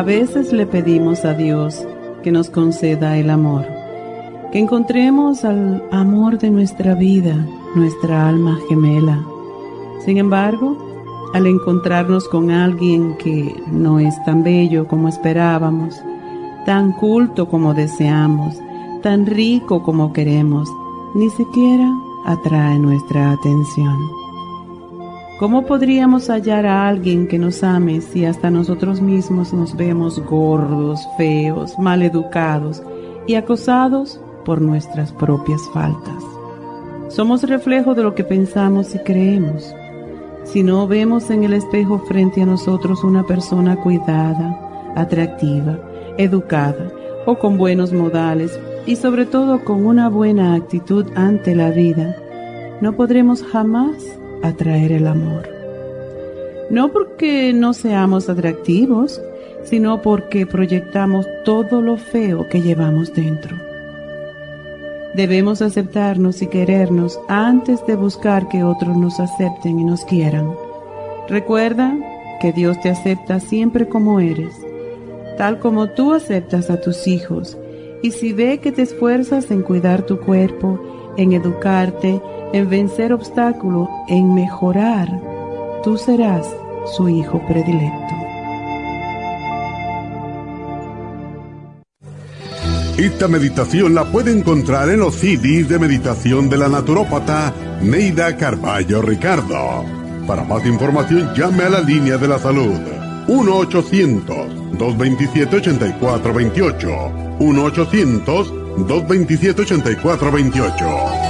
A veces le pedimos a Dios que nos conceda el amor, que encontremos al amor de nuestra vida, nuestra alma gemela. Sin embargo, al encontrarnos con alguien que no es tan bello como esperábamos, tan culto como deseamos, tan rico como queremos, ni siquiera atrae nuestra atención. ¿Cómo podríamos hallar a alguien que nos ame si hasta nosotros mismos nos vemos gordos, feos, mal educados y acosados por nuestras propias faltas? Somos reflejo de lo que pensamos y creemos. Si no vemos en el espejo frente a nosotros una persona cuidada, atractiva, educada o con buenos modales y sobre todo con una buena actitud ante la vida, no podremos jamás atraer el amor. No porque no seamos atractivos, sino porque proyectamos todo lo feo que llevamos dentro. Debemos aceptarnos y querernos antes de buscar que otros nos acepten y nos quieran. Recuerda que Dios te acepta siempre como eres, tal como tú aceptas a tus hijos, y si ve que te esfuerzas en cuidar tu cuerpo, en educarte, en vencer obstáculos, en mejorar, tú serás su hijo predilecto. Esta meditación la puede encontrar en los CDs de meditación de la naturópata Neida Carballo Ricardo. Para más información llame a la línea de la salud 1-800-227-8428. 1-800-227-8428.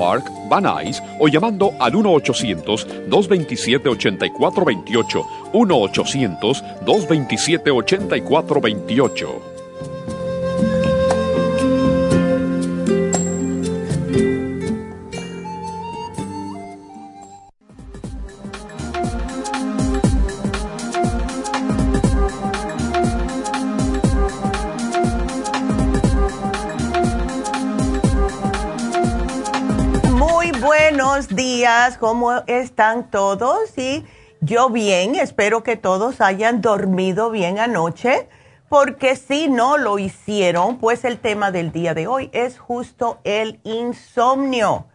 Van Nuys o llamando al 1-800-227-8428. 1-800-227-8428. Días, ¿cómo están todos? Y yo bien, espero que todos hayan dormido bien anoche, porque si no lo hicieron, pues el tema del día de hoy es justo el insomnio.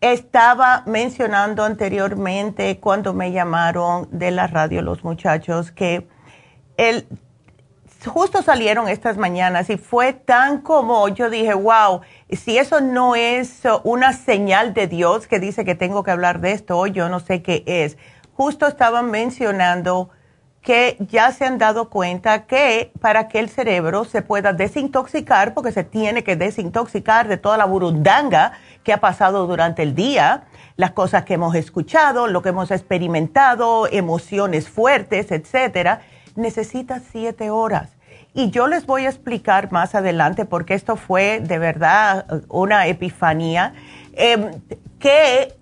Estaba mencionando anteriormente cuando me llamaron de la radio los muchachos que el justo salieron estas mañanas y fue tan como yo dije, wow, si eso no es una señal de Dios que dice que tengo que hablar de esto yo no sé qué es. Justo estaban mencionando que ya se han dado cuenta que para que el cerebro se pueda desintoxicar, porque se tiene que desintoxicar de toda la burundanga que ha pasado durante el día, las cosas que hemos escuchado, lo que hemos experimentado, emociones fuertes, etcétera, necesita siete horas. Y yo les voy a explicar más adelante, porque esto fue de verdad una epifanía, em, que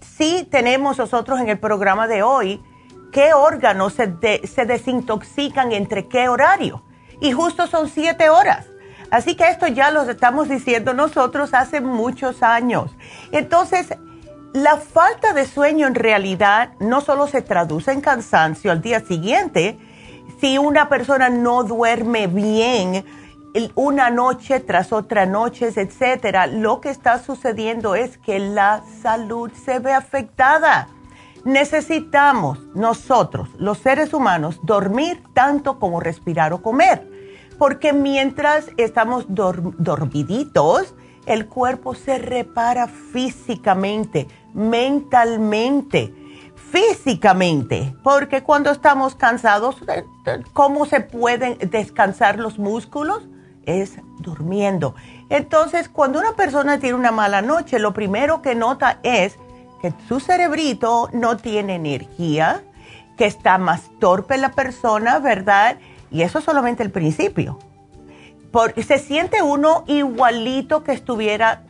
sí tenemos nosotros en el programa de hoy qué órganos se, se desintoxican entre qué horario. Y justo son siete horas. Así que esto ya lo estamos diciendo nosotros hace muchos años. Entonces, la falta de sueño en realidad no solo se traduce en cansancio al día siguiente, si una persona no duerme bien una noche tras otra noche, etcétera, lo que está sucediendo es que la salud se ve afectada. Necesitamos nosotros, los seres humanos, dormir tanto como respirar o comer porque mientras estamos dormiditos, el cuerpo se repara físicamente, mentalmente, físicamente, porque cuando estamos cansados, eh, eh, ¿cómo se pueden descansar los músculos? Es durmiendo. Entonces, cuando una persona tiene una mala noche, lo primero que nota es que su cerebrito no tiene energía, que está más torpe la persona, ¿verdad? Y eso es solamente el principio. Porque se siente uno igualito que estuviera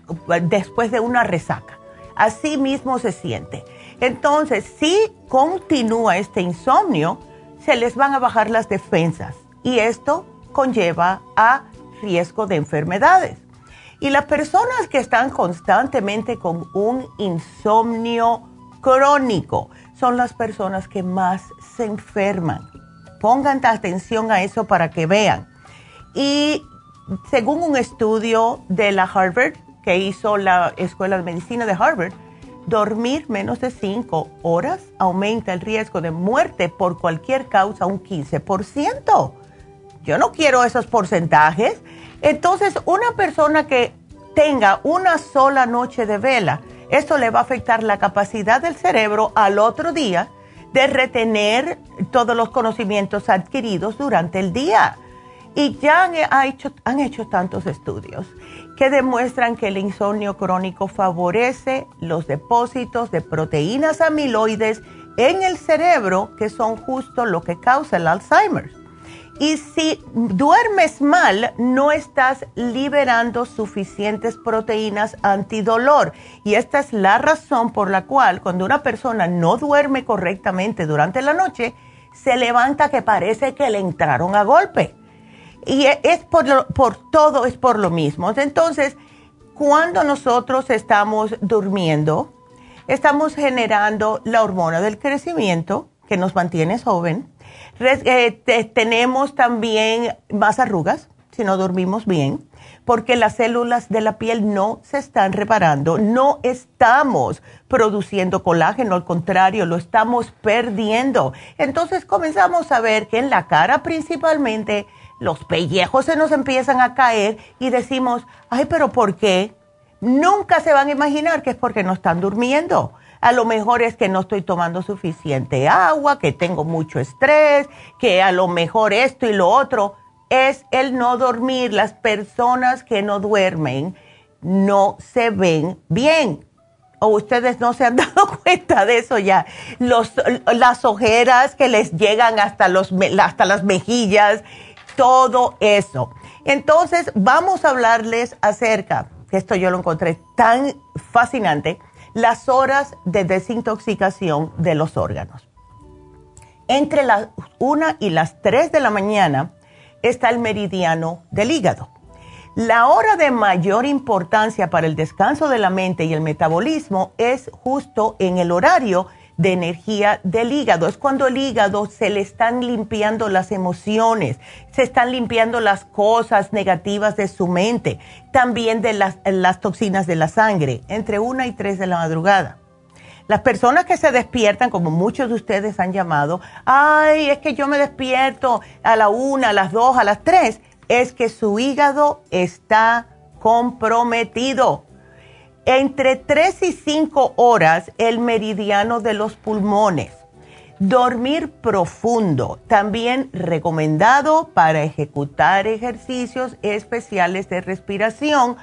después de una resaca. Así mismo se siente. Entonces, si continúa este insomnio, se les van a bajar las defensas y esto conlleva a riesgo de enfermedades. Y las personas que están constantemente con un insomnio crónico son las personas que más se enferman. Pongan atención a eso para que vean. Y según un estudio de la Harvard que hizo la Escuela de Medicina de Harvard, dormir menos de 5 horas aumenta el riesgo de muerte por cualquier causa un 15%. Yo no quiero esos porcentajes. Entonces, una persona que tenga una sola noche de vela, esto le va a afectar la capacidad del cerebro al otro día de retener todos los conocimientos adquiridos durante el día. Y ya han, hecho, han hecho tantos estudios que demuestran que el insomnio crónico favorece los depósitos de proteínas amiloides en el cerebro, que son justo lo que causa el Alzheimer. Y si duermes mal, no estás liberando suficientes proteínas antidolor. Y esta es la razón por la cual cuando una persona no duerme correctamente durante la noche, se levanta que parece que le entraron a golpe. Y e, es por, por todo, es por lo mismo. Entonces, cuando nosotros estamos durmiendo, estamos generando la hormona del crecimiento que nos mantiene joven eh, tenemos también más arrugas si no dormimos bien, porque las células de la piel no se están reparando, no estamos produciendo colágeno, al contrario, lo estamos perdiendo. Entonces comenzamos a ver que en la cara principalmente los pellejos se nos empiezan a caer y decimos, ay, pero ¿por qué? Nunca se van a imaginar que es porque no están durmiendo a lo mejor es que no estoy tomando suficiente agua, que tengo mucho estrés, que a lo mejor esto y lo otro. Es el no dormir. Las personas que no duermen no se ven bien. O ustedes no se han dado cuenta de eso ya. Los, las ojeras que les llegan hasta, los, hasta las mejillas, todo eso. Entonces, vamos a hablarles acerca, esto yo lo encontré tan fascinante, las horas de desintoxicación de los órganos. Entre las 1 y las 3 de la mañana está el meridiano del hígado. La hora de mayor importancia para el descanso de la mente y el metabolismo es justo en el horario de energía del hígado. Es cuando el hígado se le están limpiando las emociones, se están limpiando las cosas negativas de su mente, también de las, toxinas de la sangre, entre una y tres de la madrugada. Las personas que se despiertan, como muchos de ustedes han llamado, ay, es que yo me despierto a la una, a las dos, a las tres, es que su hígado está comprometido entre 3 y 5 horas el meridiano de los pulmones. Dormir profundo, también recomendado para ejecutar ejercicios especiales de respiración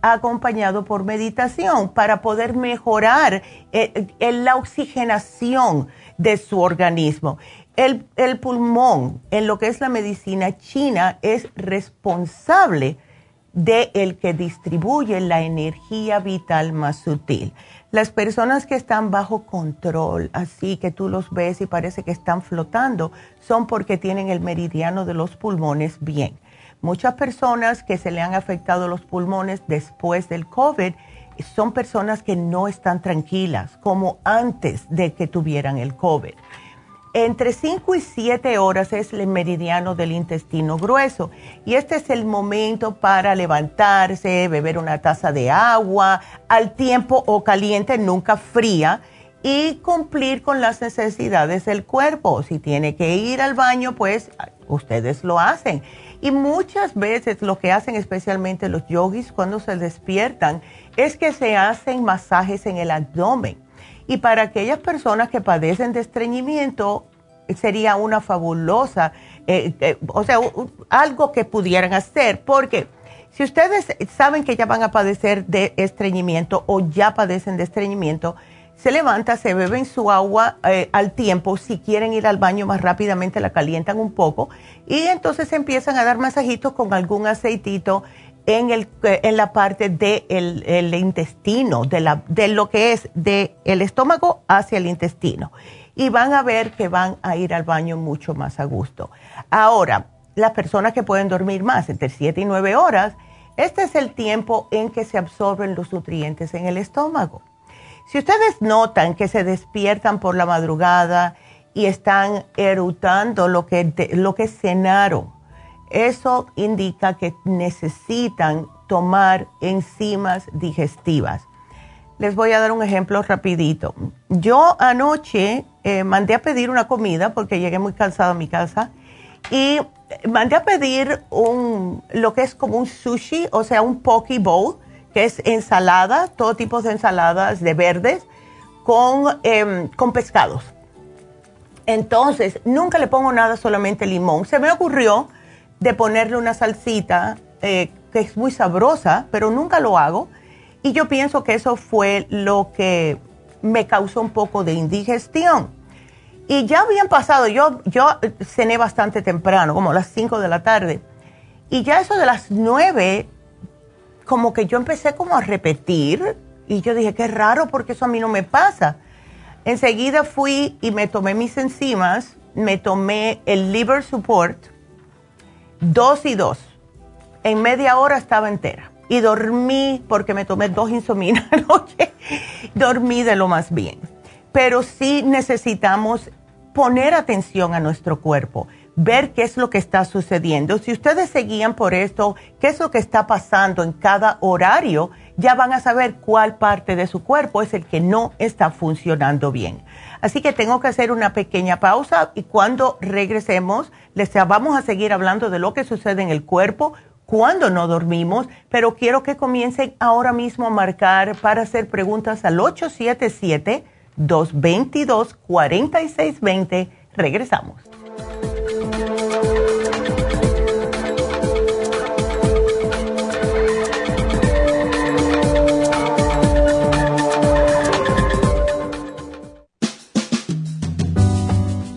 acompañado por meditación para poder mejorar eh, eh, la oxigenación de su organismo. El, el, pulmón, en lo que es la medicina china, es responsable de el que distribuye la energía vital más sutil. Las personas que están bajo control, así que tú los ves y parece que están flotando, son porque tienen el meridiano de los pulmones bien. Muchas personas que se le han afectado los pulmones después del COVID son personas que no están tranquilas, como antes de que tuvieran el COVID. Entre 5 y 7 horas es el meridiano del intestino grueso y este es el momento para levantarse, beber una taza de agua al tiempo o caliente, nunca fría, y cumplir con las necesidades del cuerpo. Si tiene que ir al baño, pues ustedes lo hacen. Y muchas veces lo que hacen especialmente los yogis cuando se despiertan es que se hacen masajes en el abdomen y para aquellas personas que padecen de estreñimiento, sería una fabulosa, eh, eh, o sea, algo que pudieran hacer, porque si ustedes saben que ya van a padecer de estreñimiento o ya padecen de estreñimiento, se levanta, se beben su agua eh, al tiempo, si quieren ir al baño más rápidamente la calientan un poco y entonces empiezan a dar masajitos con algún aceitito en, el, en la parte del de el intestino, de, la, de lo que es del el estómago hacia el intestino. Y van a ver que van a ir al baño mucho más a gusto. Ahora, las personas que pueden dormir más, entre 7 y 9 horas, este es el tiempo en que se absorben los nutrientes en el estómago. Si ustedes notan que se despiertan por la madrugada y están erutando lo que, lo que cenaron, eso indica que necesitan tomar enzimas digestivas. Les voy a dar un ejemplo rapidito. Yo anoche eh, mandé a pedir una comida porque llegué muy cansada a mi casa y mandé a pedir un, lo que es como un sushi, o sea, un poke bowl, que es ensalada, todo tipo de ensaladas de verdes con, em, con pescados. Entonces, nunca le pongo nada, solamente limón. Se me ocurrió de ponerle una salsita eh, que es muy sabrosa, pero nunca lo hago. Y yo pienso que eso fue lo que me causó un poco de indigestión. Y ya habían pasado, yo, yo cené bastante temprano, como las 5 de la tarde. Y ya eso de las 9, como que yo empecé como a repetir. Y yo dije, qué raro, porque eso a mí no me pasa. Enseguida fui y me tomé mis enzimas, me tomé el liver support dos y dos. En media hora estaba entera. Y dormí, porque me tomé dos insuminas anoche, dormí de lo más bien. Pero sí necesitamos poner atención a nuestro cuerpo, ver qué es lo que está sucediendo. Si ustedes seguían por esto, qué es lo que está pasando en cada horario, ya van a saber cuál parte de su cuerpo es el que no está funcionando bien. Así que tengo que hacer una pequeña pausa y cuando regresemos les vamos a seguir hablando de lo que sucede en el cuerpo cuando no dormimos, pero quiero que comiencen ahora mismo a marcar para hacer preguntas al 877-222-4620. Regresamos.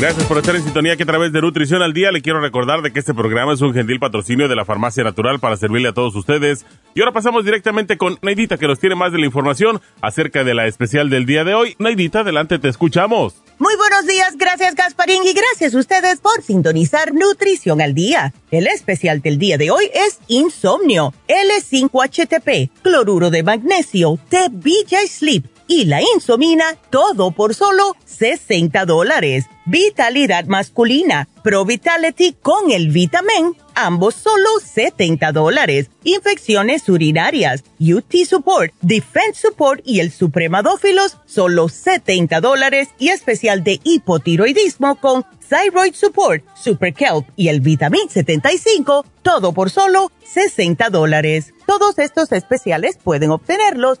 Gracias por estar en sintonía que a través de Nutrición al Día le quiero recordar de que este programa es un gentil patrocinio de la Farmacia Natural para servirle a todos ustedes. Y ahora pasamos directamente con Neidita que nos tiene más de la información acerca de la especial del día de hoy. Neidita, adelante, te escuchamos. Muy buenos días, gracias Gasparín y gracias a ustedes por sintonizar Nutrición al Día. El especial del día de hoy es Insomnio, L5HTP, cloruro de magnesio, T-BJ Sleep y la insomina, todo por solo 60 dólares. Vitalidad masculina, Pro Vitality con el Vitamin, ambos solo 70 dólares. Infecciones urinarias, UT Support, Defense Support y el Supremadófilos, solo 70 dólares. Y especial de hipotiroidismo con Thyroid Support, Super Kelp y el Vitamin 75, todo por solo 60 dólares. Todos estos especiales pueden obtenerlos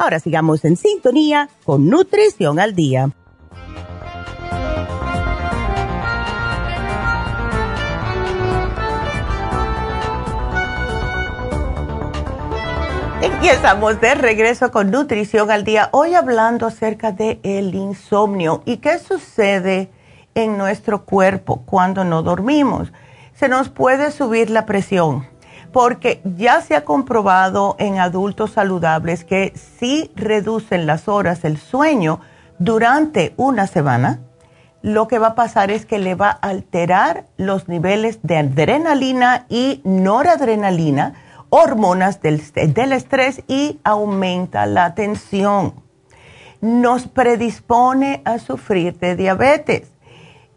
Ahora sigamos en sintonía con Nutrición al Día. Y de regreso con Nutrición al Día, hoy hablando acerca del el insomnio y qué sucede en nuestro cuerpo cuando no dormimos. Se nos puede subir la presión porque ya se ha comprobado en adultos saludables que si reducen las horas del sueño durante una semana, lo que va a pasar es que le va a alterar los niveles de adrenalina y noradrenalina, hormonas del, del estrés y aumenta la tensión. Nos predispone a sufrir de diabetes.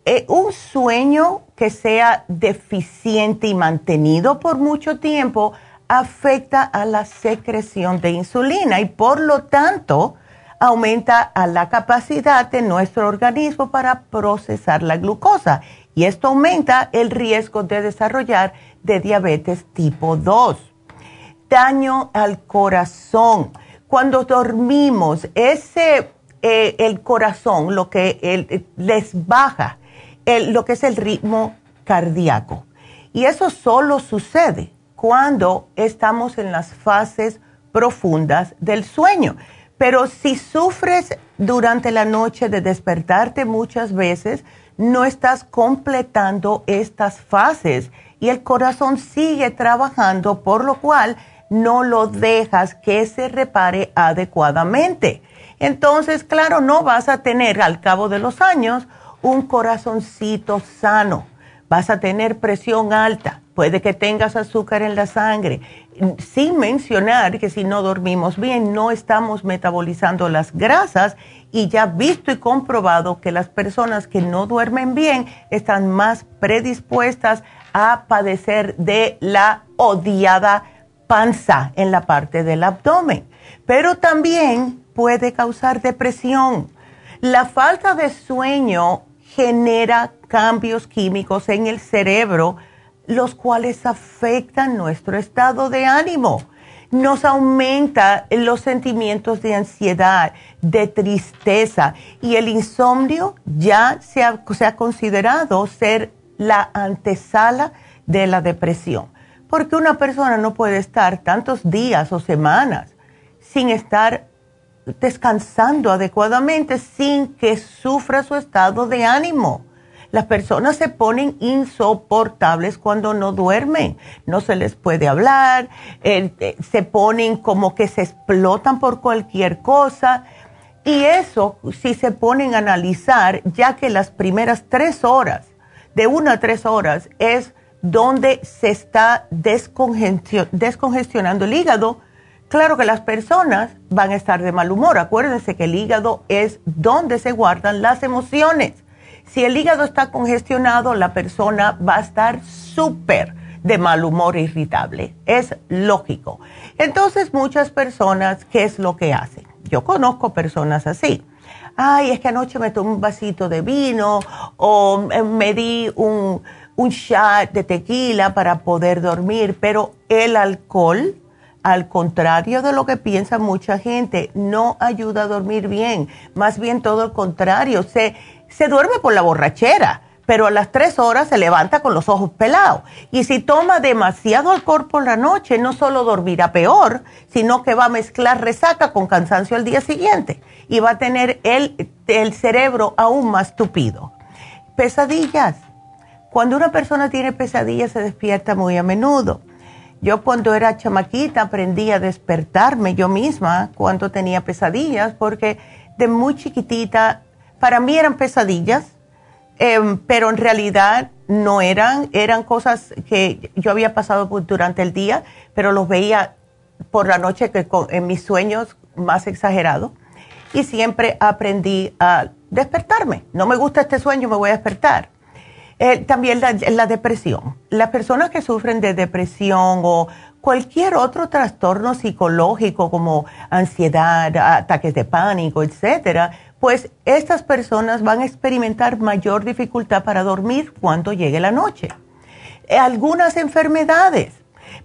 Eh, un sueño que sea deficiente y mantenido por mucho tiempo afecta a la secreción de insulina y por lo tanto aumenta a la capacidad de nuestro organismo para procesar la glucosa y esto aumenta el riesgo de desarrollar de diabetes tipo 2 daño al corazón. Cuando dormimos, ese, eh, el corazón, lo que les baja, lo que es el ritmo cardíaco. Y eso solo sucede cuando estamos en las fases profundas del sueño. Pero si sufres durante la noche de despertarte muchas veces, no estás completando estas fases y el corazón sigue trabajando, por lo cual no lo dejas que se repare adecuadamente. Entonces, claro, no vas a tener al cabo de los años un corazoncito sano, vas a tener presión alta, puede que tengas azúcar en la sangre, sin mencionar que si no dormimos bien no estamos metabolizando las grasas y ya visto y comprobado que las personas que no duermen bien están más predispuestas a padecer de la odiada panza en la parte del abdomen, pero también puede causar depresión. La falta de sueño genera cambios químicos en el cerebro, los cuales afectan nuestro estado de ánimo. Nos aumenta los sentimientos de ansiedad, de tristeza y el insomnio ya se ha, considerado ser la antesala de la depresión porque una persona no puede estar tantos días o semanas sin estar descansando adecuadamente, sin que sufra su estado de ánimo. Las personas se ponen insoportables cuando no duermen, no se les puede hablar, eh, se ponen como que se explotan por cualquier cosa. Y eso, si se ponen a analizar, ya que las primeras tres horas, de una a tres horas, es donde se está descongestionando el hígado, claro que las personas van a estar de mal humor. Acuérdense que el hígado es donde se guardan las emociones. Si el hígado está congestionado, la persona va a estar súper de mal humor e irritable. Es lógico. Entonces, muchas personas, ¿qué es lo que hacen? Yo conozco personas así. Ay, es que anoche me tomé un vasito de vino o me di un, un shot de tequila para poder dormir, pero el alcohol, al contrario de lo que piensa mucha gente, no ayuda a dormir bien. Más bien todo el contrario, se, se duerme por la borrachera pero a las tres horas se levanta con los ojos pelados. Y si toma demasiado alcohol por la noche, no solo dormirá peor, sino que va a mezclar resaca con cansancio al día siguiente y va a tener el, el cerebro aún más tupido. Pesadillas. Cuando una persona tiene pesadillas se despierta muy a menudo. Yo cuando era chamaquita aprendí a despertarme yo misma cuando tenía pesadillas porque de muy chiquitita, para mí eran pesadillas Em, pero en realidad no eran, eran cosas que yo había pasado durante el día, pero los veía por la noche que en mis sueños más exagerados. Y siempre aprendí a despertarme. No me gusta este sueño, me voy a despertar. Eh, también la, la, depresión. Las personas que sufren de depresión o cualquier otro trastorno psicológico como ansiedad, ataques de pánico, etcétera, pues estas personas van a experimentar mayor dificultad para dormir cuando llegue la noche. Algunas enfermedades,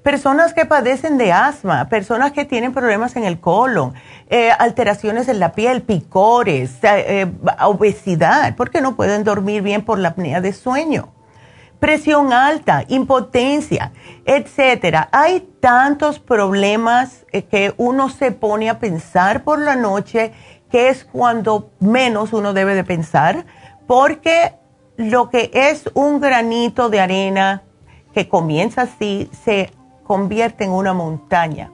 personas que padecen de asma, personas que tienen problemas en el colon, eh, alteraciones en la piel, picores, eh, obesidad, porque no pueden dormir bien por la apnea de sueño. Presión alta, impotencia, etcétera. Hay tantos problemas que uno se pone a pensar por la noche que es cuando menos uno debe de pensar, porque lo que es un granito de arena que comienza así se convierte en una montaña.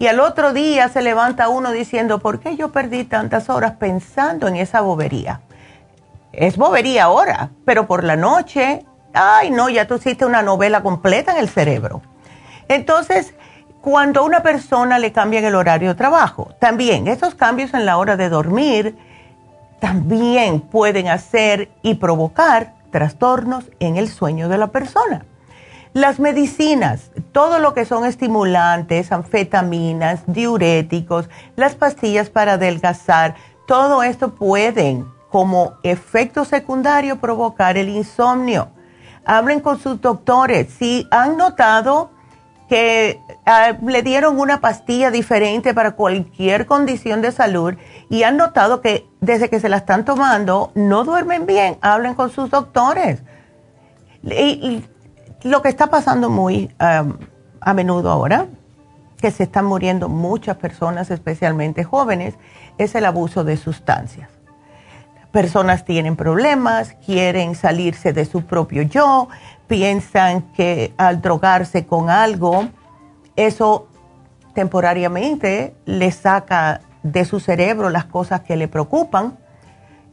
Y al otro día se levanta uno diciendo, ¿por qué yo perdí tantas horas pensando en esa bobería? Es bobería ahora, pero por la noche, ay no, ya tú hiciste una novela completa en el cerebro. Entonces, cuando a una persona le cambian el horario de trabajo. También esos cambios en la hora de dormir también pueden hacer y provocar trastornos en el sueño de la persona. Las medicinas, todo lo que son estimulantes, anfetaminas, diuréticos, las pastillas para adelgazar, todo esto pueden como efecto secundario provocar el insomnio. Hablen con sus doctores. Si han notado que ah, le dieron una pastilla diferente para cualquier condición de salud y han notado que desde que se la están tomando no duermen bien, hablen con sus doctores. Lo que está pasando muy a menudo ahora, que se están muriendo muchas personas, especialmente jóvenes, es el abuso de sustancias. Personas tienen problemas, quieren salirse de su propio yo, piensan que al drogarse con algo, eso temporariamente le saca de su cerebro las cosas que le preocupan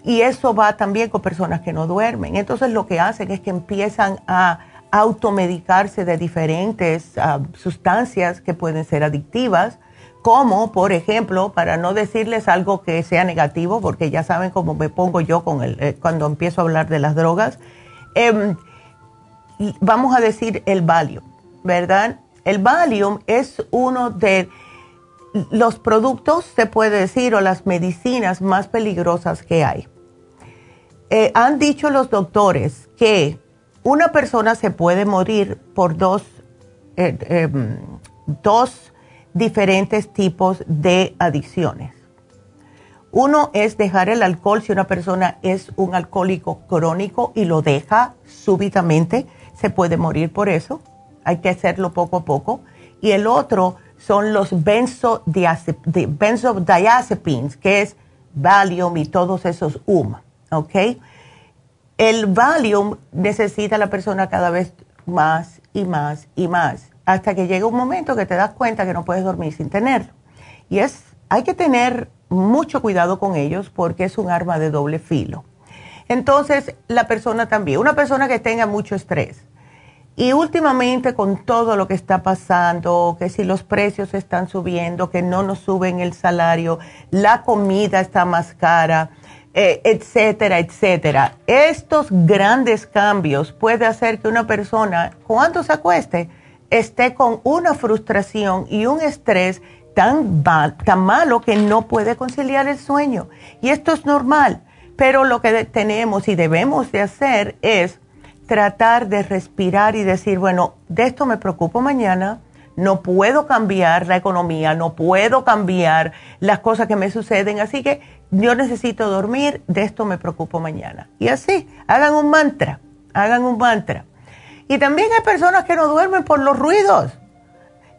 y eso va también con personas que no duermen. Entonces lo que hacen es que empiezan a automedicarse de diferentes ah, sustancias que pueden ser adictivas, como por ejemplo, para no decirles algo que sea negativo, porque ya saben cómo me pongo yo con el, eh, cuando empiezo a hablar de las drogas, em, vamos a decir el Valium, ¿verdad? El Valium es uno de los productos, se puede decir, o las medicinas más peligrosas que hay. Eh, han dicho los doctores que una persona se puede morir por dos, eh, em, dos diferentes tipos de adicciones. Uno es dejar el alcohol si una persona es un alcohólico crónico y lo deja súbitamente se puede morir por eso. Hay que hacerlo poco a poco. Y el otro son los benzodiazepines, que es Valium y todos esos HUM, ¿ok? El Valium necesita la persona cada vez más y más y más, hasta que llega un momento que te das cuenta que no puedes dormir sin tenerlo. Y es, hay que tener mucho cuidado con ellos porque es un arma de doble filo. Entonces, la persona también, una persona que tenga mucho estrés. Y últimamente con todo lo que está pasando, que si los precios están subiendo, que no nos suben el salario, la comida está más cara, eh, etcétera, etcétera. Estos grandes cambios puede hacer que una persona, cuando se acueste, esté con una frustración y un estrés tan, tan malo que no puede conciliar el sueño. Y esto es normal, pero lo que tenemos y debemos de hacer es tratar de respirar y decir, bueno, de esto me preocupo mañana, no puedo cambiar la economía, no puedo cambiar las cosas que me suceden, así que yo necesito dormir, de esto me preocupo mañana. Y así, hagan un mantra, hagan un mantra. Y también hay personas que no duermen por los ruidos,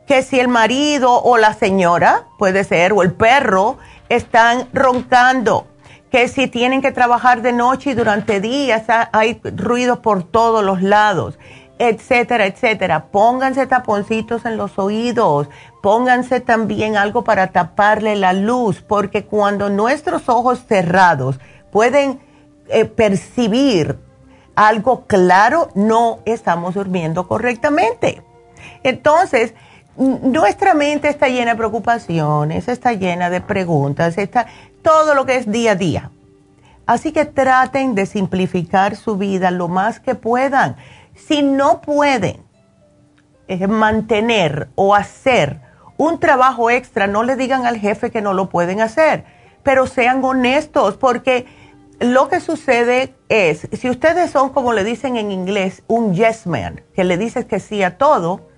que si el marido o la señora, puede ser, o el perro, están roncando, que si tienen que trabajar de noche y durante días hay ruidos por todos los lados, etcétera, etcétera. Pónganse taponcitos en los oídos, pónganse también algo para taparle la luz, porque cuando nuestros ojos cerrados pueden eh, percibir algo claro, no estamos durmiendo correctamente. Entonces, nuestra mente está llena de preocupaciones, está llena de preguntas, está todo lo que es día a día. Así que traten de simplificar su vida lo más que puedan si no pueden eh, mantener o hacer un trabajo extra, no le digan al jefe que no lo pueden hacer, pero sean honestos porque lo que sucede es, si ustedes son como le dicen en inglés, un yes man, que le dices que sí a todo,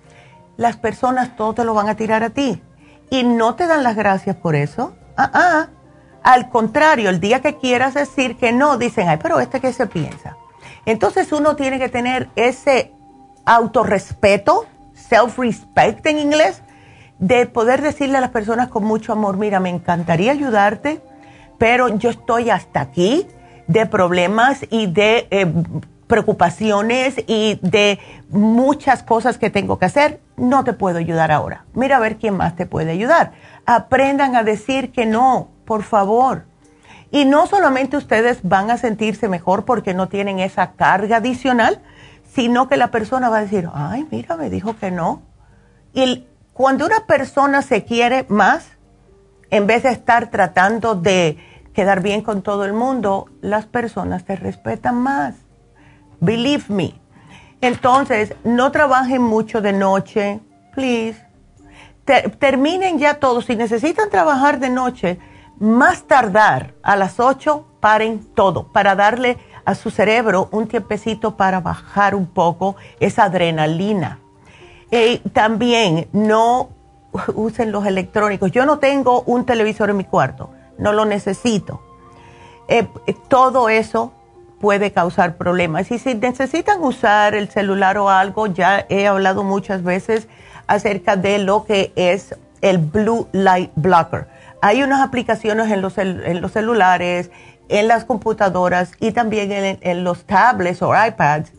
las personas todo te lo van a tirar a ti y no te dan las gracias por eso. Ah, ah. Al contrario, el día que quieras decir que no, dicen, ay, pero este qué se piensa. Entonces uno tiene que tener ese autorrespeto, self-respect en inglés, de poder decirle a las personas con mucho amor, mira, me encantaría ayudarte, pero yo estoy hasta aquí de problemas y de eh, preocupaciones y de muchas cosas que tengo que hacer, no te puedo ayudar ahora. Mira a ver quién más te puede ayudar. Aprendan a decir que no, por favor. Y no solamente ustedes van a sentirse mejor porque no tienen esa carga adicional, sino que la persona va a decir, ay, mira, me dijo que no. Y cuando una persona se quiere más, en vez de estar tratando de quedar bien con todo el mundo, las personas te respetan más. Believe me. Entonces, no trabajen mucho de noche, please. terminen ya todo. Si necesitan trabajar de noche, más tardar a las 8, paren todo para darle a su cerebro un tiempecito para bajar un poco esa adrenalina. Y también no usen los electrónicos. Yo no tengo un televisor en mi cuarto, no lo necesito. Eh, todo eso puede causar problemas. Y si necesitan usar el celular o algo, ya he hablado muchas veces acerca de lo que es el Blue Light Blocker hay unas aplicaciones en los, en los celulares, en las computadoras y también en, los tablets o iPads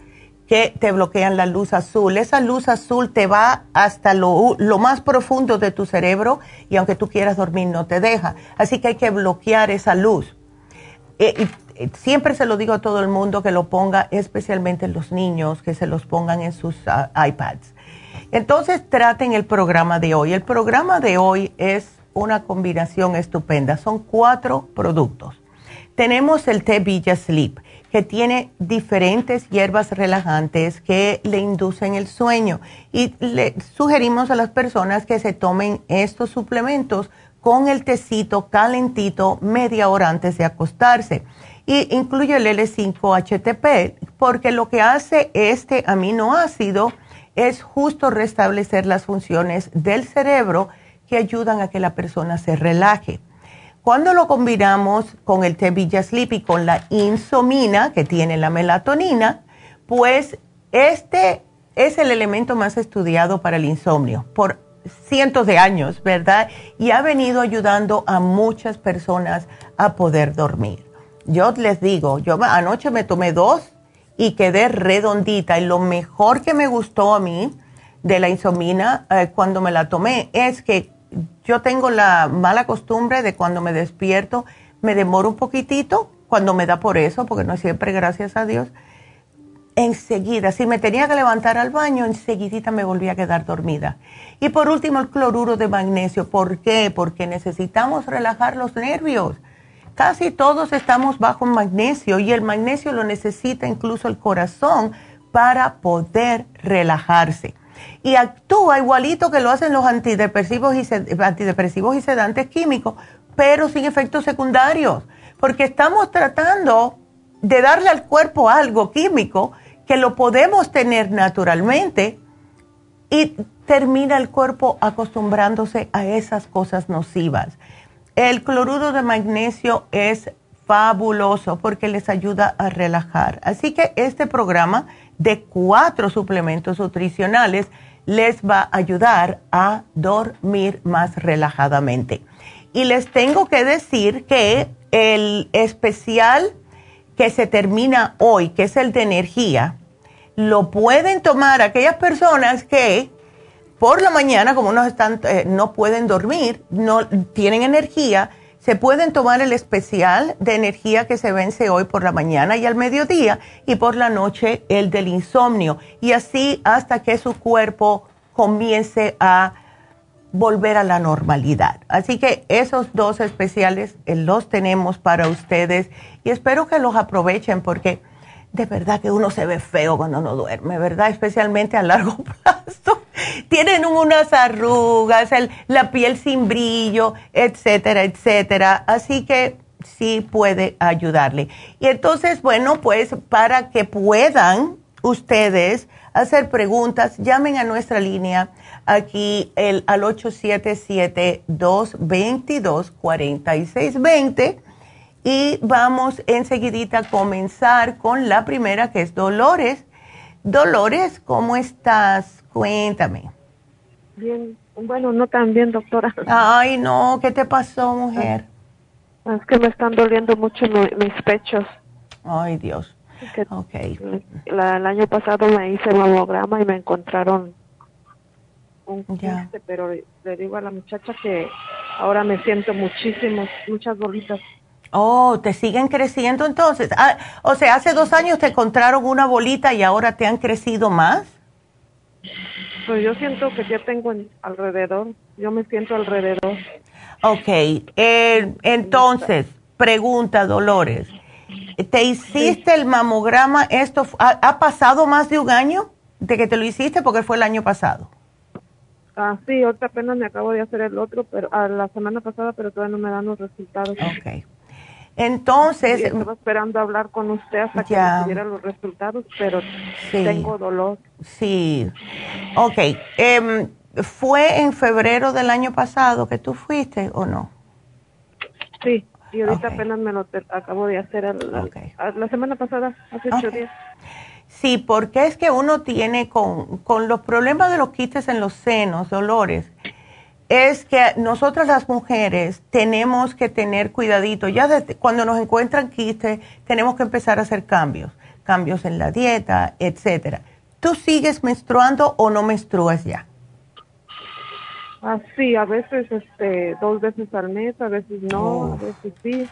que te bloquean la luz azul. Esa luz azul te va hasta lo, más profundo de tu cerebro y aunque tú quieras dormir no te deja. Así que hay que bloquear esa luz. Eh, eh, siempre se lo digo a todo el mundo que lo ponga, especialmente los niños, que se los pongan en sus ah, iPads. Entonces traten el programa de hoy. El programa de hoy es una combinación estupenda. Son cuatro productos. Tenemos el té Villa Sleep, que tiene diferentes hierbas relajantes que le inducen el sueño. Y le sugerimos a las personas que se tomen estos suplementos con el tecito calentito media hora antes de acostarse. Y incluye el L5-HTP, porque lo que hace este aminoácido es justo restablecer las funciones del cerebro que ayudan a que la persona se relaje. Cuando lo combinamos con el té Villa Sleep y con la insomina que tiene la melatonina, pues este es el elemento más estudiado para el insomnio por cientos de años, ¿verdad? Y ha venido ayudando a muchas personas a poder dormir. Yo les digo, yo anoche me tomé dos y quedé redondita y lo mejor que me gustó a mí de la insomina eh, cuando me la tomé es que yo tengo la mala costumbre de cuando me despierto, me demoro un poquitito, cuando me da por eso, porque no siempre, gracias a Dios, enseguida, si me tenía que levantar al baño, enseguidita me volví a quedar dormida. Y por último, el cloruro de magnesio. ¿Por qué? Porque necesitamos relajar los nervios. casi todos estamos bajo magnesio y el magnesio lo necesita incluso el corazón para poder relajarse. Y actúa igualito que lo hacen los antidepresivos y, antidepresivos y sedantes químicos, pero sin efectos secundarios, porque estamos tratando de darle al cuerpo algo químico que lo podemos tener naturalmente y termina el cuerpo acostumbrándose a esas cosas nocivas. El cloruro de magnesio es fabuloso porque les ayuda a relajar. Así que este programa de cuatro suplementos nutricionales les va a ayudar a dormir más relajadamente. Y les tengo que decir que el especial que se termina hoy, que es el de energía, lo pueden tomar aquellas personas que por la mañana, como no, están, eh, no pueden dormir, no tienen energía, se pueden tomar el especial de energía que se vence hoy por la mañana y al mediodía y por la noche el del insomnio. Y así hasta que su cuerpo comience a volver a la normalidad. Así que esos dos especiales eh, los tenemos para ustedes y espero que los aprovechen porque de verdad que uno se ve feo cuando no duerme, ¿verdad? Especialmente a largo plazo. Tienen unas arrugas, la piel sin brillo, etcétera, etcétera. Así que sí puede ayudarle. Y entonces, bueno, pues para que puedan ustedes hacer preguntas, llamen a nuestra línea aquí el, al 877-222-4620 y vamos enseguidita a comenzar con la primera que es Dolores. Dolores, ¿cómo estás? Cuéntame. Bien, bueno, no tan bien, doctora. Ay, no, ¿qué te pasó, mujer? Ah, es que me están doliendo mucho mis pechos. Ay, Dios. ok. el año pasado me hice mamograma y me encontraron un quiste, pero le digo a la muchacha que ahora me siento muchísimos, muchas bolitas. Oh, ¿te siguen creciendo entonces? Ah, o sea, hace dos años te encontraron una bolita y ahora te han crecido más. Pues yo siento que ya tengo alrededor, yo me siento alrededor. Ok, eh, entonces, pregunta Dolores, ¿te hiciste el mamograma? ¿Esto ha, pasado más de un año de que te lo hiciste porque fue el año pasado? Ah, sí, ahorita apenas me acabo de hacer el otro, pero a la semana pasada, pero todavía no me dan los resultados. Ok. Entonces... estaba esperando hablar con usted hasta que me diera los resultados, pero tengo dolor. Sí. Ok. Em, ¿Fue en febrero del año pasado que tú fuiste o no? Sí, y ahorita apenas me lo acabo de hacer la semana pasada, hace ocho días. Sí, porque es que uno tiene con, con los problemas de los quistes en los senos, dolores, es que nosotras las mujeres tenemos que tener cuidadito. Ya cuando nos encuentran quistes, tenemos que empezar a hacer cambios, cambios en la dieta, etcétera. ¿Tú sigues menstruando o no menstruas ya? Ah, sí, a veces este, dos veces al mes, a veces no, a veces sí.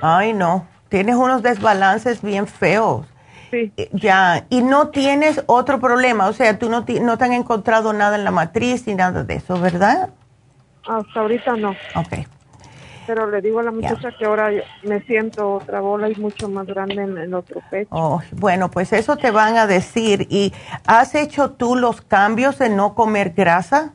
Ay, no, tienes unos desbalances bien feos. Sí. Eh, ya, y no tienes otro problema, o sea, tú no, no te han encontrado nada en la matriz ni nada de eso, ¿verdad? Hasta ahorita no. Ok. Pero le digo a la muchacha que ahora me siento otra bola y mucho más grande en el otro pecho. Oh, bueno, pues eso te van a decir. ¿Y has hecho tú los cambios de no comer grasa?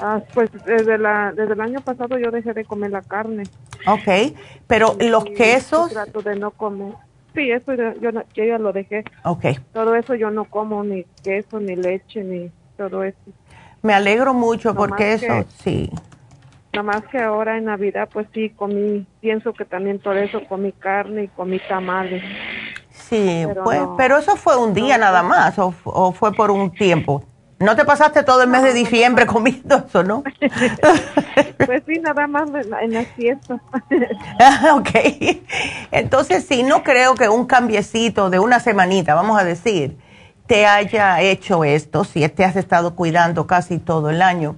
Ah, pues desde, la, desde el año pasado yo dejé de comer la carne. Ok, pero los quesos... Trato de no comer. Sí, eso yo, yo, yo ya lo dejé. Ok. Todo eso yo no como, ni queso, ni leche, ni todo eso. Me alegro mucho porque eso, sí. Nada más que ahora en Navidad, pues sí, comí, pienso que también por eso comí carne y comí tamales. Sí, pero, pues, pero eso fue un día nada más o, o, fue por un tiempo. No te pasaste todo el mes de diciembre comiendo eso, ¿no? pues sí, nada más en la, fiesta. ok. Entonces sí, no creo que un cambiecito de una semanita, vamos a decir, te haya hecho esto, si te has estado cuidando casi todo el año.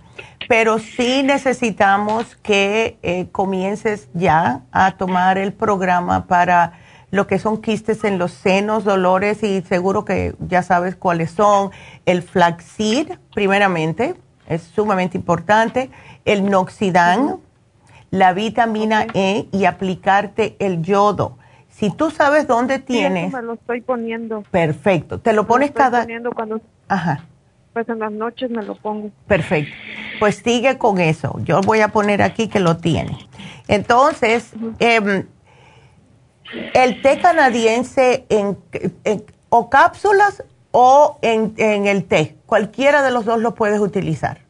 Pero sí necesitamos que eh, comiences ya a tomar el programa para lo que son quistes en los senos, dolores y seguro que ya sabes cuáles son. El flaxseed, primeramente, es sumamente importante. El noxidán, la vitamina E y aplicarte el yodo. Si tú sabes dónde tienes... Sí, me lo estoy poniendo. Perfecto. ¿Te lo pones cada...? poniendo cuando... Ajá. Pues en las noches me lo pongo. Perfecto. Pues sigue con eso. Yo voy a poner aquí que lo tiene. Entonces, em, el té canadiense en, o cápsulas o en, en, el té, cualquiera de los dos lo puedes utilizar.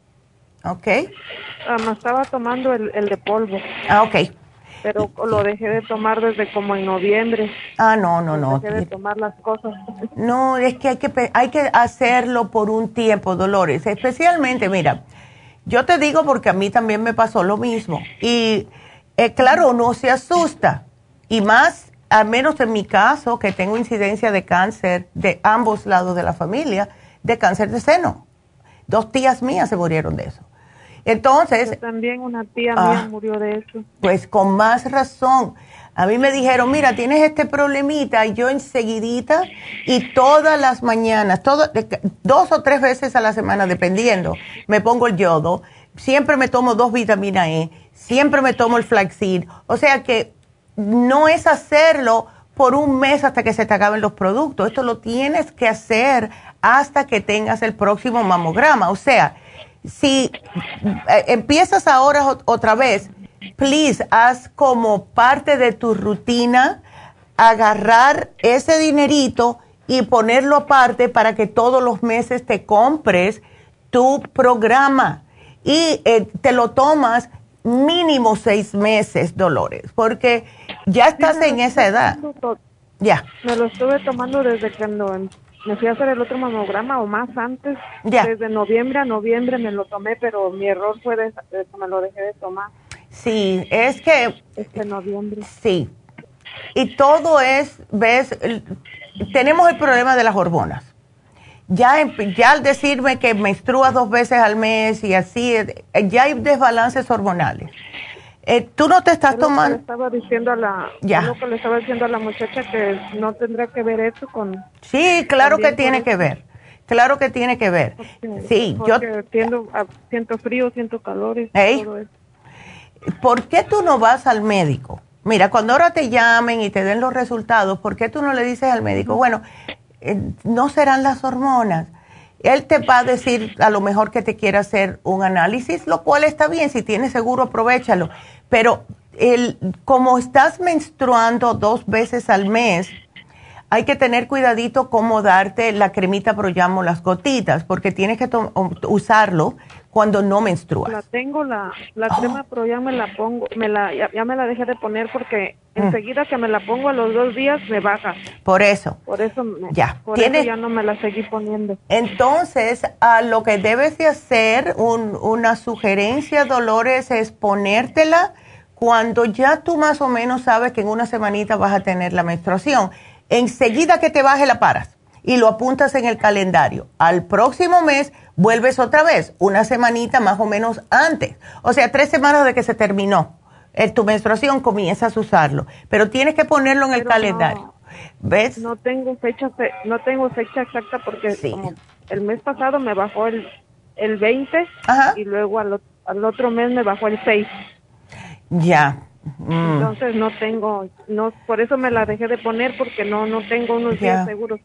¿Ok? Ah, me estaba tomando el, el de polvo. Ah, ok pero lo dejé de tomar desde como en noviembre. Ah, no, no, no. Dejé de tomar las cosas. No, es que hay que, hay que hacerlo por un tiempo, Dolores. Especialmente, mira, yo te digo porque a mí también me pasó lo mismo. Y eh, claro, uno se asusta. Y más, al menos en mi caso, que tengo incidencia de cáncer de ambos lados de la familia, de cáncer de seno. Dos tías mías se murieron de eso. Entonces... también una tía mía ah, murió de eso. Pues con más razón. A mí me dijeron, mira, tienes este problemita, y yo enseguidita, y todas las mañanas, dos o tres veces a la semana, dependiendo, me pongo el yodo, siempre me tomo dos vitaminas E, siempre me tomo el flaxseed, o sea que no es hacerlo por un mes hasta que se te acaben los productos, esto lo tienes que hacer hasta que tengas el próximo mamograma, o sea, si eh, empiezas ahora otra vez, please, haz como parte de tu rutina agarrar ese dinerito y ponerlo aparte para que todos los meses te compres tu programa y eh, te lo tomas mínimo seis meses, Dolores, porque ya estás en esa edad. Ya. Me lo estuve tomando desde que no me fui a hacer el otro mamograma o más antes. Desde noviembre a noviembre me lo tomé, pero mi error fue de, que me lo dejé de tomar. Sí, es que... Este noviembre. Sí. Y todo es, ves, tenemos el problema de las hormonas. Ya, ya al decirme que menstrua dos veces al mes y así, ya hay desbalances hormonales. Eh, tú no te estás tomando. Le estaba diciendo a la, ya. Que le estaba diciendo a la muchacha que no tendrá que ver eso con. Sí, claro que tiene que ver. Claro que tiene que ver. sí, yo. Siento, ah, siento frío, siento. Todo eso. ¿Por qué tú no vas al médico? Mira, cuando ahora te llamen y te den los resultados, ¿por qué tú no le dices al médico, bueno, eh, no serán las hormonas? Él te va a decir a lo mejor que te quiere hacer un análisis, lo cual está bien, si tienes seguro, aprovechalo. Pero el, como estás menstruando dos veces al mes, hay que tener cuidadito cómo darte la cremita pero llamo las gotitas, porque tienes que usarlo cuando no menstruas. La tengo, la, la oh. crema pero ya me la pongo, me la, ya, me la dejé de poner porque mm. enseguida que me la pongo a los dos días me baja. Por eso. Por eso, ya. Por eso ya no me la seguí poniendo. Entonces, a lo que debes de hacer, un, una sugerencia, Dolores, es ponértela cuando ya tú más o menos sabes que en una semanita vas a tener la menstruación enseguida que te baje la paras y lo apuntas en el calendario. Al próximo mes vuelves otra vez, una semanita más o menos antes. O sea, tres semanas de que se terminó tu menstruación comienzas a usarlo. Pero tienes que ponerlo en el calendario. ¿Ves? No tengo fecha, no tengo fecha exacta porque el mes pasado me bajó el, el 20 y luego al, al otro mes me bajó el 6. Ya. Mm. Entonces no tengo, no, por eso me la dejé de poner porque no, no tengo unos días seguros.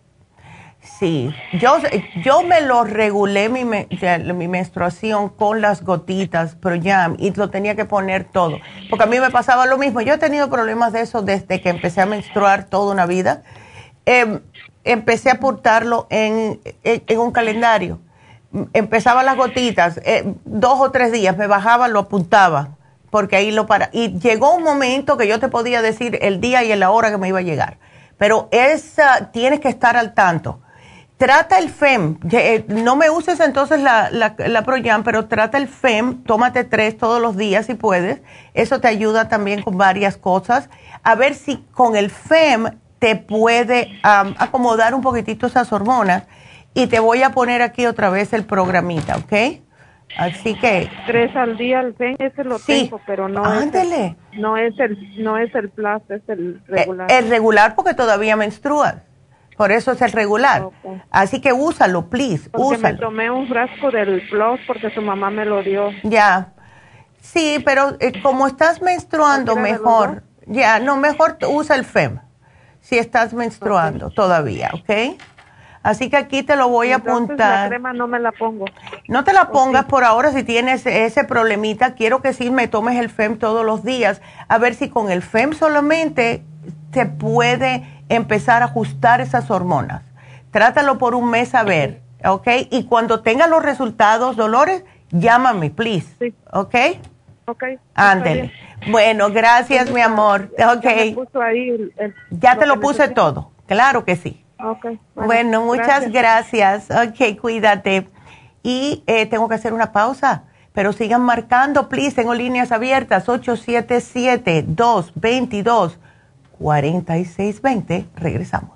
Sí, yo, yo me lo regulé mi, mi menstruación con las gotitas, pero ya, y lo tenía que poner todo, porque a mí me pasaba lo mismo. Yo he tenido problemas de eso desde que empecé a menstruar toda una vida. Em, empecé a apuntarlo en, en, un calendario. Empezaba las gotitas, eh, dos o tres días, me bajaba, lo apuntaba porque ahí lo para. Y llegó un momento que yo te podía decir el día y la hora que me iba a llegar. Pero esa, tienes que estar al tanto. Trata el FEM. Eh, no me uses entonces la, la, pero trata el FEM. Tómate tres todos los días si puedes. Eso te ayuda también con varias cosas. A ver si con el FEM te puede acomodar un poquitito esas hormonas. Y te voy a poner aquí otra vez el programita, ¿ok? Así que tres al día al FEN, ese lo tengo, pero no es el, no es el no es el plus, es el eh, regular. El, regular porque todavía menstruas. Por eso es el regular. Así que úsalo, please, porque me tomé un frasco del plus porque su mamá me lo dio. Ya. Sí, pero eh, como estás menstruando, mejor. Ya, no, mejor usa el FEM si estás menstruando todavía, ¿ok? Así que aquí te lo voy a apuntar. La crema no me la pongo. No te la pongas por ahora si tienes ese problemita. Quiero que sí me tomes el FEM todos los días. A ver si con el FEM solamente te puede empezar a ajustar esas hormonas. Trátalo por un mes a ver, ¿ok? Y cuando tenga los resultados, Dolores, llámame, please. Sí. ¿Ok? Ok. Ándele. Bueno, gracias, mi amor. Ok. Ya, te lo puse todo. Claro que sí. Ok. Bueno, muchas gracias. Ok, cuídate. Y eh, tengo que hacer una pausa, pero sigan marcando, please. Tengo líneas abiertas 877-222-4620. Regresamos.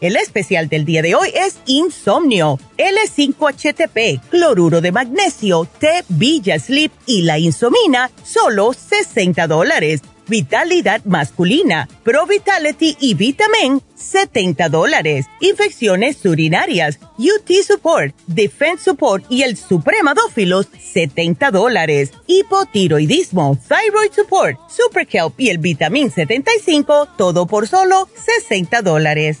El especial del día de hoy es Insomnio, L5HTP, cloruro de magnesio, T Villa Sleep y la insomina, solo 60 dólares. Vitalidad masculina, Pro Vitality y Vitamin, 70 dólares. Infecciones urinarias, UT Support, Defense Support y el Supremadófilos, 70 dólares. Hipotiroidismo, Thyroid Support, Super Kelp y el Vitamin 75, todo por solo 60 dólares.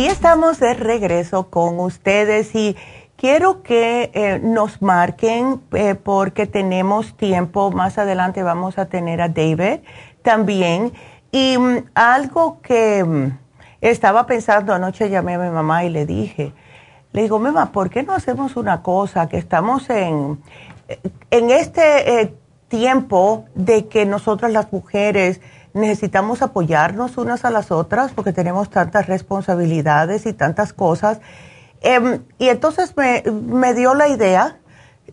Y estamos de regreso con ustedes y quiero que eh, nos marquen eh, porque tenemos tiempo. Más adelante vamos a tener a David también. Y mm, algo que mm, estaba pensando anoche, llamé a mi mamá y le dije, le digo, mamá, ¿por qué no hacemos una cosa? Que estamos en, en este eh, tiempo de que nosotras las mujeres necesitamos apoyarnos unas a las otras porque tenemos tantas responsabilidades y tantas cosas. Em, y entonces me, dio la idea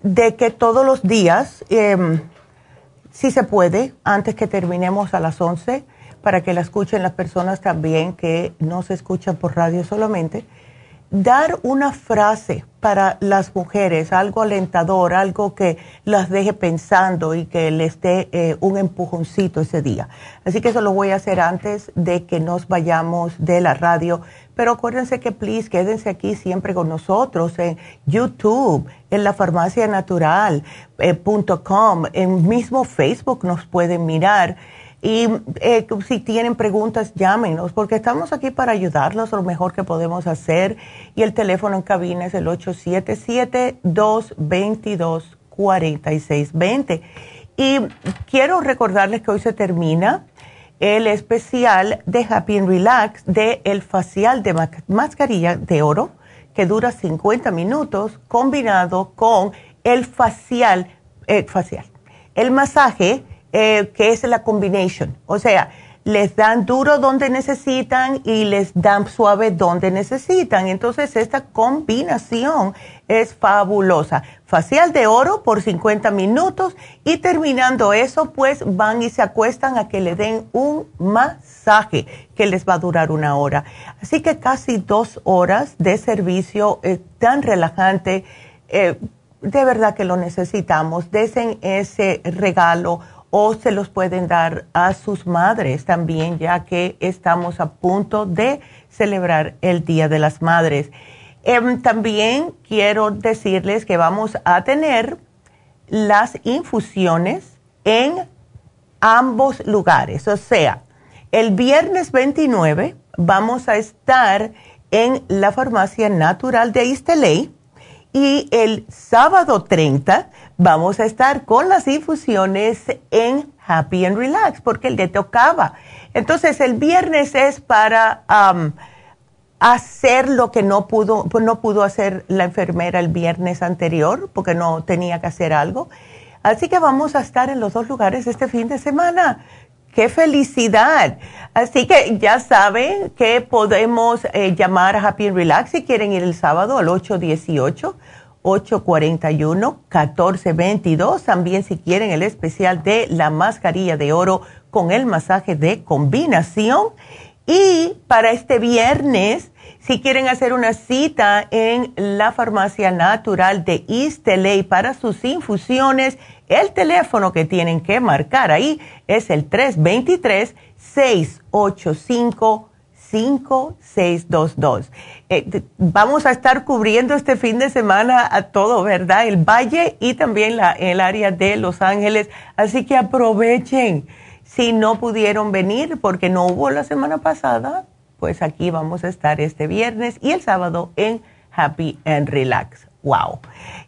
de que todos los días, em, si se puede, antes que terminemos a las 11, para que la escuchen las personas también que no se escuchan por radio solamente, dar una frase para las mujeres, algo alentador, algo que las deje pensando y que les dé eh, un empujoncito ese día. Así que eso lo voy a hacer antes de que nos vayamos de la radio. Pero acuérdense que, please, quédense aquí siempre con nosotros en YouTube, en la farmacianatural.com, eh, en mismo Facebook nos pueden mirar y eh, si tienen preguntas, llámenos, porque estamos aquí para ayudarlos lo mejor que podemos hacer. Y el teléfono en cabina es el 877-222-4620. Y quiero recordarles que hoy se termina el especial de Happy and Relax de el facial de mascarilla de oro que dura 50 minutos combinado con el facial, eh, facial, el masaje eh, que es la combination. O sea, les dan duro donde necesitan y les dan suave donde necesitan. Entonces, esta combinación es fabulosa. Facial de oro por 50 minutos y terminando eso, pues van y se acuestan a que le den un masaje que les va a durar una hora. Así que casi dos horas de servicio eh, tan relajante. Eh, de verdad que lo necesitamos. Desen ese regalo o se los pueden dar a sus madres también, ya que estamos a punto de celebrar el Día de las Madres. Em, también quiero decirles que vamos a tener las infusiones en ambos lugares. O sea, el viernes 29 vamos a estar en la farmacia natural de Isteley y el sábado 30 vamos a estar con las infusiones en Happy and Relax porque le tocaba. Entonces el viernes es para hacer lo que no pudo, pues no pudo hacer la enfermera el viernes anterior porque no tenía que hacer algo. Así que vamos a estar en los dos lugares este fin de semana. ¡Qué felicidad! Así que ya saben que podemos eh, llamar a Happy and Relax si quieren ir el sábado al 818-841-1422. También si quieren el especial de la mascarilla de oro con el masaje de combinación. Y para este viernes, si quieren hacer una cita en la farmacia natural de East LA para sus infusiones, el teléfono que tienen que marcar ahí es el 323-685-5622. Eh, vamos a estar cubriendo este fin de semana a todo, ¿verdad? El Valle y también el área de Los Ángeles. Así que aprovechen si no pudieron venir porque no hubo la semana pasada, pues aquí vamos a estar este viernes y el sábado en Happy and Relax. Wow.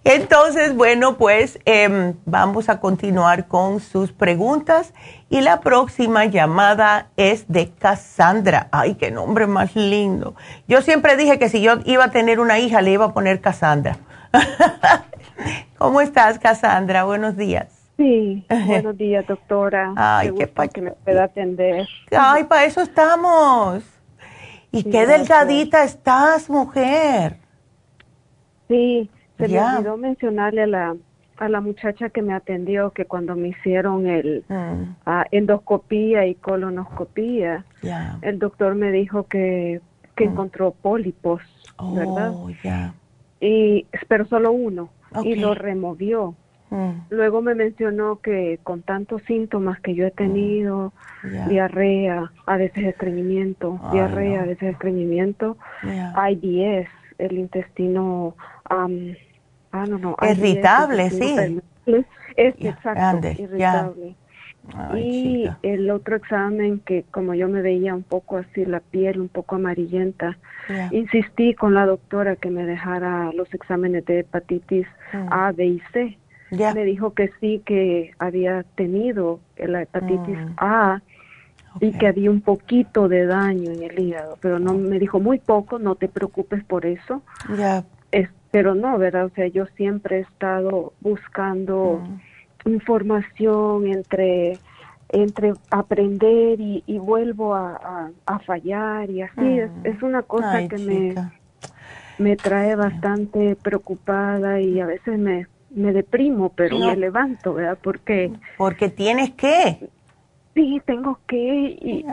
Entonces, bueno, pues em, vamos a continuar con sus preguntas y la próxima llamada es de Cassandra. Ay, qué nombre más lindo. Yo siempre dije que si yo iba a tener una hija le iba a poner Cassandra. ¿Cómo estás, Cassandra? Buenos días. Sí, buenos días, doctora. Ay, qué pa que me pueda atender. Ay, para eso estamos. Y qué delgadita estás, mujer. Sí, se me olvidó mencionarle a la, a la muchacha que me atendió que cuando me hicieron el mm. endoscopía y colonoscopía, el doctor me dijo que, que mm. encontró pólipos, ¿verdad? Oh, ya. Y, pero solo uno, y lo removió. Mm. Luego me mencionó que con tantos síntomas que yo he tenido, mm. diarrea, a veces estreñimiento, diarrea, a veces estreñimiento, IBS, el intestino, ah, no, no, irritable, sí. Es, exacto, irritable. y el otro examen que como yo me veía un poco así la piel un poco amarillenta, insistí con la doctora que me dejara los exámenes de hepatitis mm. A, B y C me dijo que sí, que había tenido la hepatitis mm. A y que había un poquito de daño en el hígado, pero no me dijo muy poco, no te preocupes por eso. Ya. pero no, ¿verdad? O sea, yo siempre he estado buscando mm. información entre entre aprender y, vuelvo a, fallar y así es, mm. es una cosa que me me trae bastante preocupada y a veces me me deprimo, pero me levanto, ¿verdad? Porque... Porque tienes que. Sí, tengo que y,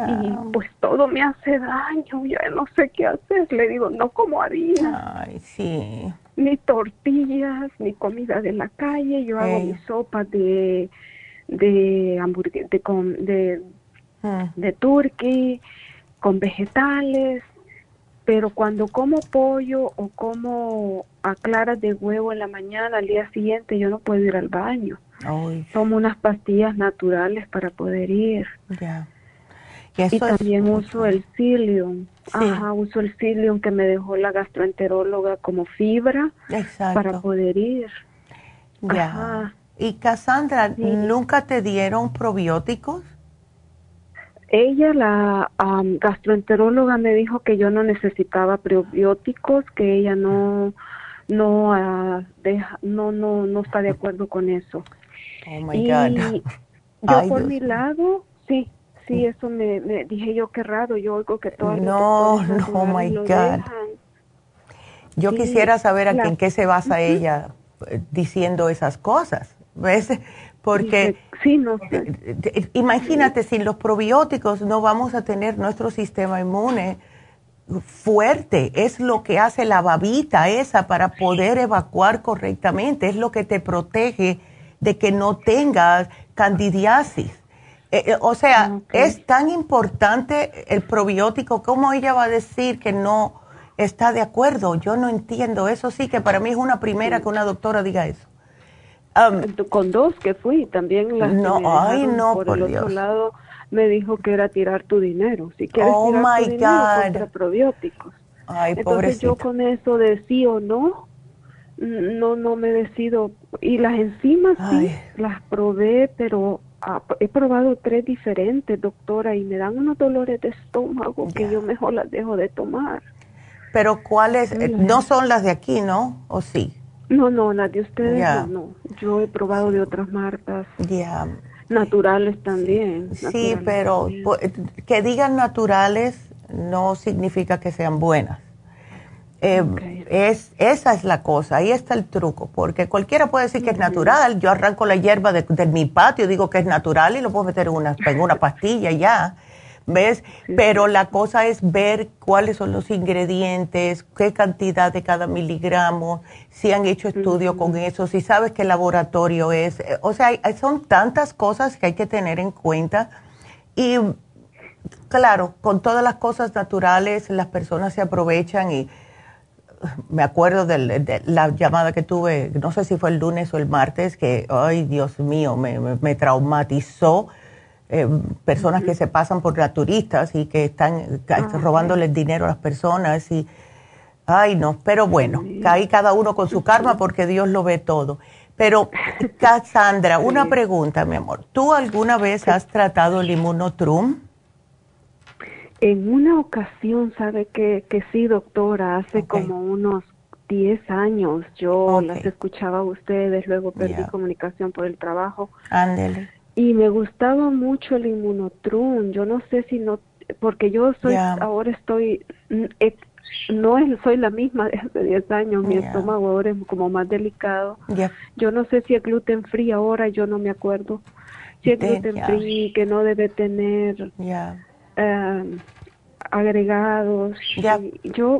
pues todo me hace daño, ya no sé qué hacer. Le digo, no como harina. Ay, sí. Ni tortillas, ni comida de la calle. Yo hago mi sopa de de hamburguesa, de, de, mm. de turkey, con vegetales, pero cuando como pollo o como a claras de huevo en la mañana, al día siguiente yo no puedo ir al baño. Tomo unas pastillas naturales para poder ir. Y, también uso el psyllium. Ajá, uso el psyllium que me dejó la gastroenteróloga como fibra para poder ir. Ya. Y Cassandra, ¿nunca te dieron probióticos? Ella, la gastroenteróloga, me dijo que yo no necesitaba probióticos, que ella no no uh, deja, no no no está de acuerdo con eso. Oh my God. Yo por mi lado, sí, sí, mm. eso me, dije yo qué raro, yo oigo que todo No, no, oh my God. Yo quisiera saber en qué se basa ella eh, diciendo esas cosas, ¿ves? Porque sí, no imagínate, sin los probióticos no vamos a tener nuestro sistema inmune fuerte, es lo que hace la babita esa para poder evacuar correctamente, es lo que te protege de que no tengas candidiasis. Eh, eh, o sea, es tan importante el probiótico, ¿cómo ella va a decir que no está de acuerdo? Yo no entiendo, eso sí que para mí es una primera que una doctora diga eso. Con dos que fui, también las no, ay, no, por, el otro lado me dijo que era tirar tu dinero. Si quieres oh tirar tu dinero, probióticos. Ay, Entonces yo con eso de sí o no, no, no me decido. Y las enzimas sí, las probé, pero ah, he probado tres diferentes, doctora, y me dan unos dolores de estómago que yo mejor las dejo de tomar. Pero ¿cuáles? Eh, no son las de aquí, ¿no? ¿O sí? No, no, las de ustedes no, Yo he probado de otras marcas. Ya. Naturales también. Sí, pero que digan naturales no significa que sean buenas. Eh, es, esa es la cosa, ahí está el truco, porque cualquiera puede decir que es natural. Yo arranco la hierba de, mi patio, digo que es natural y lo puedo meter en una, en una pastilla ya. ¿Ves? Pero la cosa es ver cuáles son los ingredientes, qué cantidad de cada miligramo, si han hecho estudio con eso, si sabes qué laboratorio es. O sea, son tantas cosas que hay que tener en cuenta. Y claro, con todas las cosas naturales, las personas se aprovechan y me acuerdo de, la llamada que tuve, no sé si fue el lunes o el martes, que, ay Dios mío, me, traumatizó. Eh, personas que se pasan por naturistas y que están ah, robándoles dinero a las personas y, ay no, pero bueno, ahí cada uno con su karma porque Dios lo ve todo. Pero, Cassandra, una pregunta, mi amor. ¿Tú alguna vez has tratado el inmunotrum? En una ocasión, sabe que, que sí, doctora, hace como unos 10 años yo las escuchaba a ustedes, luego perdí comunicación por el trabajo. Ándele. Y me gustaba mucho el inmunotrun. Yo no sé si no, porque yo soy, ahora estoy, mm, no soy la misma de hace 10 años, mi estómago ahora es como más delicado. Yo no sé si es gluten free ahora, yo no me acuerdo. Si es gluten free, que no debe tener uh, agregados. Yo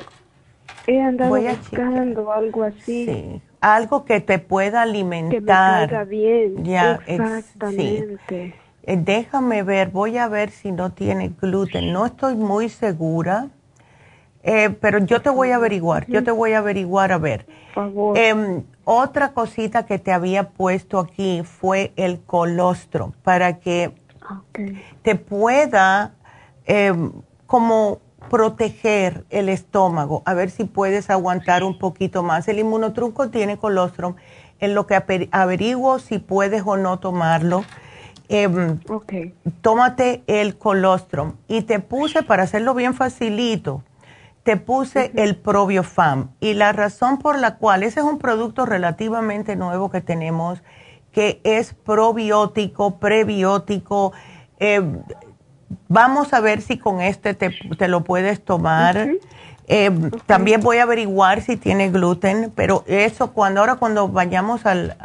he andado buscando algo así. Algo que te pueda alimentar. Que me bien. Ya, Exactamente. Eh, déjame ver, voy a ver si no tiene gluten. No estoy muy segura, eh, pero yo te voy a averiguar. Yo te voy a averiguar a ver. Por favor. Em, otra cosita que te había puesto aquí fue el colostro para que te pueda Em, como proteger el estómago, a ver si puedes aguantar un poquito más. El inmunotruco tiene colostrum, en lo que averiguo si puedes o no tomarlo. Eh, Tómate el colostrum y te puse, para hacerlo bien facilito, te puse el probiofam. Y la razón por la cual, ese es un producto relativamente nuevo que tenemos, que es probiótico, prebiótico, eh, Vamos a ver si con este te, lo puedes tomar. Eh, también voy a averiguar si tiene gluten, pero eso cuando ahora cuando vayamos al,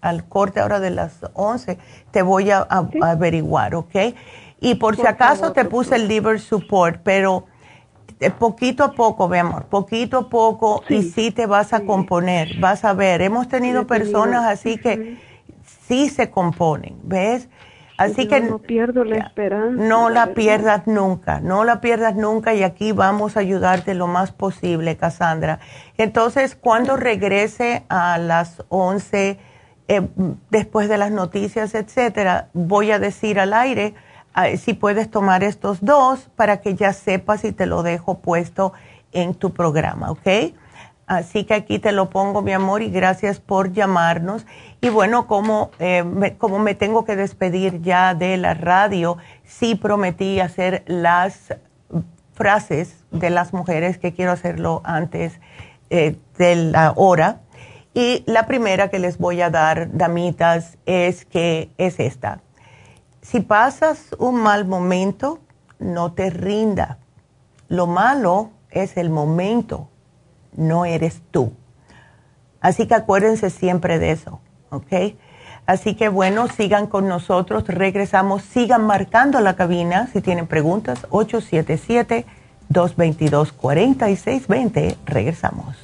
al, corte ahora de las 11, te voy a, averiguar, ¿ok? Y por, si acaso te puse el liver support, pero eh, poquito a poco, mi amor, poquito a poco y sí te vas a componer, vas a ver. Hemos tenido personas así que sí se componen, ¿ves? Así que no pierdo la esperanza. No la pierdas nunca, no la pierdas nunca y aquí vamos a ayudarte lo más posible, Cassandra. Entonces, cuando regrese a las 11, eh, después de las noticias, etcétera, voy a decir al aire si puedes tomar estos dos para que ya sepas si te lo dejo puesto en tu programa, ¿ok? Así que aquí te lo pongo, mi amor, y gracias por llamarnos. Y bueno, como, eh, me, como me tengo que despedir ya de la radio, sí prometí hacer las frases de las mujeres, que quiero hacerlo antes eh, de la hora. Y la primera que les voy a dar, damitas, es que es esta. Si pasas un mal momento, no te rinda. Lo malo es el momento no eres tú. Así que acuérdense siempre de eso, ¿ok? Así que bueno, sigan con nosotros, regresamos, sigan marcando la cabina si tienen preguntas, 877-222-4620, regresamos.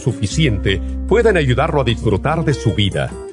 suficiente pueden ayudarlo a disfrutar de su vida.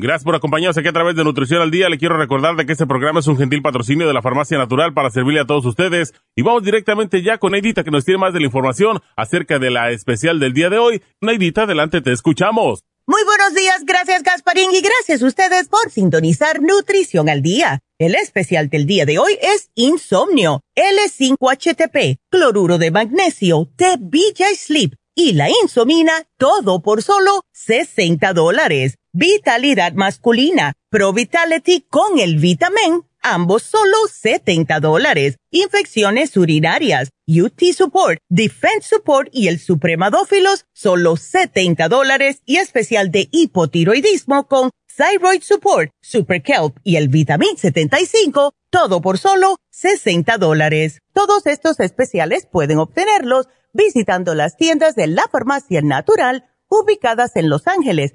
Gracias por acompañarnos aquí a través de Nutrición al Día. Le quiero recordar de que este programa es un gentil patrocinio de la Farmacia Natural para servirle a todos ustedes. Y vamos directamente ya con Neidita que nos tiene más de la información acerca de la especial del día de hoy. Neidita, adelante, te escuchamos. Muy buenos días, gracias Gasparín y gracias a ustedes por sintonizar Nutrición al Día. El especial del día de hoy es Insomnio, L5HTP, cloruro de magnesio, T-BJ Sleep y la insomina, todo por solo 60 dólares. Vitalidad masculina, Pro Vitality con el Vitamin, ambos solo 70 dólares. Infecciones urinarias, UT Support, Defense Support y el Supremadófilos, solo 70 dólares y especial de hipotiroidismo con Thyroid Support, Super Kelp y el Vitamin 75, todo por solo 60 dólares. Todos estos especiales pueden obtenerlos visitando las tiendas de la farmacia natural ubicadas en Los Ángeles,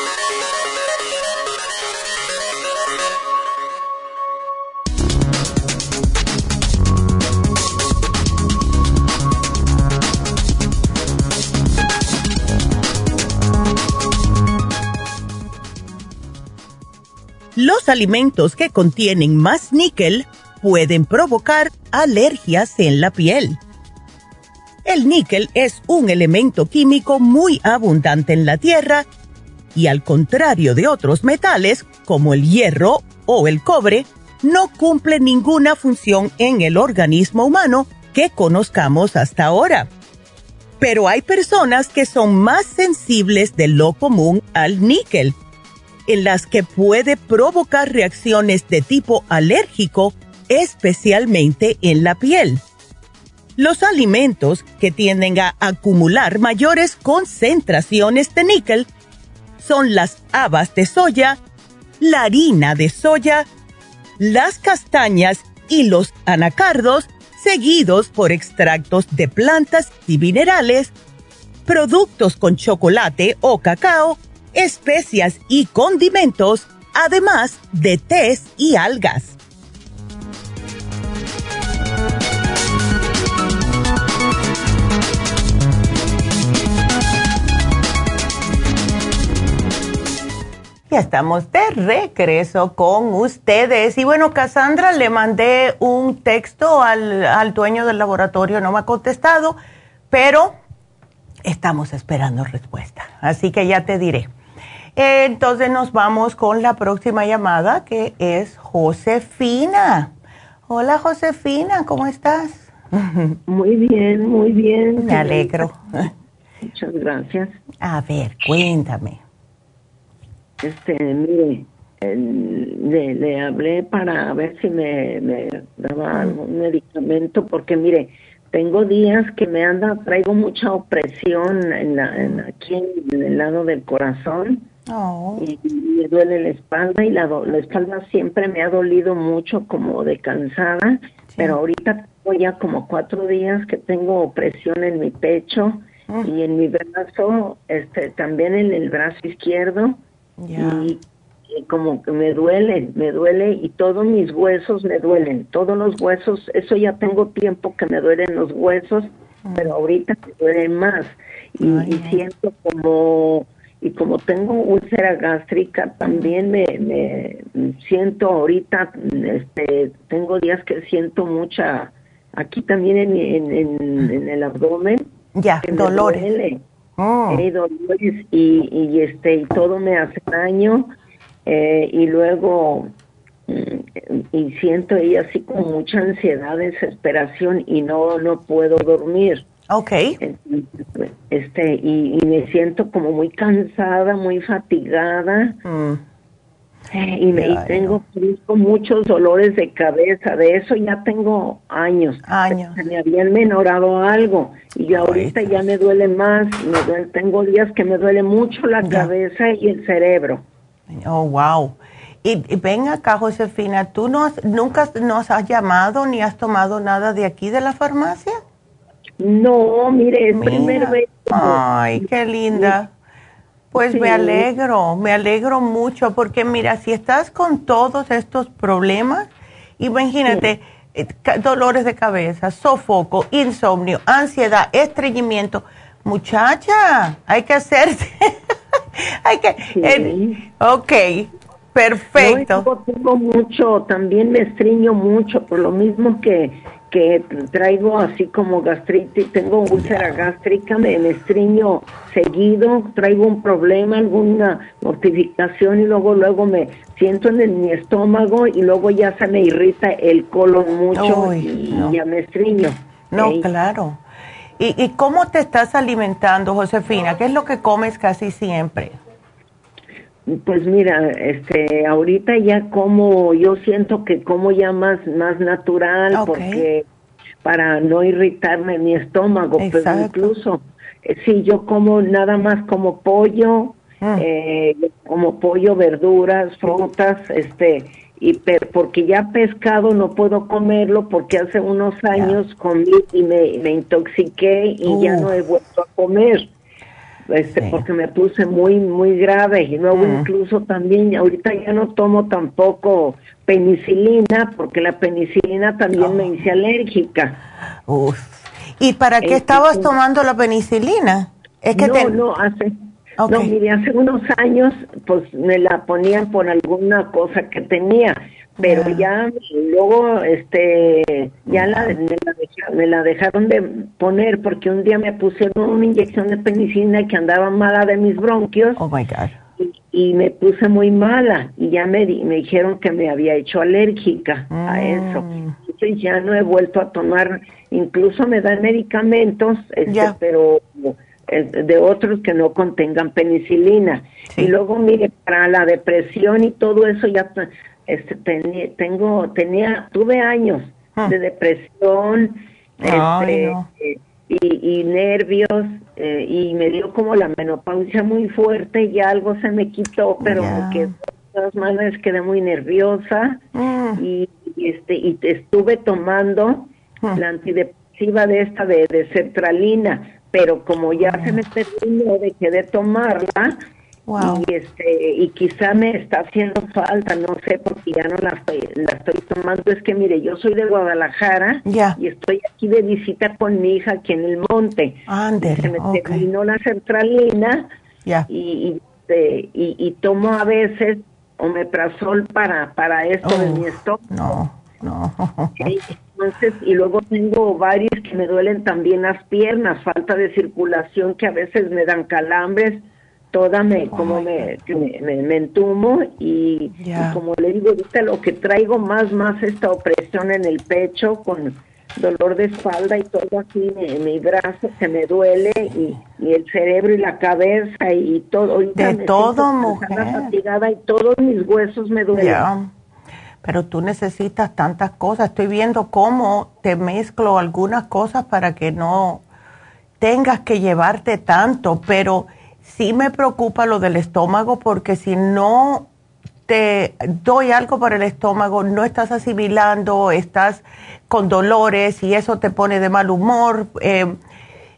Los alimentos que contienen más níquel pueden provocar alergias en la piel. El níquel es un elemento químico muy abundante en la Tierra y al contrario de otros metales como el hierro o el cobre, no cumple ninguna función en el organismo humano que conozcamos hasta ahora. Pero hay personas que son más sensibles de lo común al níquel, en las que puede provocar reacciones de tipo alérgico, especialmente en la piel. Los alimentos que tienden a acumular mayores concentraciones de níquel son las habas de soya, la harina de soya, las castañas y los anacardos, seguidos por extractos de plantas y minerales, productos con chocolate o cacao, especias y condimentos, además de tés y algas. Ya estamos de regreso con ustedes. Y bueno, Cassandra, le mandé un texto al, dueño del laboratorio, no me ha contestado, pero estamos esperando respuesta. Así que ya te diré. Entonces nos vamos con la próxima llamada, que es Josefina. Hola, Josefina, ¿cómo estás? Muy bien, muy bien. Me alegro. Muchas gracias. A ver, cuéntame. Este, mire, le, le, hablé para ver si me, me daba algún medicamento, porque mire, tengo días que me anda, traigo mucha opresión en la, en, aquí en, el lado del corazón. Oh. Y, me duele la espalda y la, la espalda siempre me ha dolido mucho como de cansada, pero ahorita tengo ya como cuatro días que tengo opresión en mi pecho mm. y en mi brazo, este, también en el brazo izquierdo y, como que me duele, me duele y todos mis huesos me duelen, todos los huesos, eso ya tengo tiempo que me duelen los huesos, mm. pero ahorita me duelen más y, siento como y como tengo úlcera gástrica también me, me siento ahorita este tengo días que siento mucha aquí también en, en, en, el abdomen ya dolores Oh. dolores y, y, este y todo me hace daño eh, y luego mm, y siento ahí así con mucha ansiedad, desesperación y no no puedo dormir. Okay. Este y, y me siento como muy cansada, muy fatigada. Mm. Y, me, tengo muchos dolores de cabeza, de eso ya tengo años. Años. me habían menorado algo y yo ahorita ya me duele más, me tengo días que me duele mucho la cabeza y el cerebro. Oh, wow. Y, ven acá, Josefina, ¿tú no nunca nos has llamado ni has tomado nada de aquí de la farmacia? No, mire, es primera vez. Ay, qué linda. Pues me alegro, me alegro mucho porque mira, si estás con todos estos problemas, imagínate, eh, dolores de cabeza, sofoco, insomnio, ansiedad, estreñimiento, muchacha, hay que hacerse, hay que, ok, perfecto. tengo mucho, también me estreño mucho, por lo mismo que que traigo así como gastritis, tengo úlcera gástrica, me, estriño seguido, traigo un problema, alguna mortificación y luego luego me siento en, mi estómago y luego ya se me irrita el colon mucho y ya me estriño. No, claro. ¿Y, ¿Y cómo te estás alimentando, Josefina? ¿Qué es lo que comes casi siempre? Pues mira, este, ahorita ya como, yo siento que como ya más, más natural, porque para no irritarme mi estómago, pero incluso eh, si yo como nada más como pollo, ah. eh, como pollo, verduras, frutas, este, y porque ya pescado no puedo comerlo porque hace unos años comí y me, me intoxiqué y ya no he vuelto a comer este, porque me puse muy, muy grave y luego incluso también, ahorita ya no tomo tampoco penicilina porque la penicilina también me hice alérgica. Uf. ¿Y para qué estabas tomando la penicilina? Es que no, no, hace, no, mire, hace unos años pues me la ponían por alguna cosa que tenía pero ya luego este ya la, me, la dejaron, de poner porque un día me pusieron una inyección de penicilina que andaba mala de mis bronquios oh my god y y me puse muy mala y ya me, me dijeron que me había hecho alérgica a mm. eso. Entonces ya no he vuelto a tomar, incluso me dan medicamentos, este, pero eh, de otros que no contengan penicilina. Y luego, mire, para la depresión y todo eso ya este, tengo, tenía, tuve años ah. de depresión, este, eh, y, nervios eh, y me dio como la menopausia muy fuerte y algo se me quitó, pero que de todas maneras quedé muy nerviosa mm. y, este y estuve tomando mm. la antidepresiva de esta de, de sertralina, pero como ya se me terminó, dejé de tomarla y este y quizá me está haciendo falta, no sé, porque ya no la estoy, la estoy tomando. Es que mire, yo soy de Guadalajara y estoy aquí de visita con mi hija aquí en el monte. se me terminó la centralina y, este, y, y, tomo a veces omeprazol para, para esto de mi estómago. No. No. Entonces, y luego tengo varios que me duelen también las piernas, falta de circulación que a veces me dan calambres toda me como me, me, entumo y, como le digo ahorita lo que traigo más más esta opresión en el pecho con dolor de espalda y todo aquí en mi brazo que me duele y, el cerebro y la cabeza y todo. De todo mujer. fatigada y todos mis huesos me duelen. Pero tú necesitas tantas cosas. Estoy viendo cómo te mezclo algunas cosas para que no tengas que llevarte tanto pero sí me preocupa lo del estómago porque si no te doy algo para el estómago, no estás asimilando, estás con dolores y eso te pone de mal humor. Eh,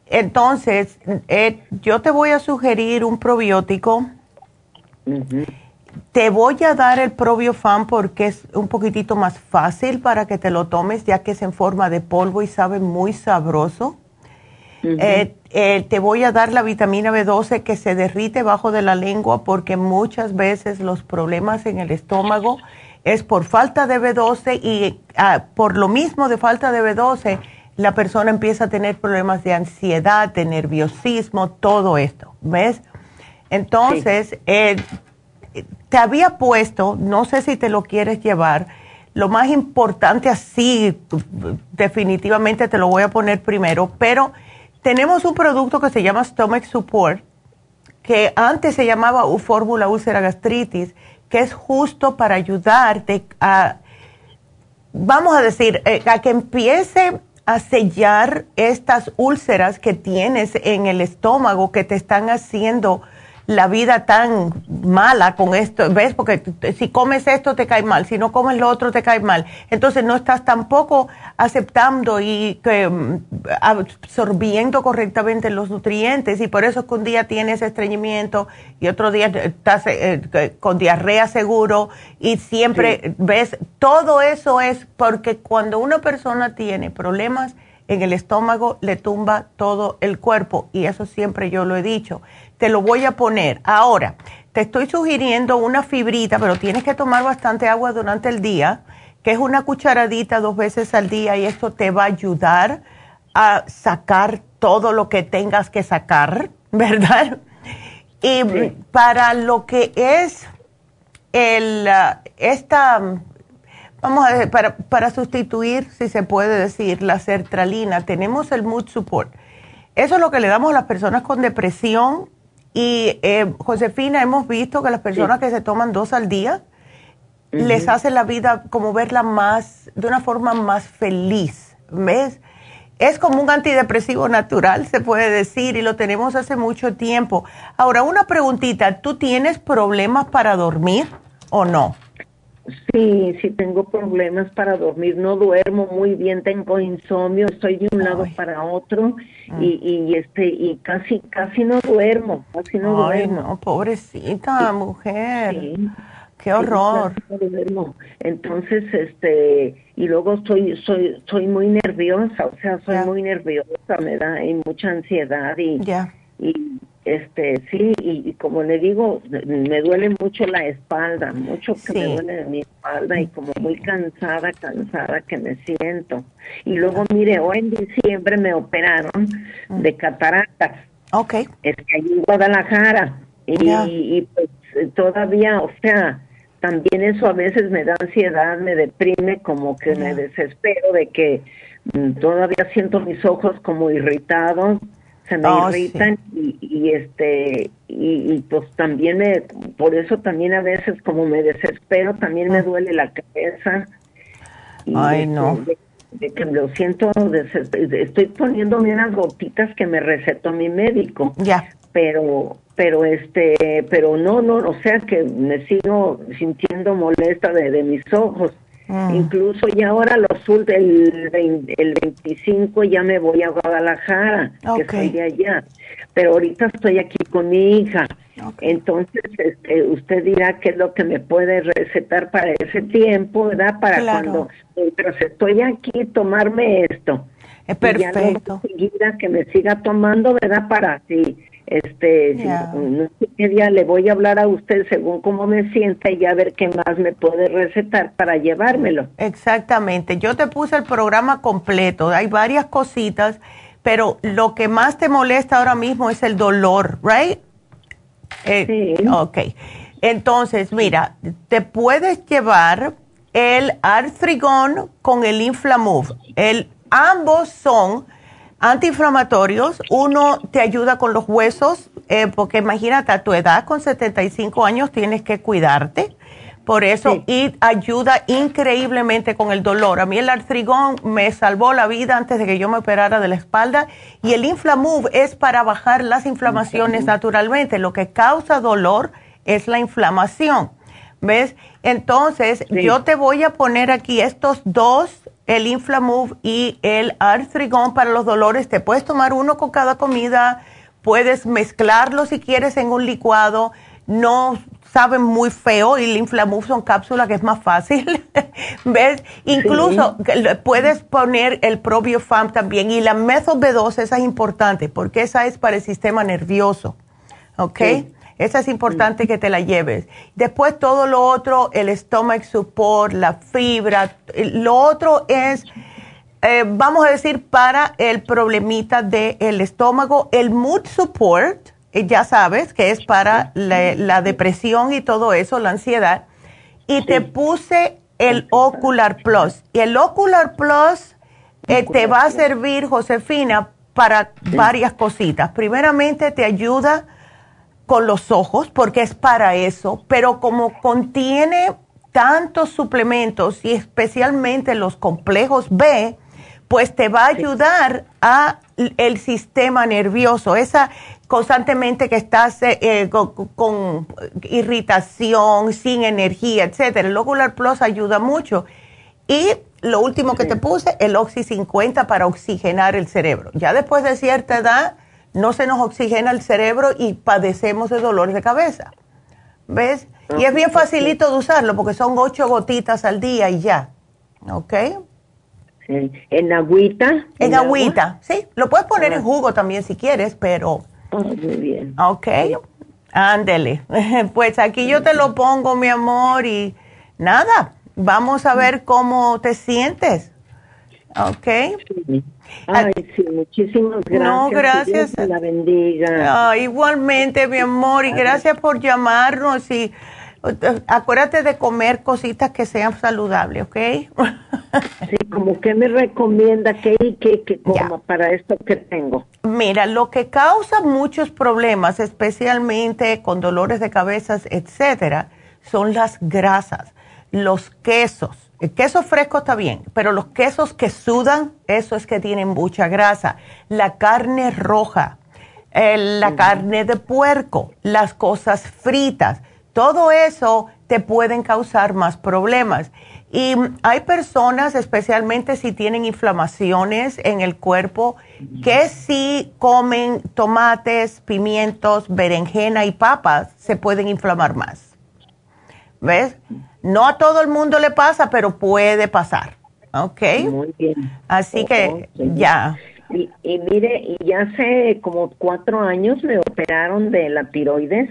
entonces, eh, yo te voy a sugerir un probiótico. Te voy a dar el probiofan porque es un poquitito más fácil para que te lo tomes, ya que es en forma de polvo y sabe muy sabroso. Eh, eh, te voy a dar la vitamina B12 que se derrite bajo de la lengua porque muchas veces los problemas en el estómago es por falta de B12 y ah, por lo mismo de falta de B12 la persona empieza a tener problemas de ansiedad, de nerviosismo, todo esto, ¿ves? Entonces, eh, te había puesto, no sé si te lo quieres llevar, lo más importante así, definitivamente te lo voy a poner primero, pero tenemos un producto que se llama Stomach Support, que antes se llamaba Fórmula úlcera gastritis, que es justo para ayudarte a, vamos a decir, eh, a que empiece a sellar estas úlceras que tienes en el estómago que te están haciendo la vida tan mala con esto, ¿ves? Porque si comes esto te cae mal, si no comes lo otro te cae mal. Entonces no estás tampoco aceptando y mm, absorbiendo correctamente los nutrientes. Y por eso es que un día tienes estreñimiento y otro día estás eh, eh, con diarrea seguro. Y siempre ves, todo eso es porque cuando una persona tiene problemas en el estómago le tumba todo el cuerpo. Y eso siempre yo lo he dicho te lo voy a poner. Ahora, te estoy sugiriendo una fibrita, pero tienes que tomar bastante agua durante el día, que es una cucharadita dos veces al día y esto te va a ayudar a sacar todo lo que tengas que sacar, ¿verdad? Y para lo que es el, uh, esta, vamos a ver, para, para sustituir, si se puede decir, la sertralina, tenemos el Mood Support. Eso es lo que le damos a las personas con depresión y eh, Josefina, hemos visto que las personas que se toman dos al día les hace la vida como verla más, de una forma más feliz. ¿Ves? Es como un antidepresivo natural, se puede decir, y lo tenemos hace mucho tiempo. Ahora, una preguntita, ¿tú tienes problemas para dormir o no? Sí, sí tengo problemas para dormir, no duermo muy bien, tengo insomnio, estoy de un lado para otro mm. y, y este y casi casi no duermo, casi no Ay, duermo. No, pobrecita mujer. Sí. Qué horror. Entonces, este, y luego soy, soy, soy muy nerviosa, o sea, soy muy nerviosa, me da hay mucha ansiedad y, y este, sí, y, como le digo, me duele mucho la espalda, mucho que me duele mi espalda y como muy cansada, cansada que me siento. Y luego, mire, hoy en diciembre me operaron de cataratas. Ok. Es que allí en Guadalajara. Y, y, pues todavía, o sea, también eso a veces me da ansiedad, me deprime, como que me desespero de que mm, todavía siento mis ojos como irritados, se me oh, irritan y, este y, pues también me por eso también a veces como me desespero también me ah. duele la cabeza. Ay este, no. de, que lo siento estoy poniéndome unas gotitas que me recetó mi médico ya. pero pero este pero no no o sea que me sigo sintiendo molesta de, mis ojos mm. incluso ya ahora los el, el 25 ya me voy a Guadalajara que estoy de allá. Pero ahorita estoy aquí con mi hija. Entonces este, usted dirá qué es lo que me puede recetar para ese tiempo verdad para cuando mientras estoy aquí tomarme esto. Es perfecto. y que me siga tomando verdad para así este, no sé qué día le voy a hablar a usted según cómo me sienta y a ver qué más me puede recetar para llevármelo. Exactamente. Yo te puse el programa completo. Hay varias cositas, pero lo que más te molesta ahora mismo es el dolor, ¿right? Eh, sí. Ok. Entonces, mira, te puedes llevar el Artrigón con el Inflamove. El, ambos son antiinflamatorios. Uno te ayuda con los huesos, eh, porque imagínate, a tu edad, con 75 años, tienes que cuidarte. Por eso, y ayuda increíblemente con el dolor. A mí el artrigón me salvó la vida antes de que yo me operara de la espalda. Y el Inflamove es para bajar las inflamaciones naturalmente. Lo que causa dolor es la inflamación. ¿Ves? Entonces, yo te voy a poner aquí estos dos el Inflamove y el Arthrigon para los dolores. Te puedes tomar uno con cada comida, puedes mezclarlo si quieres en un licuado. No saben muy feo y el Inflamove son cápsulas que es más fácil. ¿Ves? Incluso puedes poner el Probiofam también y la Methyl B12, esa es importante porque esa es para el sistema nervioso. ¿Ok? Esa es importante que te la lleves. Después todo lo otro, el stomach support, la fibra, lo otro es, eh, vamos a decir, para el problemita del estómago, el mood support, eh, ya sabes que es para la, depresión y todo eso, la ansiedad. Y te puse el Ocular Plus. Y el Ocular Plus eh, te va a servir, Josefina, para varias cositas. Primeramente, te ayuda con los ojos porque es para eso, pero como contiene tantos suplementos y especialmente los complejos B, pues te va a ayudar a el sistema nervioso, esa constantemente que estás eh, eh, con, irritación, sin energía, etcétera. El Ocular Plus ayuda mucho. Y lo último que te puse, el Oxy 50 para oxigenar el cerebro. Ya después de cierta edad, no se nos oxigena el cerebro y padecemos de dolores de cabeza. ¿Ves? Y es bien facilito de usarlo porque son ocho gotitas al día y ya. ¿Ok? ¿En agüita? En, agüita, sí. Lo puedes poner en ah. jugo también si quieres, pero... Oh, muy bien. Ok. Ándele. Pues aquí yo te lo pongo, mi amor, y nada, vamos a ver cómo te sientes. ¿Ok? Ay, sí, muchísimas gracias. No, gracias. la bendiga. igualmente, mi amor, y gracias por llamarnos y acuérdate de comer cositas que sean saludables, ¿ok? sí, como que me recomienda que que, que coma para esto que tengo. Mira, lo que causa muchos problemas, especialmente con dolores de cabeza, etcétera, son las grasas, los quesos el queso fresco está bien, pero los quesos que sudan, eso es que tienen mucha grasa. La carne roja, la carne de puerco, las cosas fritas, todo eso te pueden causar más problemas. Y hay personas, especialmente si tienen inflamaciones en el cuerpo, que si comen tomates, pimientos, berenjena y papas, se pueden inflamar más. ¿Ves? No a todo el mundo le pasa, pero puede pasar. ¿Ok? Muy bien. Así que ya. Y, mire, ya hace como cuatro años me operaron de la tiroides,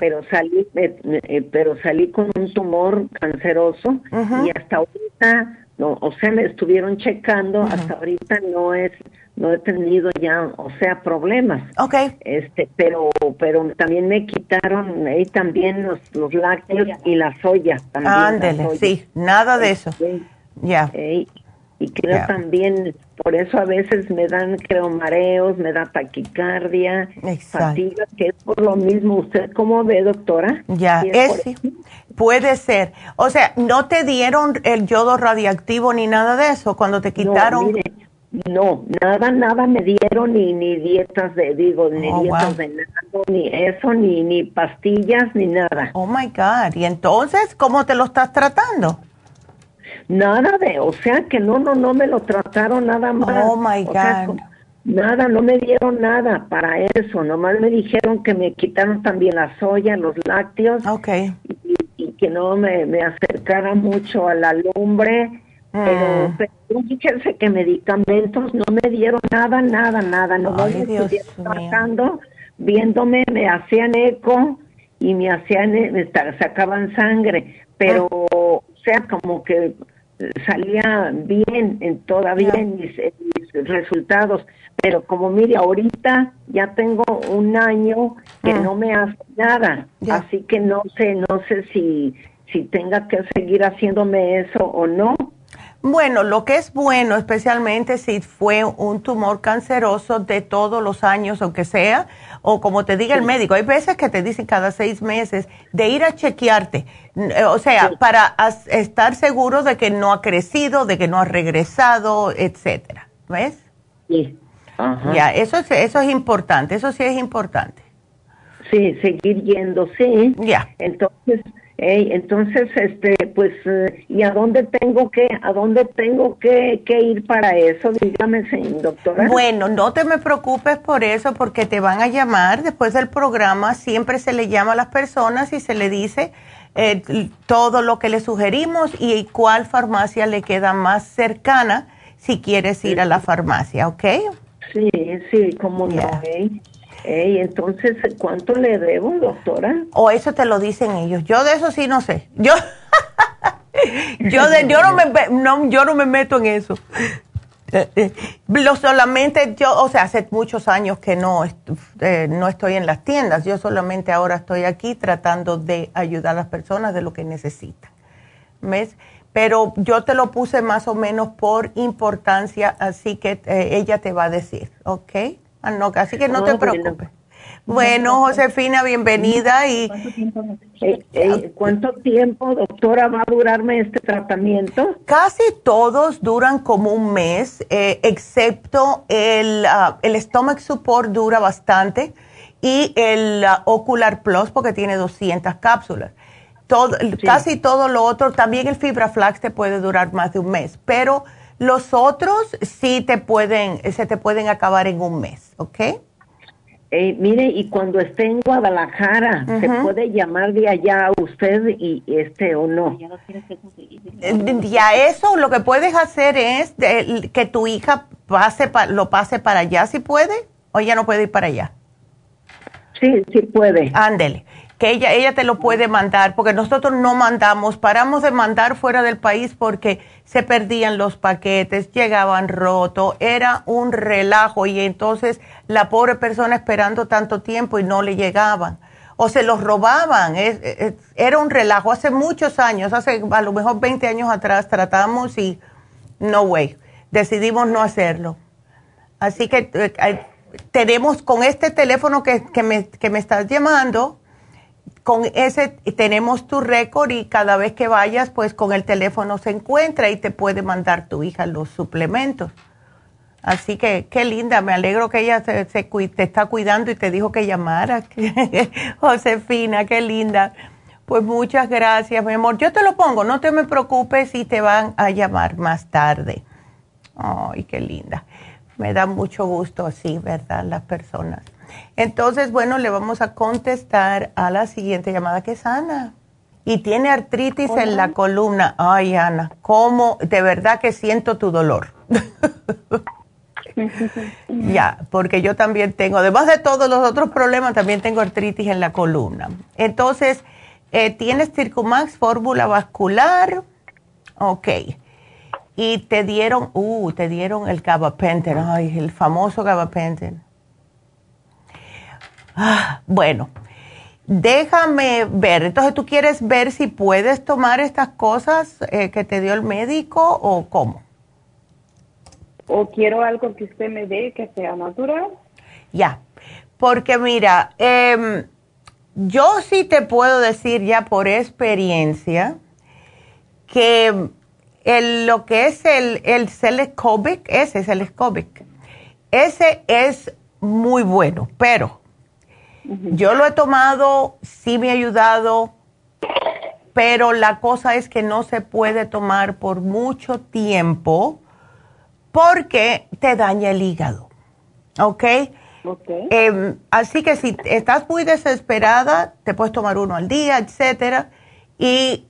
pero salí, eh, eh, pero salí con un tumor canceroso y hasta ahorita no, o sea, me estuvieron checando, hasta ahorita no es, no he tenido ya, o sea, problemas. Ok. Este, pero, pero también me quitaron ahí también los, los lácteos y la soya. Ándele, sí, nada de eso. Ya. y creo también, por eso a veces me dan, creo, mareos, me da taquicardia, fatiga, que es por lo mismo. ¿Usted cómo ve, doctora? Ya, es, puede ser. O sea, ¿no te dieron el yodo radiactivo ni nada de eso cuando te quitaron? No, nada, nada me dieron, ni, ni dietas de, digo, ni oh, dietas de nada, ni eso, ni, ni pastillas, ni nada. Oh my God. ¿Y entonces cómo te lo estás tratando? Nada de, o sea que no, no, no me lo trataron nada más. Oh my God. nada, no me dieron nada para eso, nomás me dijeron que me quitaron también la soya, los lácteos. Ok. Y, y que no me, me acercara mucho a la lumbre pero, mm. pero fíjense que medicamentos no me dieron nada, nada, nada. No me estuvieron tratando, viéndome, me hacían eco y me hacían, me sacaban sangre. Pero, ah. o sea, como que salía bien, en todavía en mis, resultados. Pero como mire, ahorita ya tengo un año que ah. no me hace nada. Así que no sé, no sé si, si tenga que seguir haciéndome eso o no bueno, lo que es bueno, especialmente si fue un tumor canceroso de todos los años, aunque sea, o como te diga el médico, hay veces que te dicen cada seis meses de ir a chequearte, eh, o sea, para estar seguro de que no ha crecido, de que no ha regresado, etcétera, ¿ves? Sí. Ya, eso es, eso es importante, eso sí es importante. Sí, seguir yendo, sí. Ya. Entonces, entonces, este, pues, eh, ¿y a dónde tengo que, a dónde tengo que, ir para eso? Dígame, doctora. Bueno, no te me preocupes por eso, porque te van a llamar después del programa. Siempre se le llama a las personas y se le dice eh, todo lo que le sugerimos y cuál farmacia le queda más cercana si quieres ir a la farmacia, ¿ok? Sí, sí, como no. Ey, entonces, ¿cuánto le debo, doctora? O eso te lo dicen ellos. Yo de eso sí no sé. Yo, yo, de, yo, no me, no, yo no me meto en eso. Eh, eh, lo solamente yo, o sea, hace muchos años que no, eh, no estoy en las tiendas. Yo solamente ahora estoy aquí tratando de ayudar a las personas de lo que necesitan. ¿Ves? Pero yo te lo puse más o menos por importancia, así que ella te va a decir, ¿ok? Ah, no, así que no te preocupes. Bueno, Josefina, bienvenida. y ¿Cuánto tiempo, doctora, va a durarme este tratamiento? Casi todos duran como un mes, eh, excepto el, uh, el Stomach Support dura bastante y el ah, Ocular Plus porque tiene 200 cápsulas. Todo, Casi todo lo otro, también el Fibra Flax te puede durar más de un mes, pero los otros sí te pueden, se te pueden acabar en un mes, ¿ok? Eh, mire, y cuando esté en Guadalajara, ¿se puede llamar de allá a usted y este o no? Eh, ya eso, lo que puedes hacer es que tu hija pase lo pase para allá, si puede, o ella no puede ir para allá. Sí, sí puede. Ándele ella, ella te lo puede mandar, porque nosotros no mandamos, paramos de mandar fuera del país porque se perdían los paquetes, llegaban rotos, era un relajo y entonces la pobre persona esperando tanto tiempo y no le llegaban. O se los robaban, era un relajo. Hace muchos años, hace a lo mejor 20 años atrás tratamos y no way, decidimos no hacerlo. Así que eh, tenemos con este teléfono que, que, me, que me estás llamando, con ese tenemos tu récord y cada vez que vayas, pues con el teléfono se encuentra y te puede mandar tu hija los suplementos. Así que qué linda, me alegro que ella se, te está cuidando y te dijo que llamara. Josefina, qué linda. Pues muchas gracias, mi amor. Yo te lo pongo, no te me preocupes y te van a llamar más tarde. Ay, qué linda. Me da mucho gusto así, ¿verdad? Las personas. Entonces, bueno, le vamos a contestar a la siguiente llamada que es Ana. Y tiene artritis en la columna. Ay, Ana, ¿cómo? De verdad que siento tu dolor. ya, porque yo también tengo, además de todos los otros problemas, también tengo artritis en la columna. Entonces, eh, ¿tienes Circumax, fórmula vascular? Ok. y te dieron, uh, te dieron el gabapentin, ay, el famoso gabapentin. Ah, bueno, déjame ver. Entonces, ¿tú quieres ver si puedes tomar estas cosas eh, que te dio el médico o cómo? O quiero algo que usted me dé que sea natural. Ya, porque mira, em, yo sí te puedo decir ya por experiencia que el, lo que es el, el Celecovic, ese es el Scobic, ese es muy bueno, pero yo lo he tomado, sí me ha ayudado, pero la cosa es que no se puede tomar por mucho tiempo porque te daña el hígado. ¿Ok? Okay. Em, así que si estás muy desesperada, te puedes tomar uno al día, etcétera. Y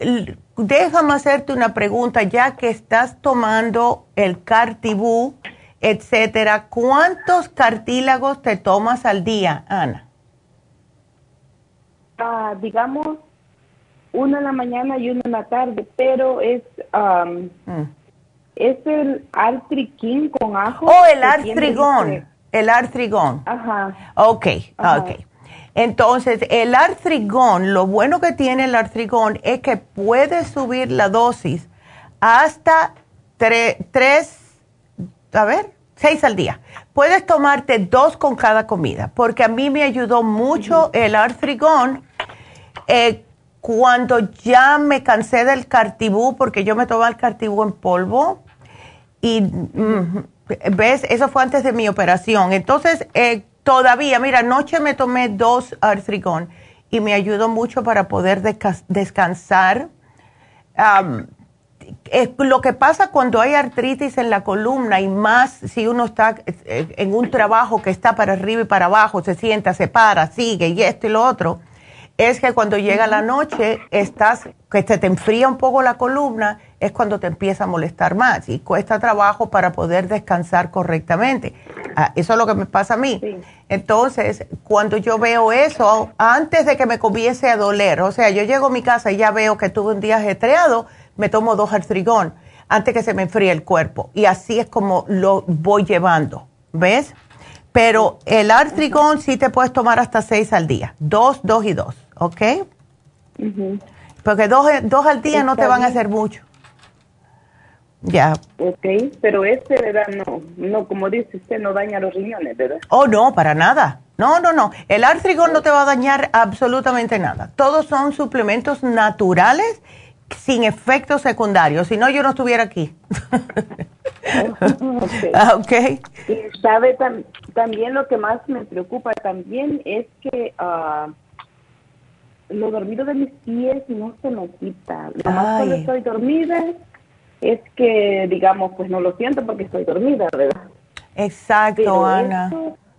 déjame hacerte una pregunta, ya que estás tomando el Cartibú, etcétera, ¿cuántos cartílagos te tomas al día, Ana? Digamos, uno en la mañana y uno en la tarde, pero es mm. es el artriquín con ajo. Oh, el artrigón, el artrigón. Ajá. Ok, ok. Entonces, el artrigón, lo bueno que tiene el artrigón es que puede subir la dosis hasta tres, a ver, seis al día. Puedes tomarte dos con cada comida, porque a mí me ayudó mucho el artrigón eh, cuando ya me cansé del cartibú, porque yo me tomaba el cartibú en polvo, y, mm, ¿ves? Eso fue antes de mi operación. Entonces, eh, Todavía, mira, anoche me tomé dos artrigón y me ayudó mucho para poder descansar. Lo que pasa cuando hay artritis en la columna y más si uno está eh, en un trabajo que está para arriba y para abajo, se sienta, se para, sigue y esto y lo otro, es que cuando llega la noche, estás, que se te enfría un poco la columna, es cuando te empieza a molestar más y cuesta trabajo para poder descansar correctamente. Ah, eso es lo que me pasa a mí. Entonces, cuando yo veo eso, antes de que me comience a doler, o sea, yo llego a mi casa y ya veo que tuve un día ajetreado, me tomo dos artrigón antes que se me enfríe el cuerpo. Y así es como lo voy llevando, ¿ves? Pero el artrigón sí te puedes tomar hasta seis al día, dos, dos y dos. ¿ok? Porque dos, dos, al día no te van a hacer mucho. Ya. Ok, pero este, ¿verdad? No, no, como dice usted, no daña los riñones, ¿verdad? Oh, no, para nada. No, no, no. El artrigón no te va a dañar absolutamente nada. Todos son suplementos naturales sin efectos secundarios. Si no, yo no estuviera aquí. okay. Ah, okay. Y sabe también lo que más me preocupa también es que uh, lo dormido de mis pies no se me quita. Lo más cuando estoy dormida es que, digamos, pues no lo siento porque estoy dormida, ¿verdad? Exacto, Ana.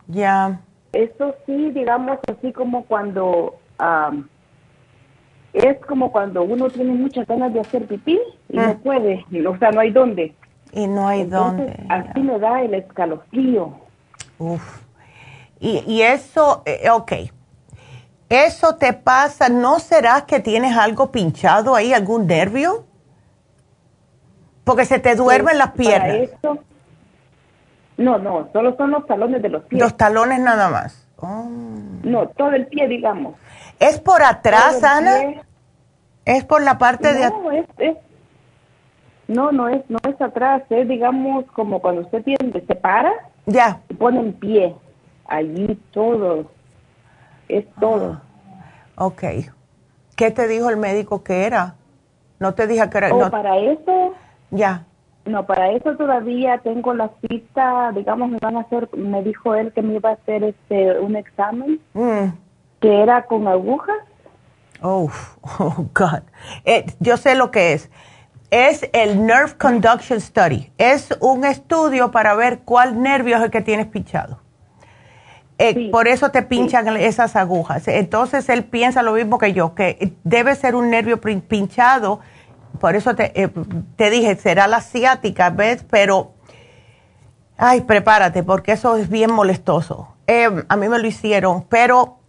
Ya. Eso sí, digamos, así como cuando... es como cuando uno tiene muchas ganas de hacer pipí y no mm. puede, o sea, no hay dónde. Y no hay dónde. Así me da el escalofrío. Uf. Y, y eso, eh, ok, eso te pasa, ¿no será que tienes algo pinchado ahí, algún nervio? Porque se te duermen las piernas. no, no, solo son los talones de los pies. Los talones nada más. Oh. No, todo el pie, digamos. ¿Es por atrás, Ana? ¿Es por la parte de atrás? Es, no, no es, no es atrás, es digamos como cuando usted tiene, se para, ya. se pone en pie, allí todo es todo. ok. ¿Qué te dijo el médico que era? No te dije que era. no. para eso. Ya. No, para eso todavía tengo la cita, digamos, me van a hacer, me dijo él que me iba a hacer este un examen mm. Que era con agujas. Oh, oh God. Eh, yo sé lo que es. Es el Nerve Conduction Study. Es un estudio para ver cuál nervio es el que tienes pinchado. Eh, por eso te pinchan esas agujas. Entonces él piensa lo mismo que yo, que debe ser un nervio pinchado. Por eso te, eh, te dije, será la ciática, ¿ves? Pero, ay, prepárate, porque eso es bien molestoso. Eh, a mí me lo hicieron, pero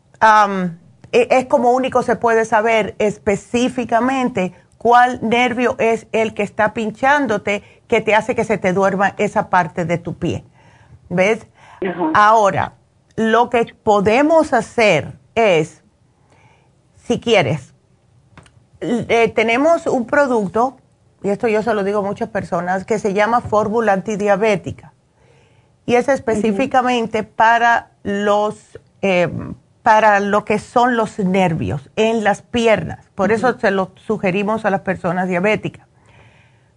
e, es como único se puede saber específicamente cuál nervio es el que está pinchándote que te hace que se te duerma esa parte de tu pie. ¿Ves? Ahora, lo que podemos hacer es, si quieres, eh, tenemos un producto, y esto yo se lo digo a muchas personas, que se llama fórmula antidiabética. Y es específicamente para los eh, para lo que son los nervios en las piernas. Por eso se lo sugerimos a las personas diabéticas.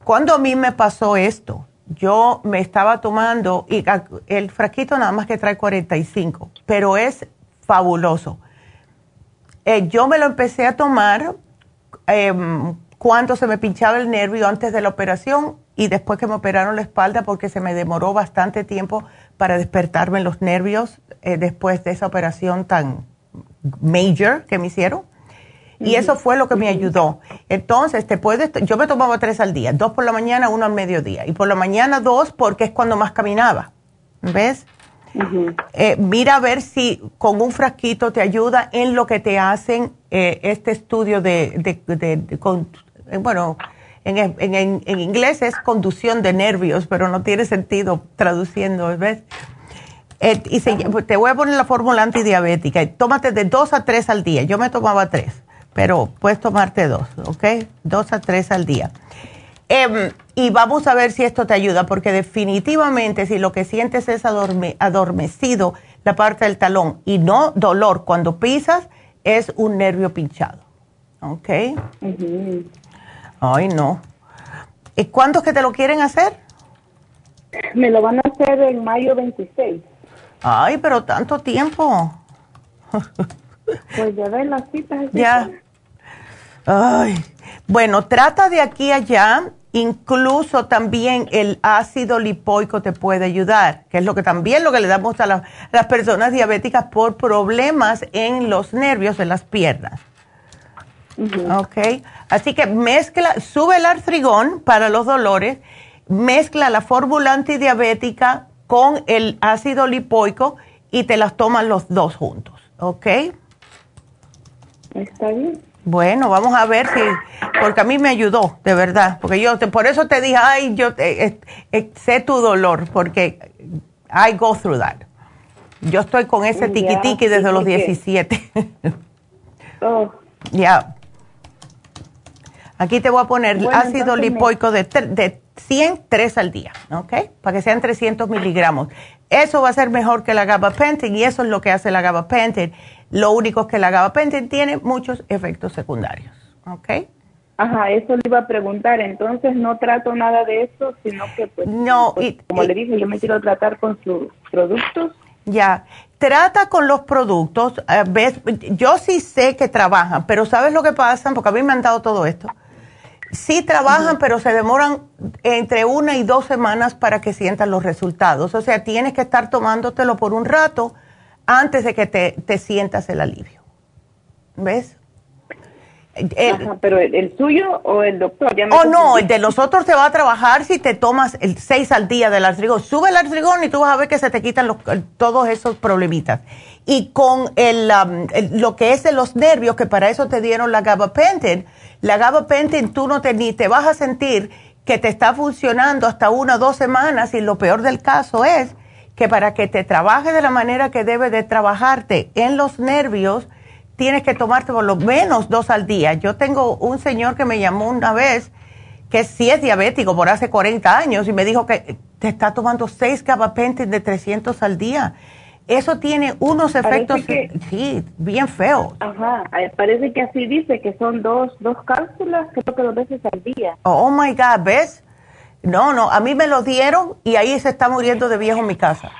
Cuando a mí me pasó esto, yo me estaba tomando, y el frasquito nada más que trae 45, pero es fabuloso. Eh, yo me lo empecé a tomar em, cuando se me pinchaba el nervio antes de la operación y después que me operaron la espalda porque se me demoró bastante tiempo para despertarme los nervios eh, después de esa operación tan major que me hicieron. Y eso fue lo que me ayudó. Entonces, te puedes, yo me tomaba tres al día, dos por la mañana, uno al mediodía. Y por la mañana dos porque es cuando más caminaba. ¿Ves? Eh, mira a ver si con un frasquito te ayuda en lo que te hacen eh, este estudio de, de, bueno, en, inglés es conducción de nervios, pero no tiene sentido traduciendo, ¿ves? Eh, y te voy a poner la fórmula antidiabética. Tómate de dos a tres al día. Yo me tomaba tres, pero puedes tomarte dos, ¿ok? Dos a tres al día. Em, y vamos a ver si esto te ayuda, porque definitivamente si lo que sientes es adormecido la parte del talón y no dolor cuando pisas, es un nervio pinchado. ¿Ok? Ay, no. ¿Y cuándo es que te lo quieren hacer? Me lo van a hacer en mayo 26. Ay, pero tanto tiempo. pues ya ven las citas. Ya. Ay. Bueno, trata de aquí a allá. Incluso también el ácido lipoico te puede ayudar, que es lo que también lo que le damos a, las personas diabéticas por problemas en los nervios, en las piernas. Ok. Así que mezcla, sube el artrigón para los dolores, mezcla la fórmula antidiabética con el ácido lipoico y te las toman los dos juntos, ¿ok? Está bien. Bueno, vamos a ver si, porque a mí me ayudó, de verdad, porque yo, por eso te dije, ay, yo eh, eh, sé tu dolor, porque I go through that. Yo estoy con ese tiquitiqui desde los 17. oh. Ya. Aquí te voy a poner ácido lipoico de, de 100, 3 al día, ¿ok? Para que sean 300 miligramos. Eso va a ser mejor que la gabapentin y eso es lo que hace la gabapentin. Lo único es que la gabapentin tiene muchos efectos secundarios, ¿ok? Ajá, eso le iba a preguntar. Entonces no trato nada de eso, sino que pues, no, pues, como le dije, yo me quiero tratar con sus productos. Ya, trata con los productos. Eh, ves, yo sí sé que trabajan, pero ¿sabes lo que pasa? Porque a mí me han dado todo esto Sí trabajan, pero se demoran entre una y dos semanas para que sientan los resultados. O sea, tienes que estar tomándotelo por un rato antes de que te, sientas el alivio. ¿Ves? Pero el, suyo o el doctor. Ya oh, no, el de nosotros te va a trabajar si te tomas el seis al día del artrigón. Sube el artrigón y tú vas a ver que se te quitan los, todos esos problemitas. Y con el, lo que es de los nervios, que para eso te dieron la gabapentin, la gabapentin tú no te, ni te vas a sentir que te está funcionando hasta una o dos semanas y lo peor del caso es que para que te trabaje de la manera que debe de trabajarte en los nervios, tienes que tomarte por lo menos dos al día. Yo tengo un señor que me llamó una vez que sí es diabético por hace 40 años y me dijo que te está tomando seis gabapentin de 300 al día eso tiene unos efectos, sí, bien feos. Ajá, eh, parece que así dice, que son dos, dos cápsulas, creo que dos veces al día. Oh, my God, ¿ves? No, no, a mí me lo dieron y ahí se está muriendo de viejo en mi casa.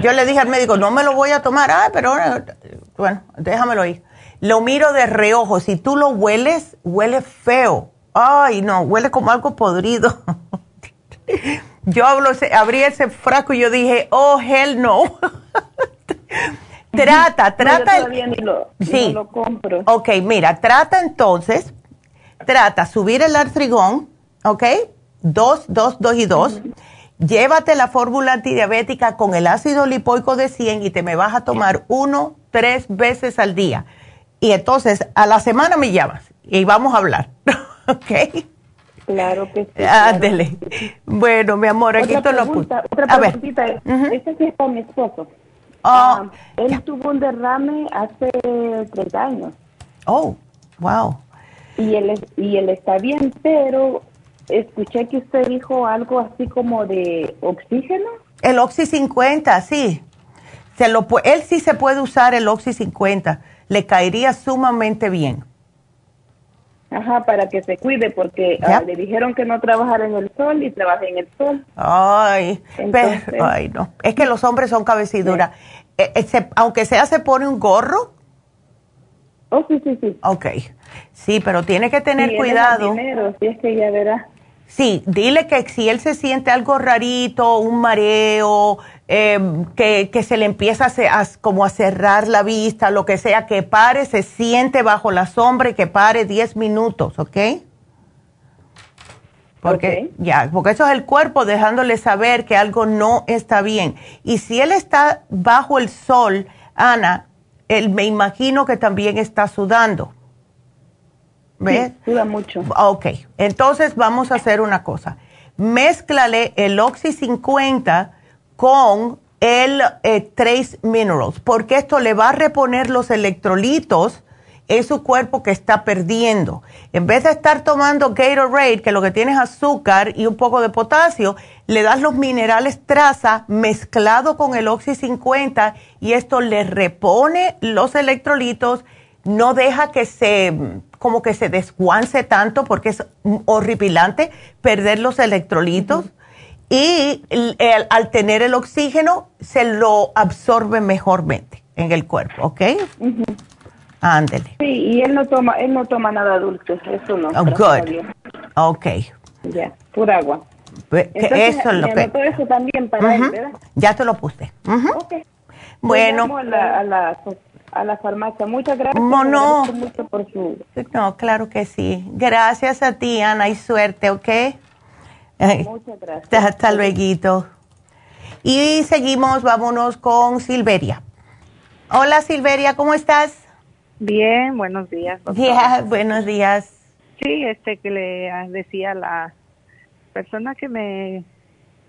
Yo le dije al médico, no me lo voy a tomar, ah, pero bueno, déjamelo ir. Lo miro de reojo, si tú lo hueles, huele feo. Ay, no, huele como algo podrido. yo hablo, abrí ese frasco y yo dije, oh, hell no. trata, trata. lo, sí. lo compro. Ok, mira, trata entonces, trata subir el artrigón, ok, dos, dos, dos y dos. Llévate la fórmula antidiabética con el ácido lipoico de 100 y te me vas a tomar uno, tres veces al día. Y entonces a la semana me llamas y vamos a hablar. ¿ok? Claro que sí. Ándele. Bueno, mi amor, aquí te lo puse. Otra preguntita. Ver. Este sí es para mi esposo. Oh, ah, él tuvo un derrame hace 30 años. Oh, wow. Y él, y él está bien, pero escuché que usted dijo algo así como de oxígeno. El Oxy 50, sí. Se lo, él sí se puede usar el Oxy 50. Le caería sumamente bien. Ajá, para que se cuide, porque ah, le dijeron que no trabajara en el sol y trabaja en el sol. Ay, pero, ay, no. Es que los hombres son cabeciduras. Eh, eh, aunque sea, se pone un gorro. Oh, sí, sí, sí. Ok. Sí, pero tiene que tener cuidado. sí, es que ya verá. Sí, dile que si él se siente algo rarito, un mareo, em, que, se le empieza a, como a cerrar la vista, lo que sea, que pare, se siente bajo la sombra y que pare 10 minutos, ¿ok? Porque ya, porque eso es el cuerpo dejándole saber que algo no está bien. Y si él está bajo el sol, Ana, él me imagino que también está sudando. ¿Ves? Sí, suda mucho. Ok, entonces vamos a hacer una cosa. Mézclale el Oxy 50 con el eh, Trace Minerals, porque esto le va a reponer los electrolitos en su cuerpo que está perdiendo. En vez de estar tomando Gatorade, que lo que tiene es azúcar y un poco de potasio, le das los minerales traza mezclado con el Oxy 50 y esto le repone los electrolitos, no deja que se como que se desguance tanto porque es horripilante perder los electrolitos y al tener el oxígeno se lo absorbe mejormente en el cuerpo, ¿ok? Ándele. Sí, y él no toma, él no toma nada dulce, eso no. Oh, good. Ok. Ya, pura agua. eso es lo que. eso también para él, ¿verdad? Ya te lo puse. Ok. Bueno. A la, a, la, a la, farmacia. Muchas gracias. No, no. Mucho por su... No, claro que sí. Gracias a ti, Ana, y suerte, ¿ok? Muchas gracias. Hasta luego. Y seguimos, vámonos con Silveria. Hola Silveria, ¿cómo estás? Bien, buenos días. buenos días. Sí, este que le decía a la persona que me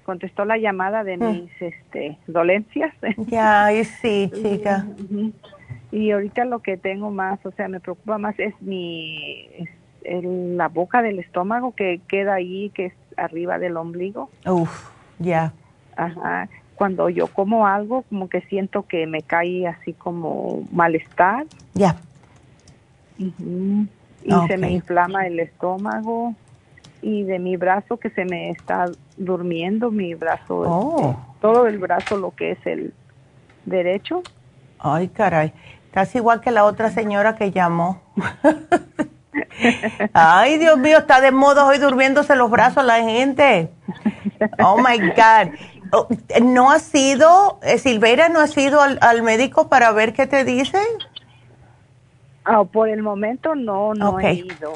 contestó la llamada de mm. mis este dolencias. Ya, sí, chica. Y ahorita lo que tengo más, o sea, me preocupa más es mi la boca del estómago que queda ahí, que es arriba del ombligo. Uf, ya. Ajá cuando yo como algo, como que siento que me cae así como malestar. Ya. Y se me inflama el estómago y de mi brazo que se me está durmiendo, mi brazo, oh. este, todo el brazo, lo que es el derecho. Ay, caray. Estás igual que la otra señora que llamó. Ay, Dios mío, está de moda hoy durmiéndose los brazos la gente. Oh, my God. Oh, ¿No has ido, eh, Silveira, no has ido al, médico para ver qué te dicen? Ah, por el momento no, no he ido.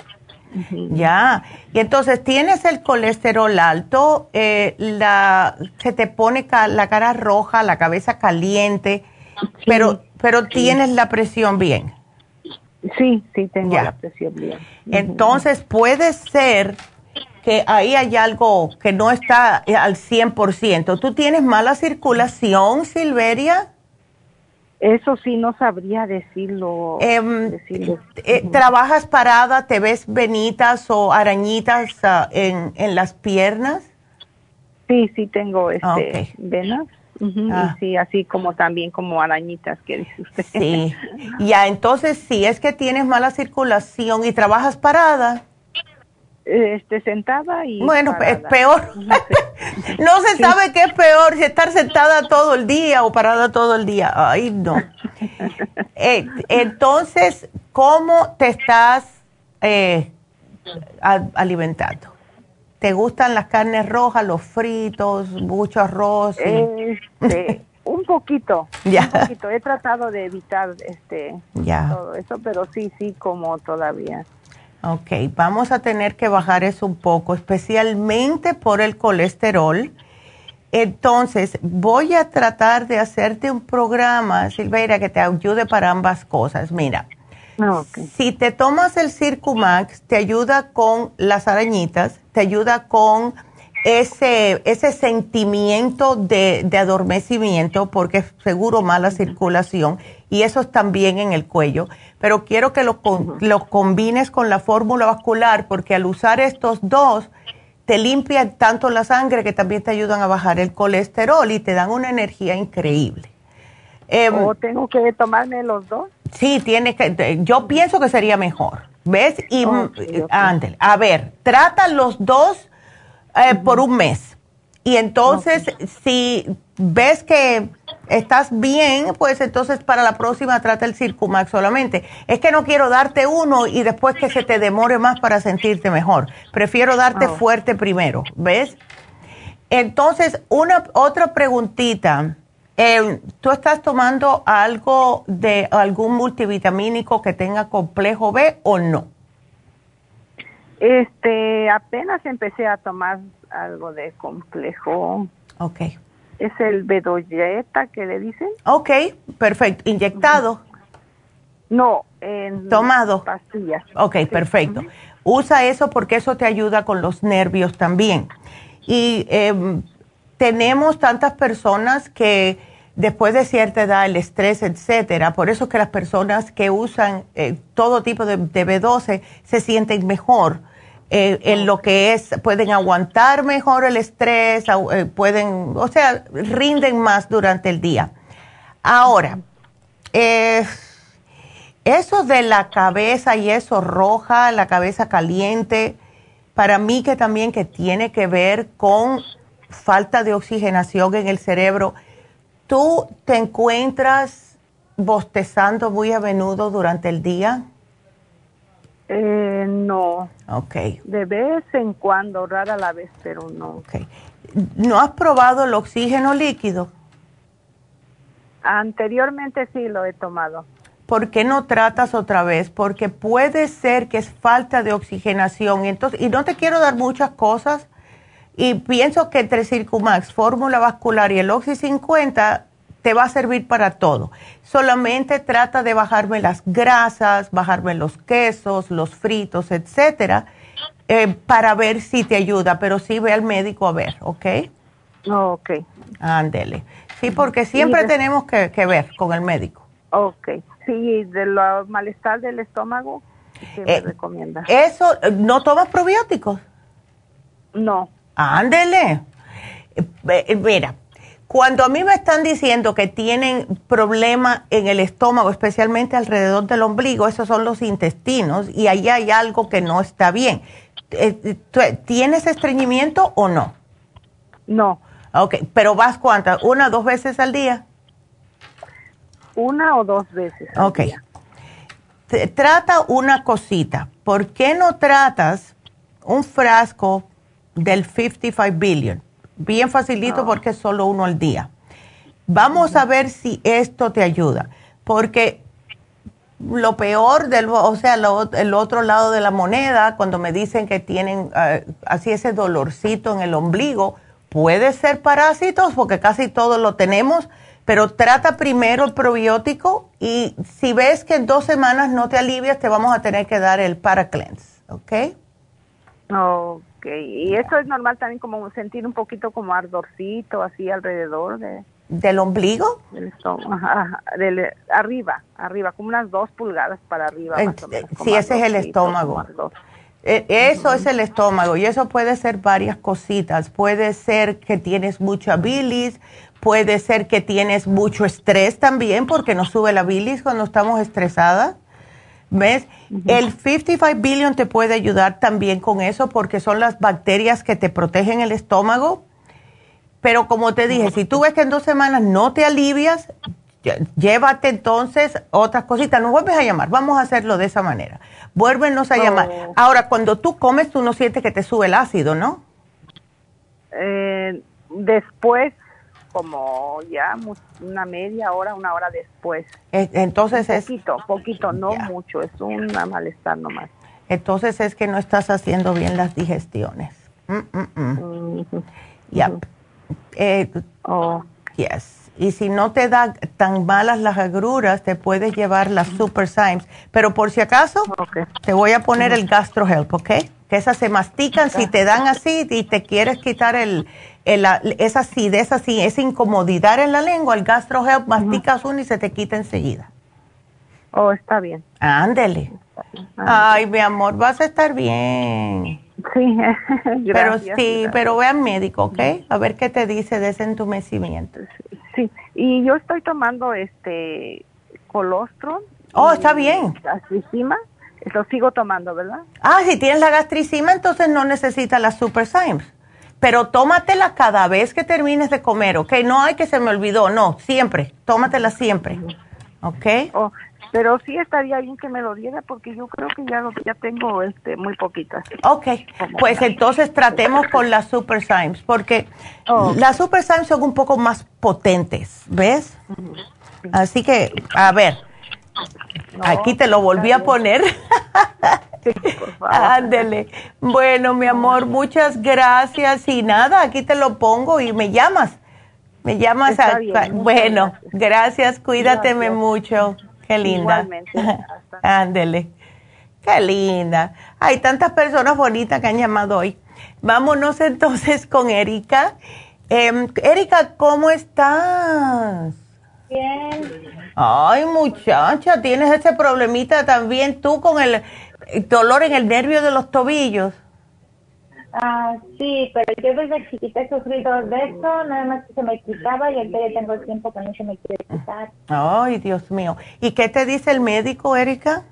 Ya, y entonces tienes el colesterol alto, eh, la, se te pone la cara roja, la cabeza caliente, pero, pero tienes la presión bien. Sí, sí, tengo la presión bien. Entonces puede ser que ahí hay algo que no está al 100%. ¿Tú tienes mala circulación, Silveria? Eso sí, no sabría decirlo. Em, eh, ¿Trabajas parada? ¿Te ves venitas o arañitas ah, en, en, las piernas? Sí, sí tengo este, venas. Ah. sí, así como también como arañitas que dice usted. Sí, ya, entonces sí, es que tienes mala circulación y trabajas parada este, sentada y... Bueno, es peor. no se sabe qué es peor, si estar sentada todo el día o parada todo el día. Ay, no. Eh, entonces, ¿cómo te estás eh, alimentando? ¿Te gustan las carnes rojas, los fritos, mucho arroz? Este, un poquito, ya. un poquito. He tratado de evitar este todo eso, pero sí, sí, como todavía. Ok, vamos a tener que bajar eso un poco, especialmente por el colesterol. Entonces, voy a tratar de hacerte un programa, Silveira, que te ayude para ambas cosas. Mira, Ah, si te tomas el Circumax, te ayuda con las arañitas, te ayuda con ese, ese sentimiento de, adormecimiento, porque es seguro mala circulación, y eso es también en el cuello. Pero quiero que lo, lo combines con la fórmula vascular, porque al usar estos dos, te limpian tanto la sangre que también te ayudan a bajar el colesterol y te dan una energía increíble. Em, ¿O tengo que tomarme los dos? Sí, tienes que, yo pienso que sería mejor. ¿Ves? Y a ver, trata los dos eh, por un mes. Y entonces, si ves que estás bien, pues entonces para la próxima trata el Circumax solamente. Es que no quiero darte uno y después que se te demore más para sentirte mejor. Prefiero darte ah. fuerte primero, ¿ves? Entonces, una otra preguntita. Eh, ¿Tú estás tomando algo de algún multivitamínico que tenga complejo B o no? Este, apenas empecé a tomar algo de complejo. Ok. Es el bedoyeta que le dicen. Ok, perfecto. ¿Inyectado? No, en tomado. Pastillas. Ok, perfecto. Usa eso porque eso te ayuda con los nervios también. Y em, tenemos tantas personas que después de cierta edad, el estrés, etcétera, por eso que las personas que usan eh, todo tipo de, de, B12 se sienten mejor eh, en lo que es, pueden aguantar mejor el estrés, eh, pueden, o sea, rinden más durante el día. Ahora, eso de la cabeza y eso roja, la cabeza caliente, para mí que también que tiene que ver con falta de oxigenación en el cerebro ¿Tú te encuentras bostezando muy a menudo durante el día? Eh, no. Ok. De vez en cuando, rara la vez, pero no. Ok. ¿No has probado el oxígeno líquido? Anteriormente sí lo he tomado. ¿Por qué no tratas otra vez? Porque puede ser que es falta de oxigenación. Entonces, y no te quiero dar muchas cosas, y pienso que entre Circumax, fórmula vascular y el Oxy 50 te va a servir para todo. Solamente trata de bajarme las grasas, bajarme los quesos, los fritos, etcétera, eh, para ver si te ayuda. Pero sí ve al médico a ver, ¿ok? ok. Ándele. Sí, porque siempre tenemos que, ver con el médico. Ok. Sí, de lo malestar del estómago, ¿qué me eh, recomienda? Eso, ¿no tomas probióticos? No. Ándele. Eh, mira, cuando a mí me están diciendo que tienen problema en el estómago, especialmente alrededor del ombligo, esos son los intestinos y ahí hay algo que no está bien. Eh, ¿Tienes estreñimiento o no? No. Ok, pero vas cuántas? ¿Una o dos veces al día? Una o dos veces. Al ok. Trata una cosita. ¿Por qué no tratas un frasco del 55 billion. Bien facilito ah. porque es solo uno al día. Vamos a ver si esto te ayuda, porque lo peor del, o sea, el otro lado de la moneda, cuando me dicen que tienen eh, así ese dolorcito en el ombligo, puede ser parásitos, porque casi todos lo tenemos, pero trata primero el probiótico y si ves que en dos semanas no te alivias, te vamos a tener que dar el Paracleanse, ¿ok? Ok y eso es normal también como sentir un poquito como ardorcito así alrededor de... ¿Del ombligo? Del arriba, arriba, como unas dos pulgadas para arriba. Más o menos, sí, ese es el estómago. E, eso es el estómago y eso puede ser varias cositas. Puede ser que tienes mucha bilis, puede ser que tienes mucho estrés también porque nos sube la bilis cuando estamos estresadas. ¿Ves? El 55 billion te puede ayudar también con eso porque son las bacterias que te protegen el estómago. Pero como te dije, si tú ves que en dos semanas no te alivias, llévate entonces otras cositas. No vuelves a llamar. Vamos a hacerlo de esa manera. Vuélvenos a llamar. Oh. Ahora, cuando tú comes, tú no sientes que te sube el ácido, ¿no? Eh, después como ya una media hora, una hora después. Entonces es... Poquito, poquito, no mucho, es un malestar nomás. Entonces es que no estás haciendo bien las digestiones. Mm, mm, mm. Ya. Eh, Yes. Y si no te da tan malas las agruras, te puedes llevar las Super Symes. Pero por si acaso, te voy a poner el Gastro Help, ¿ok? Que esas se mastican si te dan así y te quieres quitar el, el esa acidez así, esa incomodidad en la lengua, el Gastro Help, masticas uno y se te quita enseguida. Oh, está bien. Ándele. Ay, mi amor, vas a estar bien. Sí, Pero sí, pero ve al médico, ¿ok? A ver qué te dice de ese entumecimiento. Sí, y yo estoy tomando este colostrum. Oh, está bien. Gastricima, lo sigo tomando, ¿verdad? Ah, si tienes la gastricima, entonces no necesitas la Super Symes. Pero tómatela cada vez que termines de comer, ¿ok? No hay que se me olvidó, no, siempre, tómatela siempre, ¿ok? Oh, pero sí estaría bien que me lo diera porque yo creo que ya, ya tengo este, muy poquitas. Ok, pues entonces tratemos con las Super Symes porque oh. las Super Symes son un poco más potentes, ¿ves? Así que, a ver, aquí te lo volví a poner. sí, por favor. Ándele. Bueno, mi amor, muchas gracias y nada, aquí te lo pongo y me llamas. Me llamas a... bueno, gracias, cuídateme mucho. Qué linda. Ándele. Qué linda. Hay tantas personas bonitas que han llamado hoy. Vámonos entonces con Erika. Eh, Erika, ¿cómo estás? Bien. Ay, muchacha, tienes ese problemita también tú con el dolor en el nervio de los tobillos. Ah, sí, pero yo desde chiquita he sufrido de eso, nada más que se me quitaba y ahorita ya tengo tiempo que no se me quiere quitar. Ay, Dios mío. ¿Y qué te dice el médico, Erika?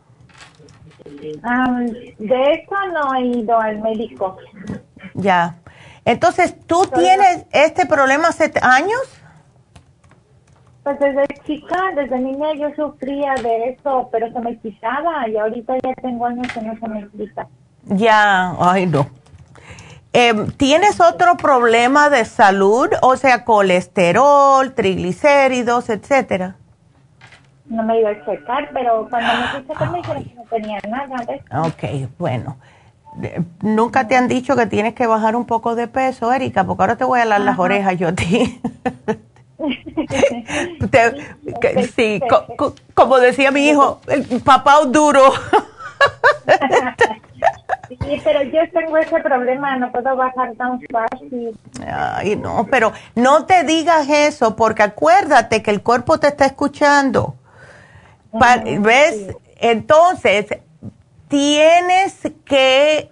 Ah, de eso no he ido al médico. Ya. Entonces, ¿tú tienes este problema hace años? Pues desde chica, desde niña yo sufría de eso, pero se me quitaba y ahorita ya tengo años que no se me quita. Ya, ay no. Em, ¿Tienes otro problema de salud? O sea, colesterol, triglicéridos, etcétera. No me iba a checar, pero cuando me fui a me dijeron que no tenía nada. Ok, bueno. Nunca te han dicho que tienes que bajar un poco de peso, Erika, porque ahora te voy a dar las orejas yo a ti. sí, como decía mi hijo, el papá duro. Sí, pero yo tengo ese problema, no puedo bajar tan fácil. Ay, no, pero no te digas eso, porque acuérdate que el cuerpo te está escuchando. ¿Ves? Entonces, tienes que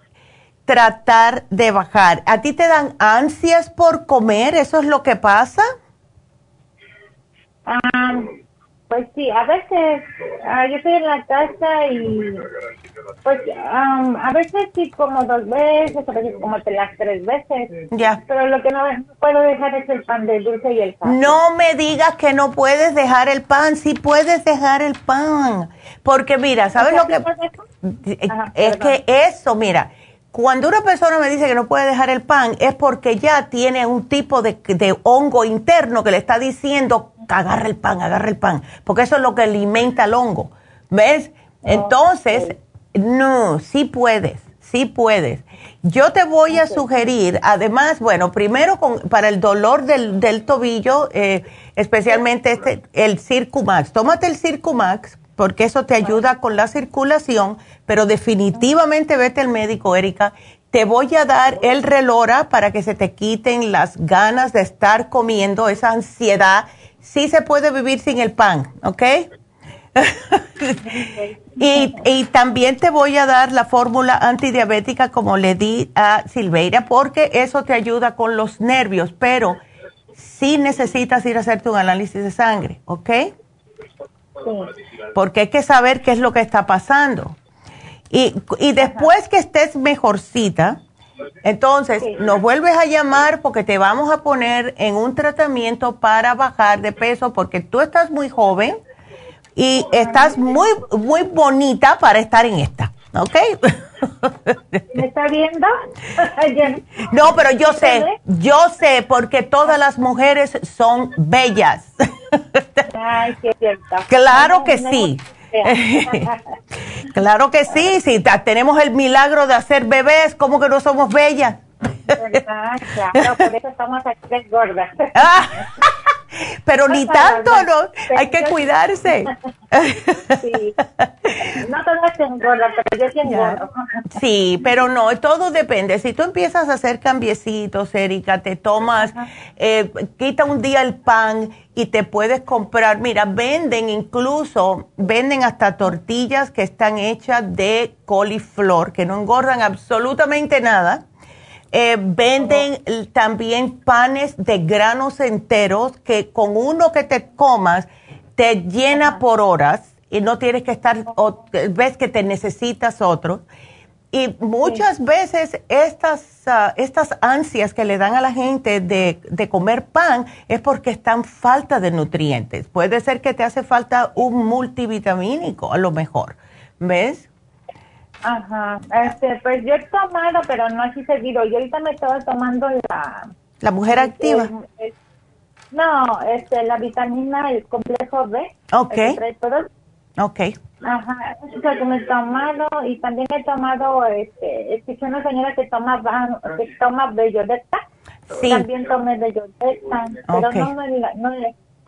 tratar de bajar. ¿A ti te dan ansias por comer? ¿Eso es lo que pasa? Ah, pues sí, a veces ah, yo estoy en la casa y pues a veces sí como dos veces, a veces como las tres veces. Ya. Pero lo que no puedo dejar es el pan de dulce y el pan. No me digas que no puedes dejar el pan, sí puedes dejar el pan. Porque mira, ¿sabes lo que es que eso, mira, cuando una persona me dice que no puede dejar el pan es porque ya tiene un tipo de, de hongo interno que le está diciendo agarra el pan, agarra el pan, porque eso es lo que alimenta el hongo. ¿Ves? Entonces, no, sí puedes, sí puedes. Yo te voy a sugerir, además, bueno, primero con, para el dolor del, del tobillo, eh, especialmente este, el Circumax. Tómate el Circumax porque eso te ayuda con la circulación, pero definitivamente vete al médico, Erika. Te voy a dar el relora para que se te quiten las ganas de estar comiendo, esa ansiedad sí se puede vivir sin el pan, ¿ok? y, también te voy a dar la fórmula antidiabética como le di a Silveira porque eso te ayuda con los nervios, pero sí necesitas ir a hacerte un análisis de sangre, ¿ok? Porque hay que saber qué es lo que está pasando. Y, y después que estés mejorcita, entonces, nos vuelves a llamar porque te vamos a poner en un tratamiento para bajar de peso porque tú estás muy joven y estás muy, muy bonita para estar en esta. ¿Ok? ¿Me está viendo? no, pero yo sé, yo sé porque todas las mujeres son bellas. Ay, qué cierto. Claro que sí. claro que sí, si tenemos el milagro de hacer bebés, ¿cómo que no somos bellas? claro, por eso estamos aquí gordas. pero ni tanto, ¿no? Hay que cuidarse. Sí. No todas se engordan, pero yo sí engordo. Sí, pero no, todo depende. Si tú empiezas a hacer cambiecitos, Erika, te tomas, eh, quita un día el pan y te puedes comprar, mira, venden incluso, venden hasta tortillas que están hechas de coliflor, que no engordan absolutamente nada eh, venden también panes de granos enteros que con uno que te comas te llena por horas y no tienes que estar, ves que te necesitas otro. Y muchas veces estas, ah, estas ansias que le dan a la gente de, de, comer pan es porque están falta de nutrientes. Puede ser que te hace falta un multivitamínico, a lo mejor. ¿Ves? Ajá, este, pues yo he tomado, pero no así seguido. Yo ahorita me estaba tomando la... ¿La mujer activa? no, este, la vitamina, el complejo B. Ok. Ok. Ajá, eso es que me he tomado y también he tomado, este, escuché una señora que toma, que toma bellodeta. Sí. También tomé bellodeta, pero no me no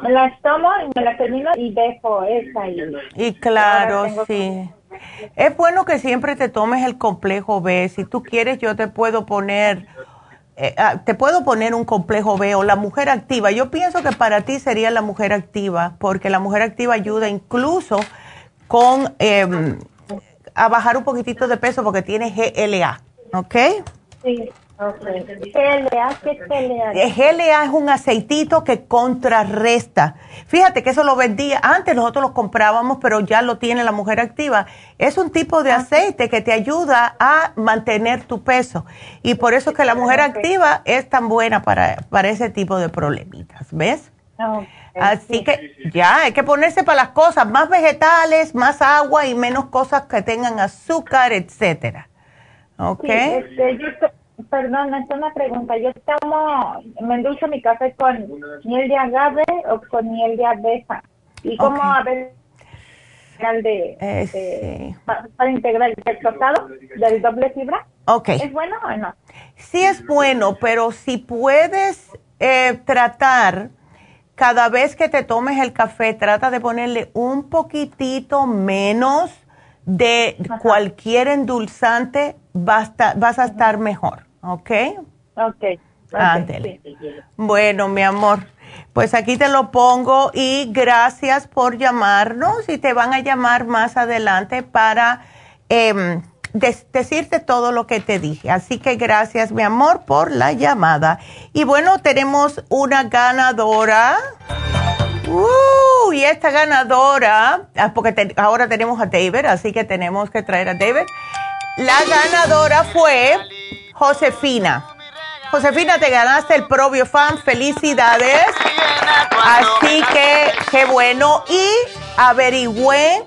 me las tomo y me las termino y dejo esa. Y, y claro, sí. Es bueno que siempre te tomes el complejo B. Si tú quieres, yo te puedo poner, eh, ah, te puedo poner un complejo B o la mujer activa. Yo pienso que para ti sería la mujer activa, porque la mujer activa ayuda incluso con em, a bajar un poquitito de peso porque tiene GLA, ¿ok? Sí. GLA, ¿qué es GLA? GLA es un aceitito que contrarresta. Fíjate que eso lo vendía, antes nosotros lo comprábamos, pero ya lo tiene la mujer activa. Es un tipo de ah. aceite que te ayuda a mantener tu peso. Y por eso es que la mujer activa es tan buena para, para ese tipo de problemitas, ¿ves? Así que ya, hay que ponerse para las cosas, más vegetales, más agua y menos cosas que tengan azúcar, etcétera. ¿Ok? Este, Perdón, es una pregunta. Yo tomo, me endulzo mi café con miel de agave o con miel de abeja. ¿Y cómo a ver de, eh, para, integrar el tostado del doble fibra? Ok. ¿Es bueno o no? Sí es bueno, pero si puedes eh, tratar, cada vez que te tomes el café, trata de ponerle un poquitito menos de cualquier endulzante, basta, vas a estar mejor. ¿Ok? Ok. okay Bueno, mi amor, pues aquí te lo pongo y gracias por llamarnos y te van a llamar más adelante para em, decirte todo lo que te dije. Así que gracias, mi amor, por la llamada. Y bueno, tenemos una ganadora. Uh, y esta ganadora, ah, porque ahora tenemos a David, así que tenemos que traer a David. La ganadora fue Josefina. Josefina, te ganaste el Probio Fan. Felicidades. Así que, qué bueno. Y averigüé,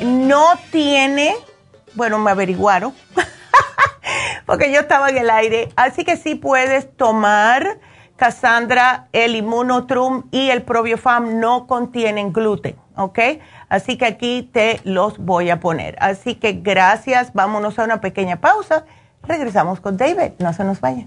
no tiene, bueno, me averiguaron, porque yo estaba en el aire. Así que sí puedes tomar, Cassandra, el Immunotrum y el Probiofam no contienen gluten, ¿ok? Así que aquí te los voy a poner. Así que gracias, vámonos a una pequeña pausa Regresamos con David, no se nos vaya.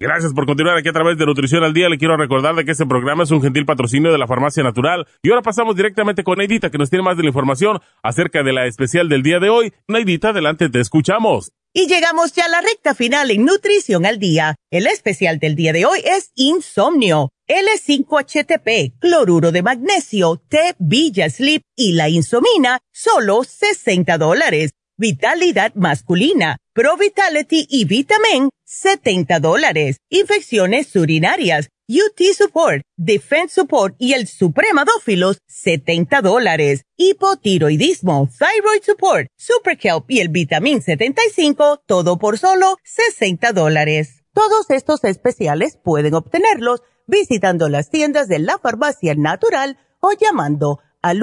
Gracias por continuar aquí a través de Nutrición al Día. Le quiero recordar de que este programa es un gentil patrocinio de la Farmacia Natural. Y ahora pasamos directamente con Neidita, que nos tiene más de la información acerca de la especial del día de hoy. Neidita, adelante, te escuchamos. Y llegamos ya a la recta final en Nutrición al Día. El especial del día de hoy es Insomnio, L5HTP, cloruro de magnesio, T Villa Sleep y la insomina, solo 60 dólares. Vitalidad masculina, Pro Vitality y Vitamin, 70 dólares. Infecciones urinarias, UT Support, Defense Support y el Supremadófilos, 70 dólares. Hipotiroidismo, Thyroid Support, Super Kelp y el Vitamin 75, todo por solo 60 dólares. Todos estos especiales pueden obtenerlos visitando las tiendas de la farmacia natural o llamando al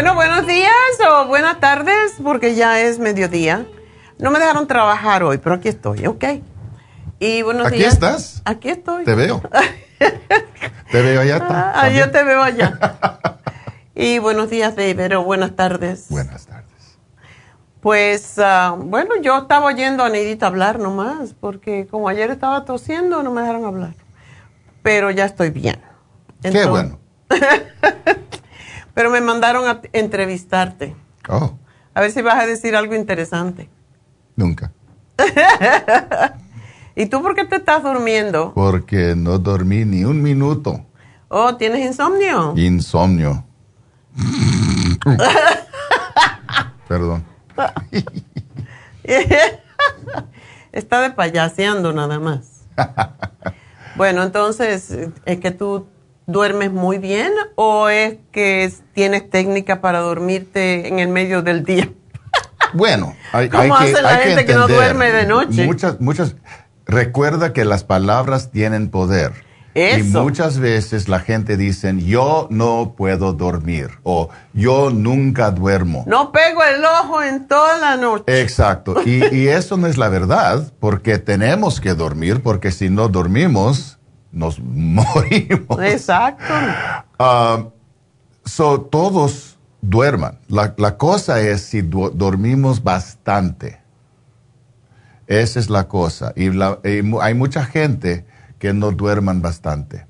Bueno, buenos días o buenas tardes, porque ya es mediodía. No me dejaron trabajar hoy, pero aquí estoy, ¿ok? Y buenos ¿Aquí días. estás? Aquí estoy. Te veo. te veo allá. Ah, yo te veo allá. y buenos días, David, o buenas tardes. Buenas tardes. Pues, ah, bueno, yo estaba oyendo a Neidita hablar nomás, porque como ayer estaba tosiendo, no me dejaron hablar. Pero ya estoy bien. Qué bueno. Pero me mandaron a entrevistarte. Oh. A ver si vas a decir algo interesante. Nunca. ¿Y tú por qué te estás durmiendo? Porque no dormí ni un minuto. Oh, ¿tienes insomnio? Insomnio. Perdón. Está de payaseando nada más. bueno, entonces, ¿es que tú duermes muy bien o es que tienes técnica para dormirte en el medio del día? Bueno, hay, ¿Cómo hay hace que, la hay que gente que no entender. duerme de noche? Muchas, muchas. Recuerda que las palabras tienen poder. Y Eso. muchas veces la gente dice, yo no puedo dormir o yo nunca duermo. No pego el ojo en toda la noche. Exacto. Y, y eso no es la verdad, porque tenemos que dormir, porque si no dormimos, nos morimos. Exacto. Ah, so, todos duerman. La, la cosa es si dormimos bastante. Esa es la cosa. Y, la- y hay mucha gente que no duerman bastante.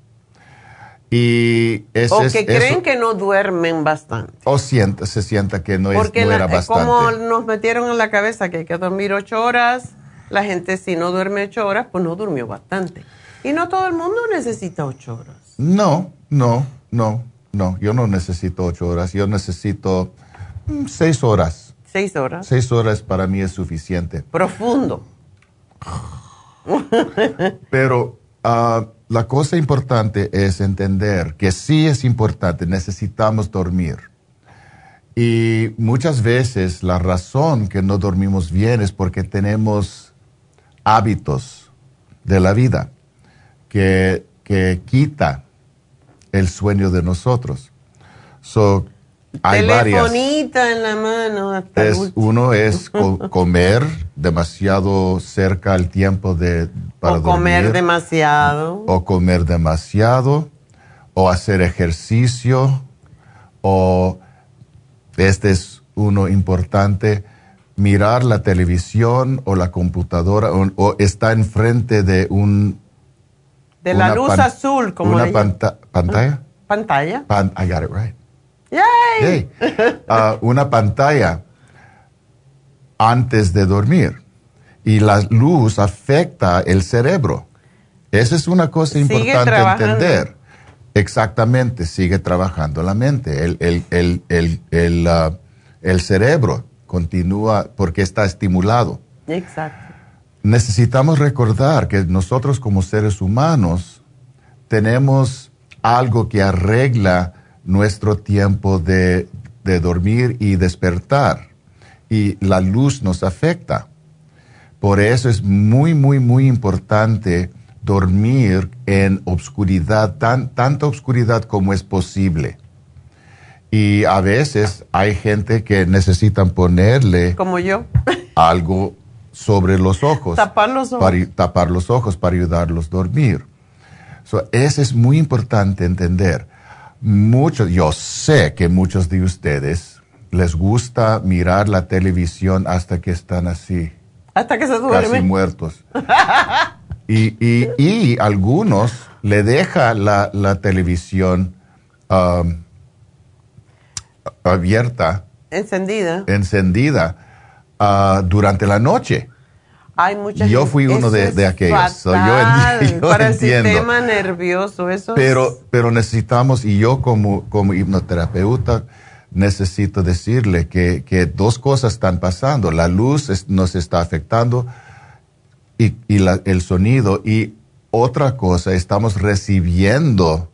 Y ese o que creen eso- que no duermen bastante. o sienta, se sienta que no, es, Porque no la- era bastante. como nos metieron en la cabeza que hay que dormir ocho horas, la gente si no duerme ocho horas, pues no durmió bastante. Y no todo el mundo necesita ocho horas. No, no, no, no. Yo no necesito ocho horas. Yo necesito mm, seis horas. Seis horas. Seis horas para mí es suficiente. Profundo. Pero ah, la cosa importante es entender que sí es importante, necesitamos dormir. Y muchas veces la razón que no dormimos bien es porque tenemos hábitos de la vida que, que quita el sueño de nosotros. So, hay varias. Telefonita en la mano. Hasta Es, uno es co- comer demasiado cerca al tiempo de para o comer dormir, demasiado. o comer demasiado o hacer ejercicio o este es uno importante mirar la televisión o la computadora o, o está enfrente de un De la luz azul, como una panta- pantalla Pantalla. Pan- I got it right ¡Yay! Yay. Ah, una pantalla antes de dormir. Y la luz afecta el cerebro. Esa es una cosa importante entender. Exactamente, sigue trabajando la mente. El, el, el, el, el, ah, el cerebro continúa porque está estimulado. Exacto. Necesitamos recordar que nosotros como seres humanos tenemos algo que arregla nuestro tiempo de, de dormir y despertar. Y la luz nos afecta. Por eso es muy, muy, muy importante dormir en obscuridad, tan, tanta obscuridad como es posible. Y a veces hay gente que necesitan ponerle... Como yo. algo sobre los ojos. Tapar los ojos. Para, tapar los ojos para ayudarlos a dormir. eso es muy importante entender. Muchos, yo sé que muchos de ustedes les gusta mirar la televisión hasta que están así. Hasta que se duermen. Casi muertos. y, y, y, algunos le deja la, la televisión um, abierta. Encendida. Encendida uh, durante la noche. Hay mucha yo fui uno de, de, aquellos. yo, para el sistema nervioso, eso pero, pero necesitamos, y yo como, como hipnoterapeuta, necesito decirle que, que, dos cosas están pasando. La luz nos está afectando y, y la, el sonido. Y otra cosa, estamos recibiendo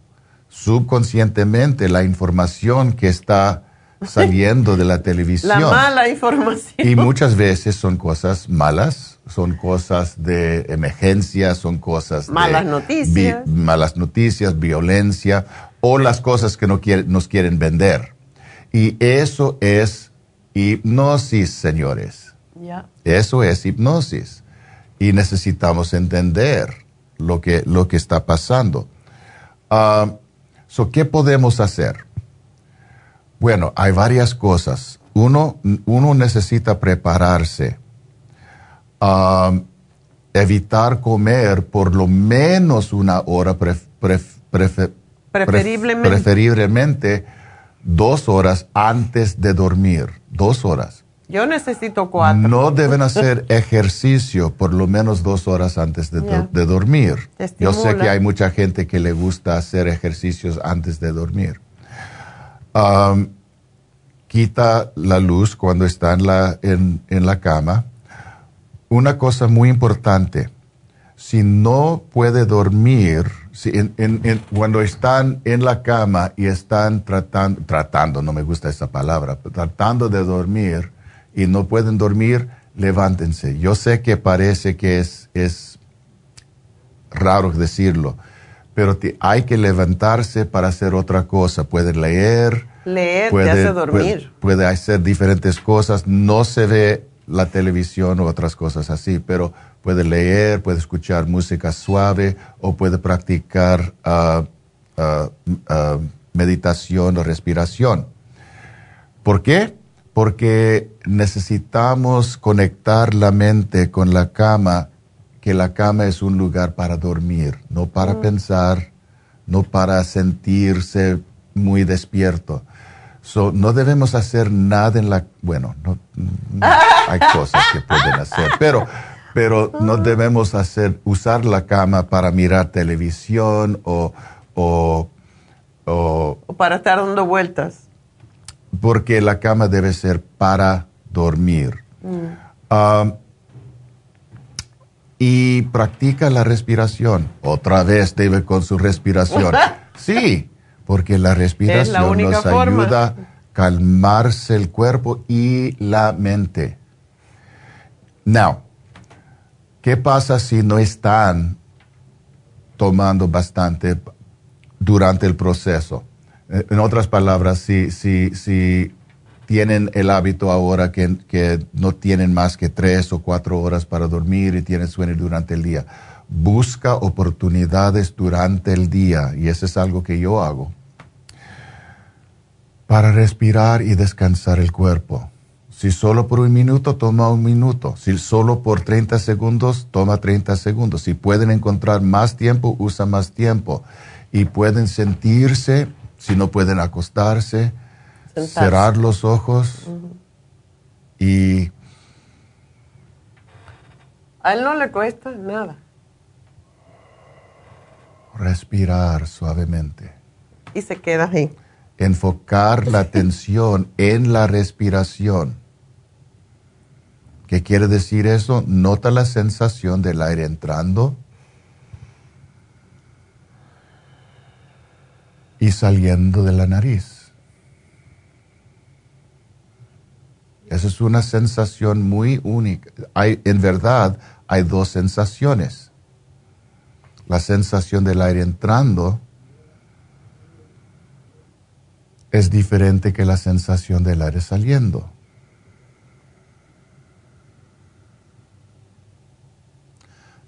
subconscientemente la información que está saliendo de la televisión. La mala información. Y muchas veces son cosas malas, son cosas de emergencia, son cosas malas noticias. malas noticias, violencia o las cosas que no nos quieren vender. Y eso es hipnosis, señores. Eso es hipnosis. Y necesitamos entender lo que, lo que está pasando. Uh, ¿Qué podemos hacer? Bueno, hay varias cosas. Uno, uno necesita prepararse. Um, evitar comer por lo menos una hora, preferiblemente. preferiblemente dos horas antes de dormir. Dos horas. Yo necesito cuatro. No deben hacer ejercicio por lo menos dos horas antes de, de dormir. Yo sé que hay mucha gente que le gusta hacer ejercicios antes de dormir. Quita la luz cuando está en la, en, la cama. Una cosa muy importante, si no puede dormir, cuando están en la cama y están tratando, tratando, no me gusta esa palabra, tratando de dormir y no pueden dormir, levántense. Yo sé que parece que es raro decirlo, pero hay que levantarse para hacer otra cosa. Pueden leer. Leer puede, te hace dormir. Puede, hacer diferentes cosas. No se ve la televisión o otras cosas así, pero puede leer, puede escuchar música suave o puede practicar uh, uh, uh, meditación o respiración. ¿Por qué? Porque necesitamos conectar la mente con la cama que la cama es un lugar para dormir, no para mm. pensar, no para sentirse muy despierto. no debemos hacer nada en la... Bueno, no, hay cosas que pueden hacer, pero, pero no ah. debemos hacer, usar la cama para mirar televisión o... o, o, para estar dando vueltas. Porque la cama debe ser para dormir. Mm. Ah, y practica la respiración. Otra vez, David, con su respiración. Sí, porque la respiración nos ayuda a calmarse el cuerpo y la mente. Now, ¿qué pasa si no están tomando bastante durante el proceso? En otras palabras, si, si, si tienen el hábito ahora que, no tienen más que tres o cuatro horas para dormir y tienen sueño durante el día. Busca oportunidades durante el día y eso es algo que yo hago para respirar y descansar el cuerpo. Si solo por un minuto, toma un minuto. Si solo por 30 segundos, toma 30 segundos. Si pueden encontrar más tiempo, usa más tiempo. Y pueden sentirse, si no pueden acostarse, cerrar los ojos y... A él no le cuesta nada. Respirar suavemente. Y se queda ahí. Enfocar la atención en la respiración. ¿Qué quiere decir eso? Nota la sensación del aire entrando y saliendo de la nariz. Esa es una sensación muy única. Hay, en verdad, hay dos sensaciones. la sensación del aire entrando es diferente que la sensación del aire saliendo.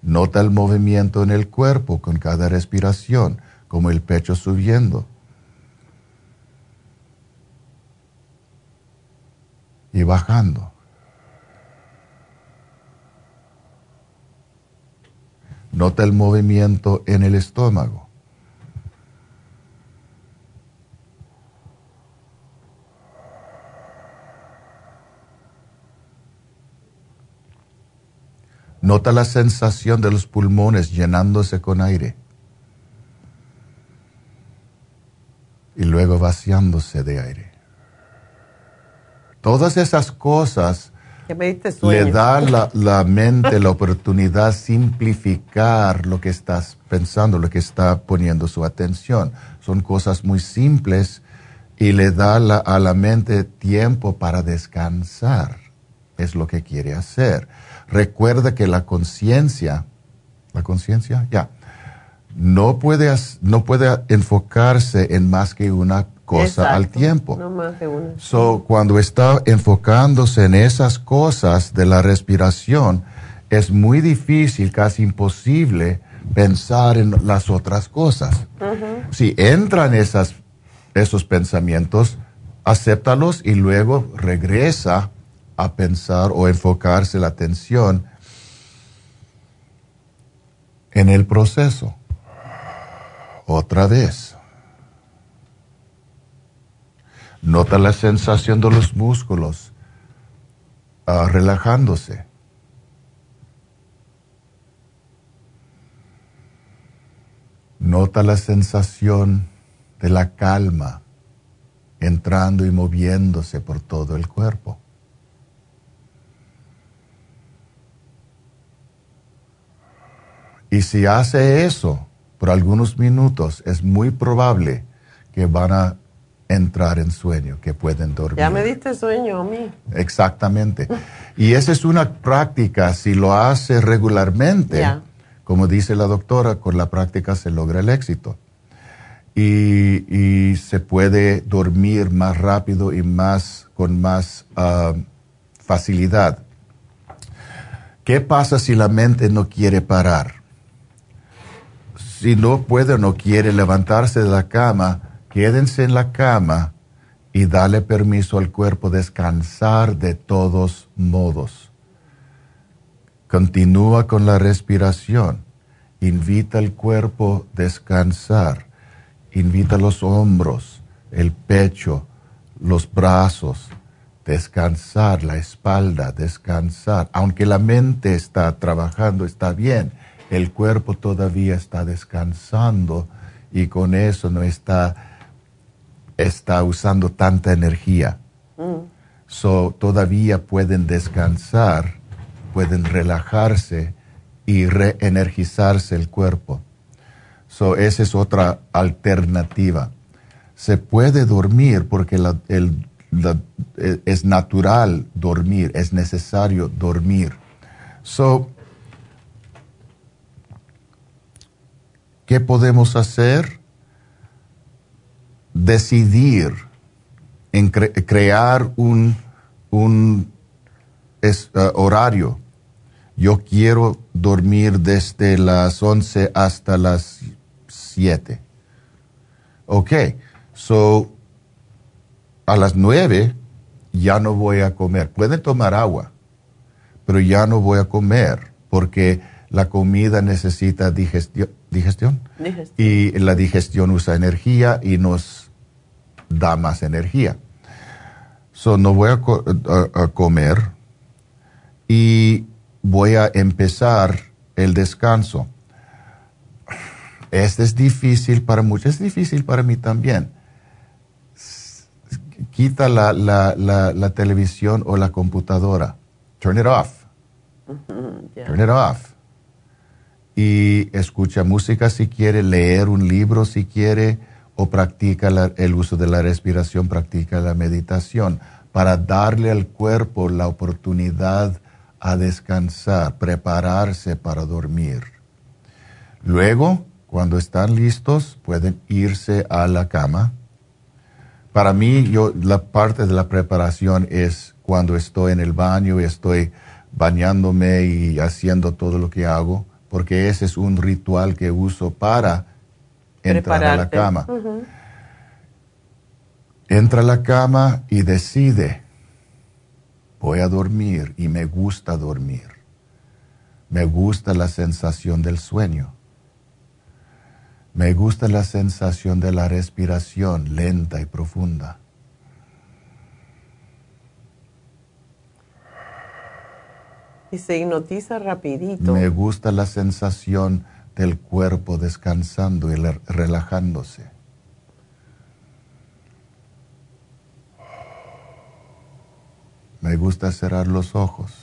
Nota el movimiento en el cuerpo con cada respiración, como el pecho subiendo. Y bajando. Nota el movimiento en el estómago. Nota la sensación de los pulmones llenándose con aire y luego vaciándose de aire. Todas esas cosas le da la, la mente la oportunidad de simplificar lo que estás pensando, lo que está poniendo su atención. Son cosas muy simples y le da a la mente tiempo para descansar. Es lo que quiere hacer. Recuerda que la conciencia, la conciencia, ya, no puede, no puede enfocarse en más que una cosa al tiempo. No más de una. So, cuando está enfocándose en esas cosas de la respiración, es muy difícil, casi imposible, pensar en las otras cosas. Si entran esas, esos pensamientos, acéptalos y luego regresa a pensar o enfocarse la atención en el proceso. Otra vez. Nota la sensación de los músculos ah, relajándose. Nota la sensación de la calma entrando y moviéndose por todo el cuerpo. Y si hace eso por algunos minutos, es muy probable que van a entrar en sueño, que pueden dormir. Ya me diste sueño a mí. Exactamente. y esa es una práctica, si lo hace regularmente, como dice la doctora, con la práctica se logra el éxito. Y, se puede dormir más rápido y más con más ah, facilidad. ¿Qué pasa si la mente no quiere parar? si no puede o no quiere levantarse de la cama, quédense en la cama y dale permiso al cuerpo descansar de todos modos. Continúa con la respiración. Invita al cuerpo a descansar. Invita los hombros, el pecho, los brazos, descansar, la espalda, descansar. Aunque la mente está trabajando, está bien el cuerpo todavía está descansando y con eso no está, está usando tanta energía. Mm. So, todavía pueden descansar, pueden relajarse y reenergizarse el cuerpo. So, esa es otra alternativa. Se puede dormir porque el, es natural dormir, es necesario dormir. So, ¿Qué podemos hacer? Decidir crear un, un eh, horario. Yo quiero dormir desde las 11 hasta las 7. Ok, so a las 9 ya no voy a comer. Pueden tomar agua, pero ya no voy a comer porque la comida necesita digestión, digestión. Y la digestión usa energía y nos da más energía. So, no voy a, comer y voy a empezar el descanso. Este es difícil para muchos, es difícil para mí también. Quita la, la, la, televisión o la computadora. Turn it off. Turn it off y escucha música si quiere, leer un libro si quiere, o practica el uso de la respiración, practica la meditación, para darle al cuerpo la oportunidad a descansar, prepararse para dormir. Luego, cuando están listos, pueden irse a la cama. Para mí, yo, la parte de la preparación es cuando estoy en el baño y estoy bañándome y haciendo todo lo que hago, porque ese es un ritual que uso para entrar a la cama. Entra a la cama y decide, voy a dormir y me gusta dormir. Me gusta la sensación del sueño. Me gusta la sensación de la respiración lenta y profunda. Y se hipnotiza rapidito. Me gusta la sensación del cuerpo descansando y relajándose. Me gusta cerrar los ojos.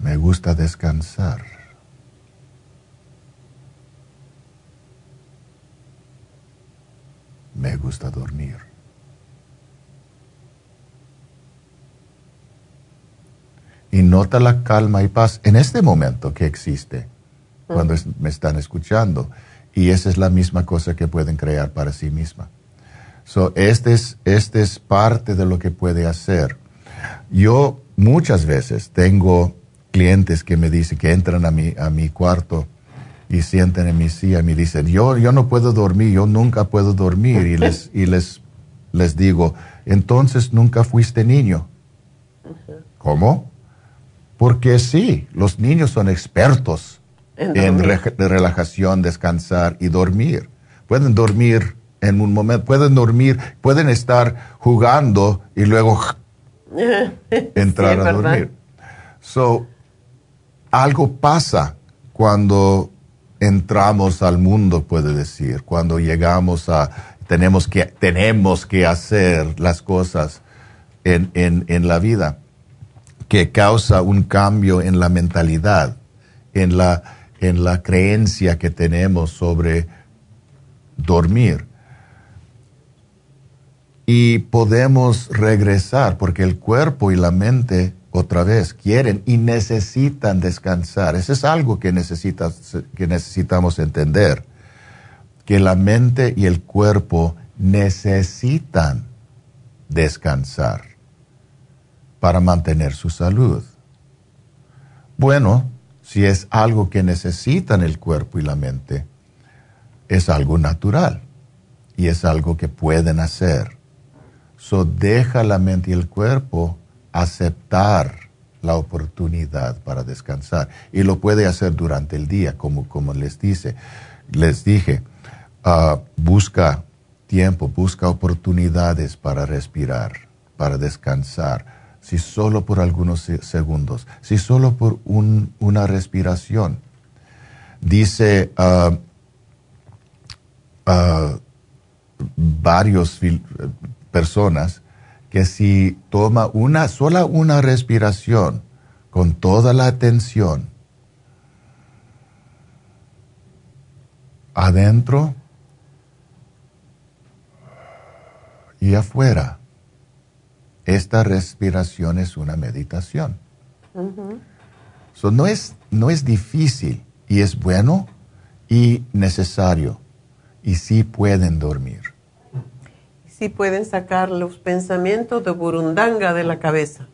Me gusta descansar. Me gusta dormir. Y nota la calma y paz en este momento que existe cuando me están escuchando. Y esa es la misma cosa que pueden crear para sí misma. So, este es, este es parte de lo que puede hacer. Yo muchas veces tengo clientes que me dicen que entran a mi, a mi cuarto y sienten en mi silla y me dicen, yo, yo no puedo dormir, yo nunca puedo dormir. Y les, y les, les digo, entonces nunca fuiste niño. ¿Cómo? Porque sí, los niños son expertos en, relajación, descansar y dormir. Pueden dormir en un momento, pueden dormir, pueden estar jugando y luego entrar a dormir. So, algo pasa cuando entramos al mundo, puede decir, cuando llegamos a, tenemos que, tenemos que hacer las cosas en, en, la vida, que causa un cambio en la mentalidad, en la, en la creencia que tenemos sobre dormir. Y podemos regresar, porque el cuerpo y la mente otra vez, quieren y necesitan descansar. Eso es algo que, que necesitamos entender, que la mente y el cuerpo necesitan descansar para mantener su salud. Bueno, si es algo que necesitan el cuerpo y la mente, es algo natural y es algo que pueden hacer. So deja la mente y el cuerpo aceptar la oportunidad para descansar. Y lo puede hacer durante el día, como, como les, dice, les dije. Ah, busca tiempo, busca oportunidades para respirar, para descansar, si solo por algunos segundos, si solo por una respiración. Dice uh, varios personas que si toma una sola una respiración con toda la atención adentro y afuera, esta respiración es una meditación. no, es, no es difícil y es bueno y necesario y sí pueden dormir sí pueden sacar los pensamientos de burundanga de la cabeza.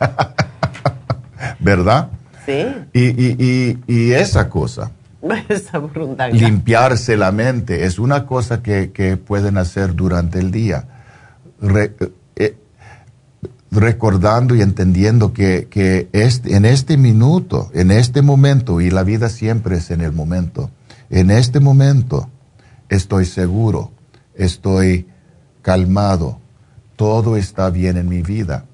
¿Verdad? Sí. Y, esa cosa. esa burundanga. Limpiarse la mente es una cosa que, pueden hacer durante el día. Eh, recordando y entendiendo que, que este, en este minuto, en este momento, y la vida siempre es en el momento, en este momento estoy seguro, estoy calmado, todo está bien en mi vida.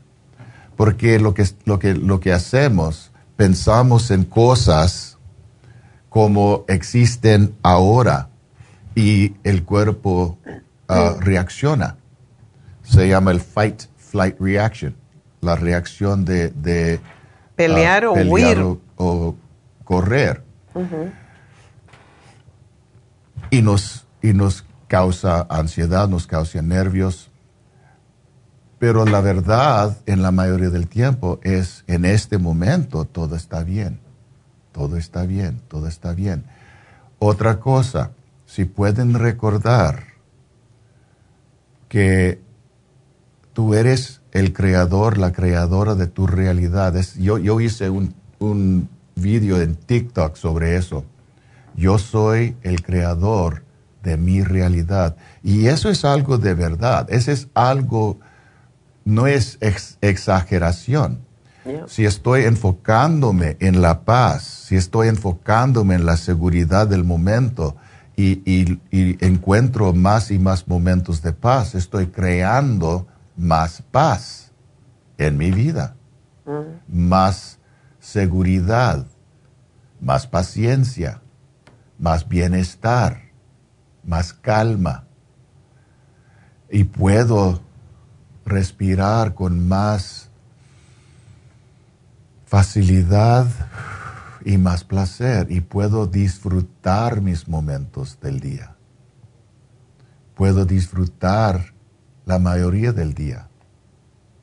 Porque lo que, lo que, lo que hacemos, pensamos en cosas como existen ahora y el cuerpo ah, reacciona. Se llama el fight flight reaction, la reacción de, de pelear, o, ah, huir. O, correr. Y nos, y nos causa ansiedad, nos causa nervios. Pero la verdad, en la mayoría del tiempo, es en este momento todo está bien. Todo está bien, todo está bien. Otra cosa, si pueden recordar que tú eres el creador, la creadora de tus realidades. Yo, yo hice un, un vídeo en TikTok sobre eso. Yo soy el creador de mi realidad. Y eso es algo de verdad. Eso es algo, no es exageración. Si estoy enfocándome en la paz, si estoy enfocándome en la seguridad del momento y, y encuentro más y más momentos de paz, estoy creando más paz en mi vida, más seguridad, más paciencia, más bienestar, más calma. Y puedo respirar con más facilidad y más placer y puedo disfrutar mis momentos del día. Puedo disfrutar la mayoría del día,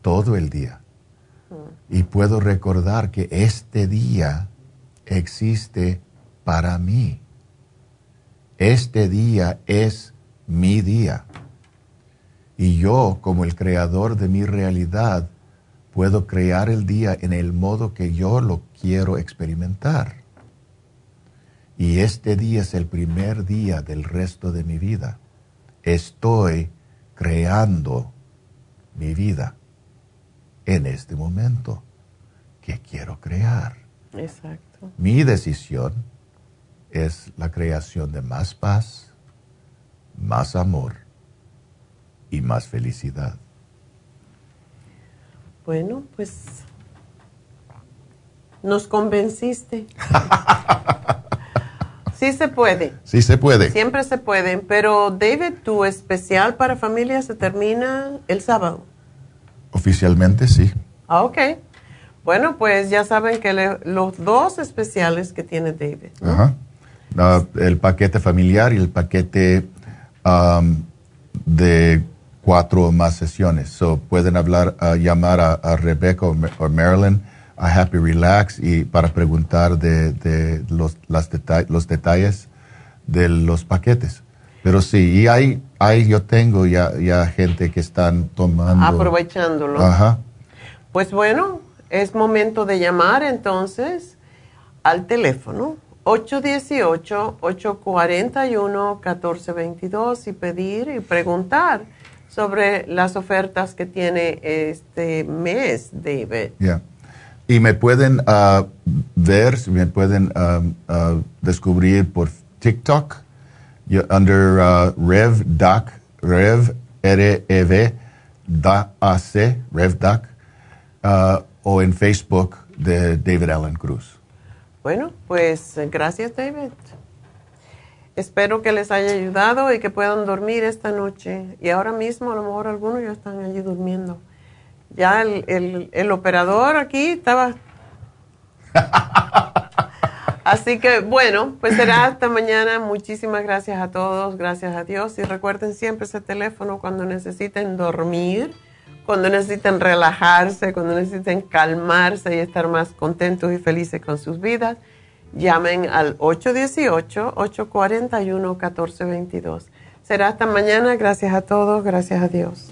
todo el día. Y puedo recordar que este día existe para mí. Este día es mi día. Y yo, como el creador de mi realidad, puedo crear el día en el modo que yo lo quiero experimentar. Y este día es el primer día del resto de mi vida. Estoy creando mi vida en este momento que quiero crear. Exacto. Mi decisión es la creación de más paz, más amor y más felicidad. Bueno, pues nos convenciste. Sí se puede. Sí se puede. Siempre se puede. Pero David, tu especial para familia se termina el sábado. Oficialmente sí. Ah, ok. Bueno, pues ya saben que los dos especiales que tiene David. Ajá. Ah, el paquete familiar y el paquete de cuatro más sesiones. So pueden hablar, uh, llamar a, Rebecca o Marilyn a Happy Relax y para preguntar de, los, las los detalles de los paquetes. Pero sí, y hay, hay yo tengo ya, ya gente que están tomando. Aprovechándolo. Ajá. Pues bueno, es momento de llamar entonces al teléfono 818-841-1422 y pedir y preguntar sobre las ofertas que tiene este mes, David. Ya. Y me pueden uh, ver, me pueden um, uh, descubrir por TikTok, under uh, Rev Doc, Rev R-E-V, D-A-C, Rev Doc, o en Facebook de David Allen Cruz. Bueno, pues gracias David. Espero que les haya ayudado y que puedan dormir esta noche. Y ahora mismo a lo mejor algunos ya están allí durmiendo. Ya el, el, operador aquí estaba... Así que bueno, pues será hasta mañana. Muchísimas gracias a todos, gracias a Dios. Y recuerden siempre ese teléfono cuando necesiten dormir, cuando necesiten relajarse, cuando necesiten calmarse y estar más contentos y felices con sus vidas. Llamen al 818-841-1422. Será hasta mañana. Gracias a todos, gracias a Dios.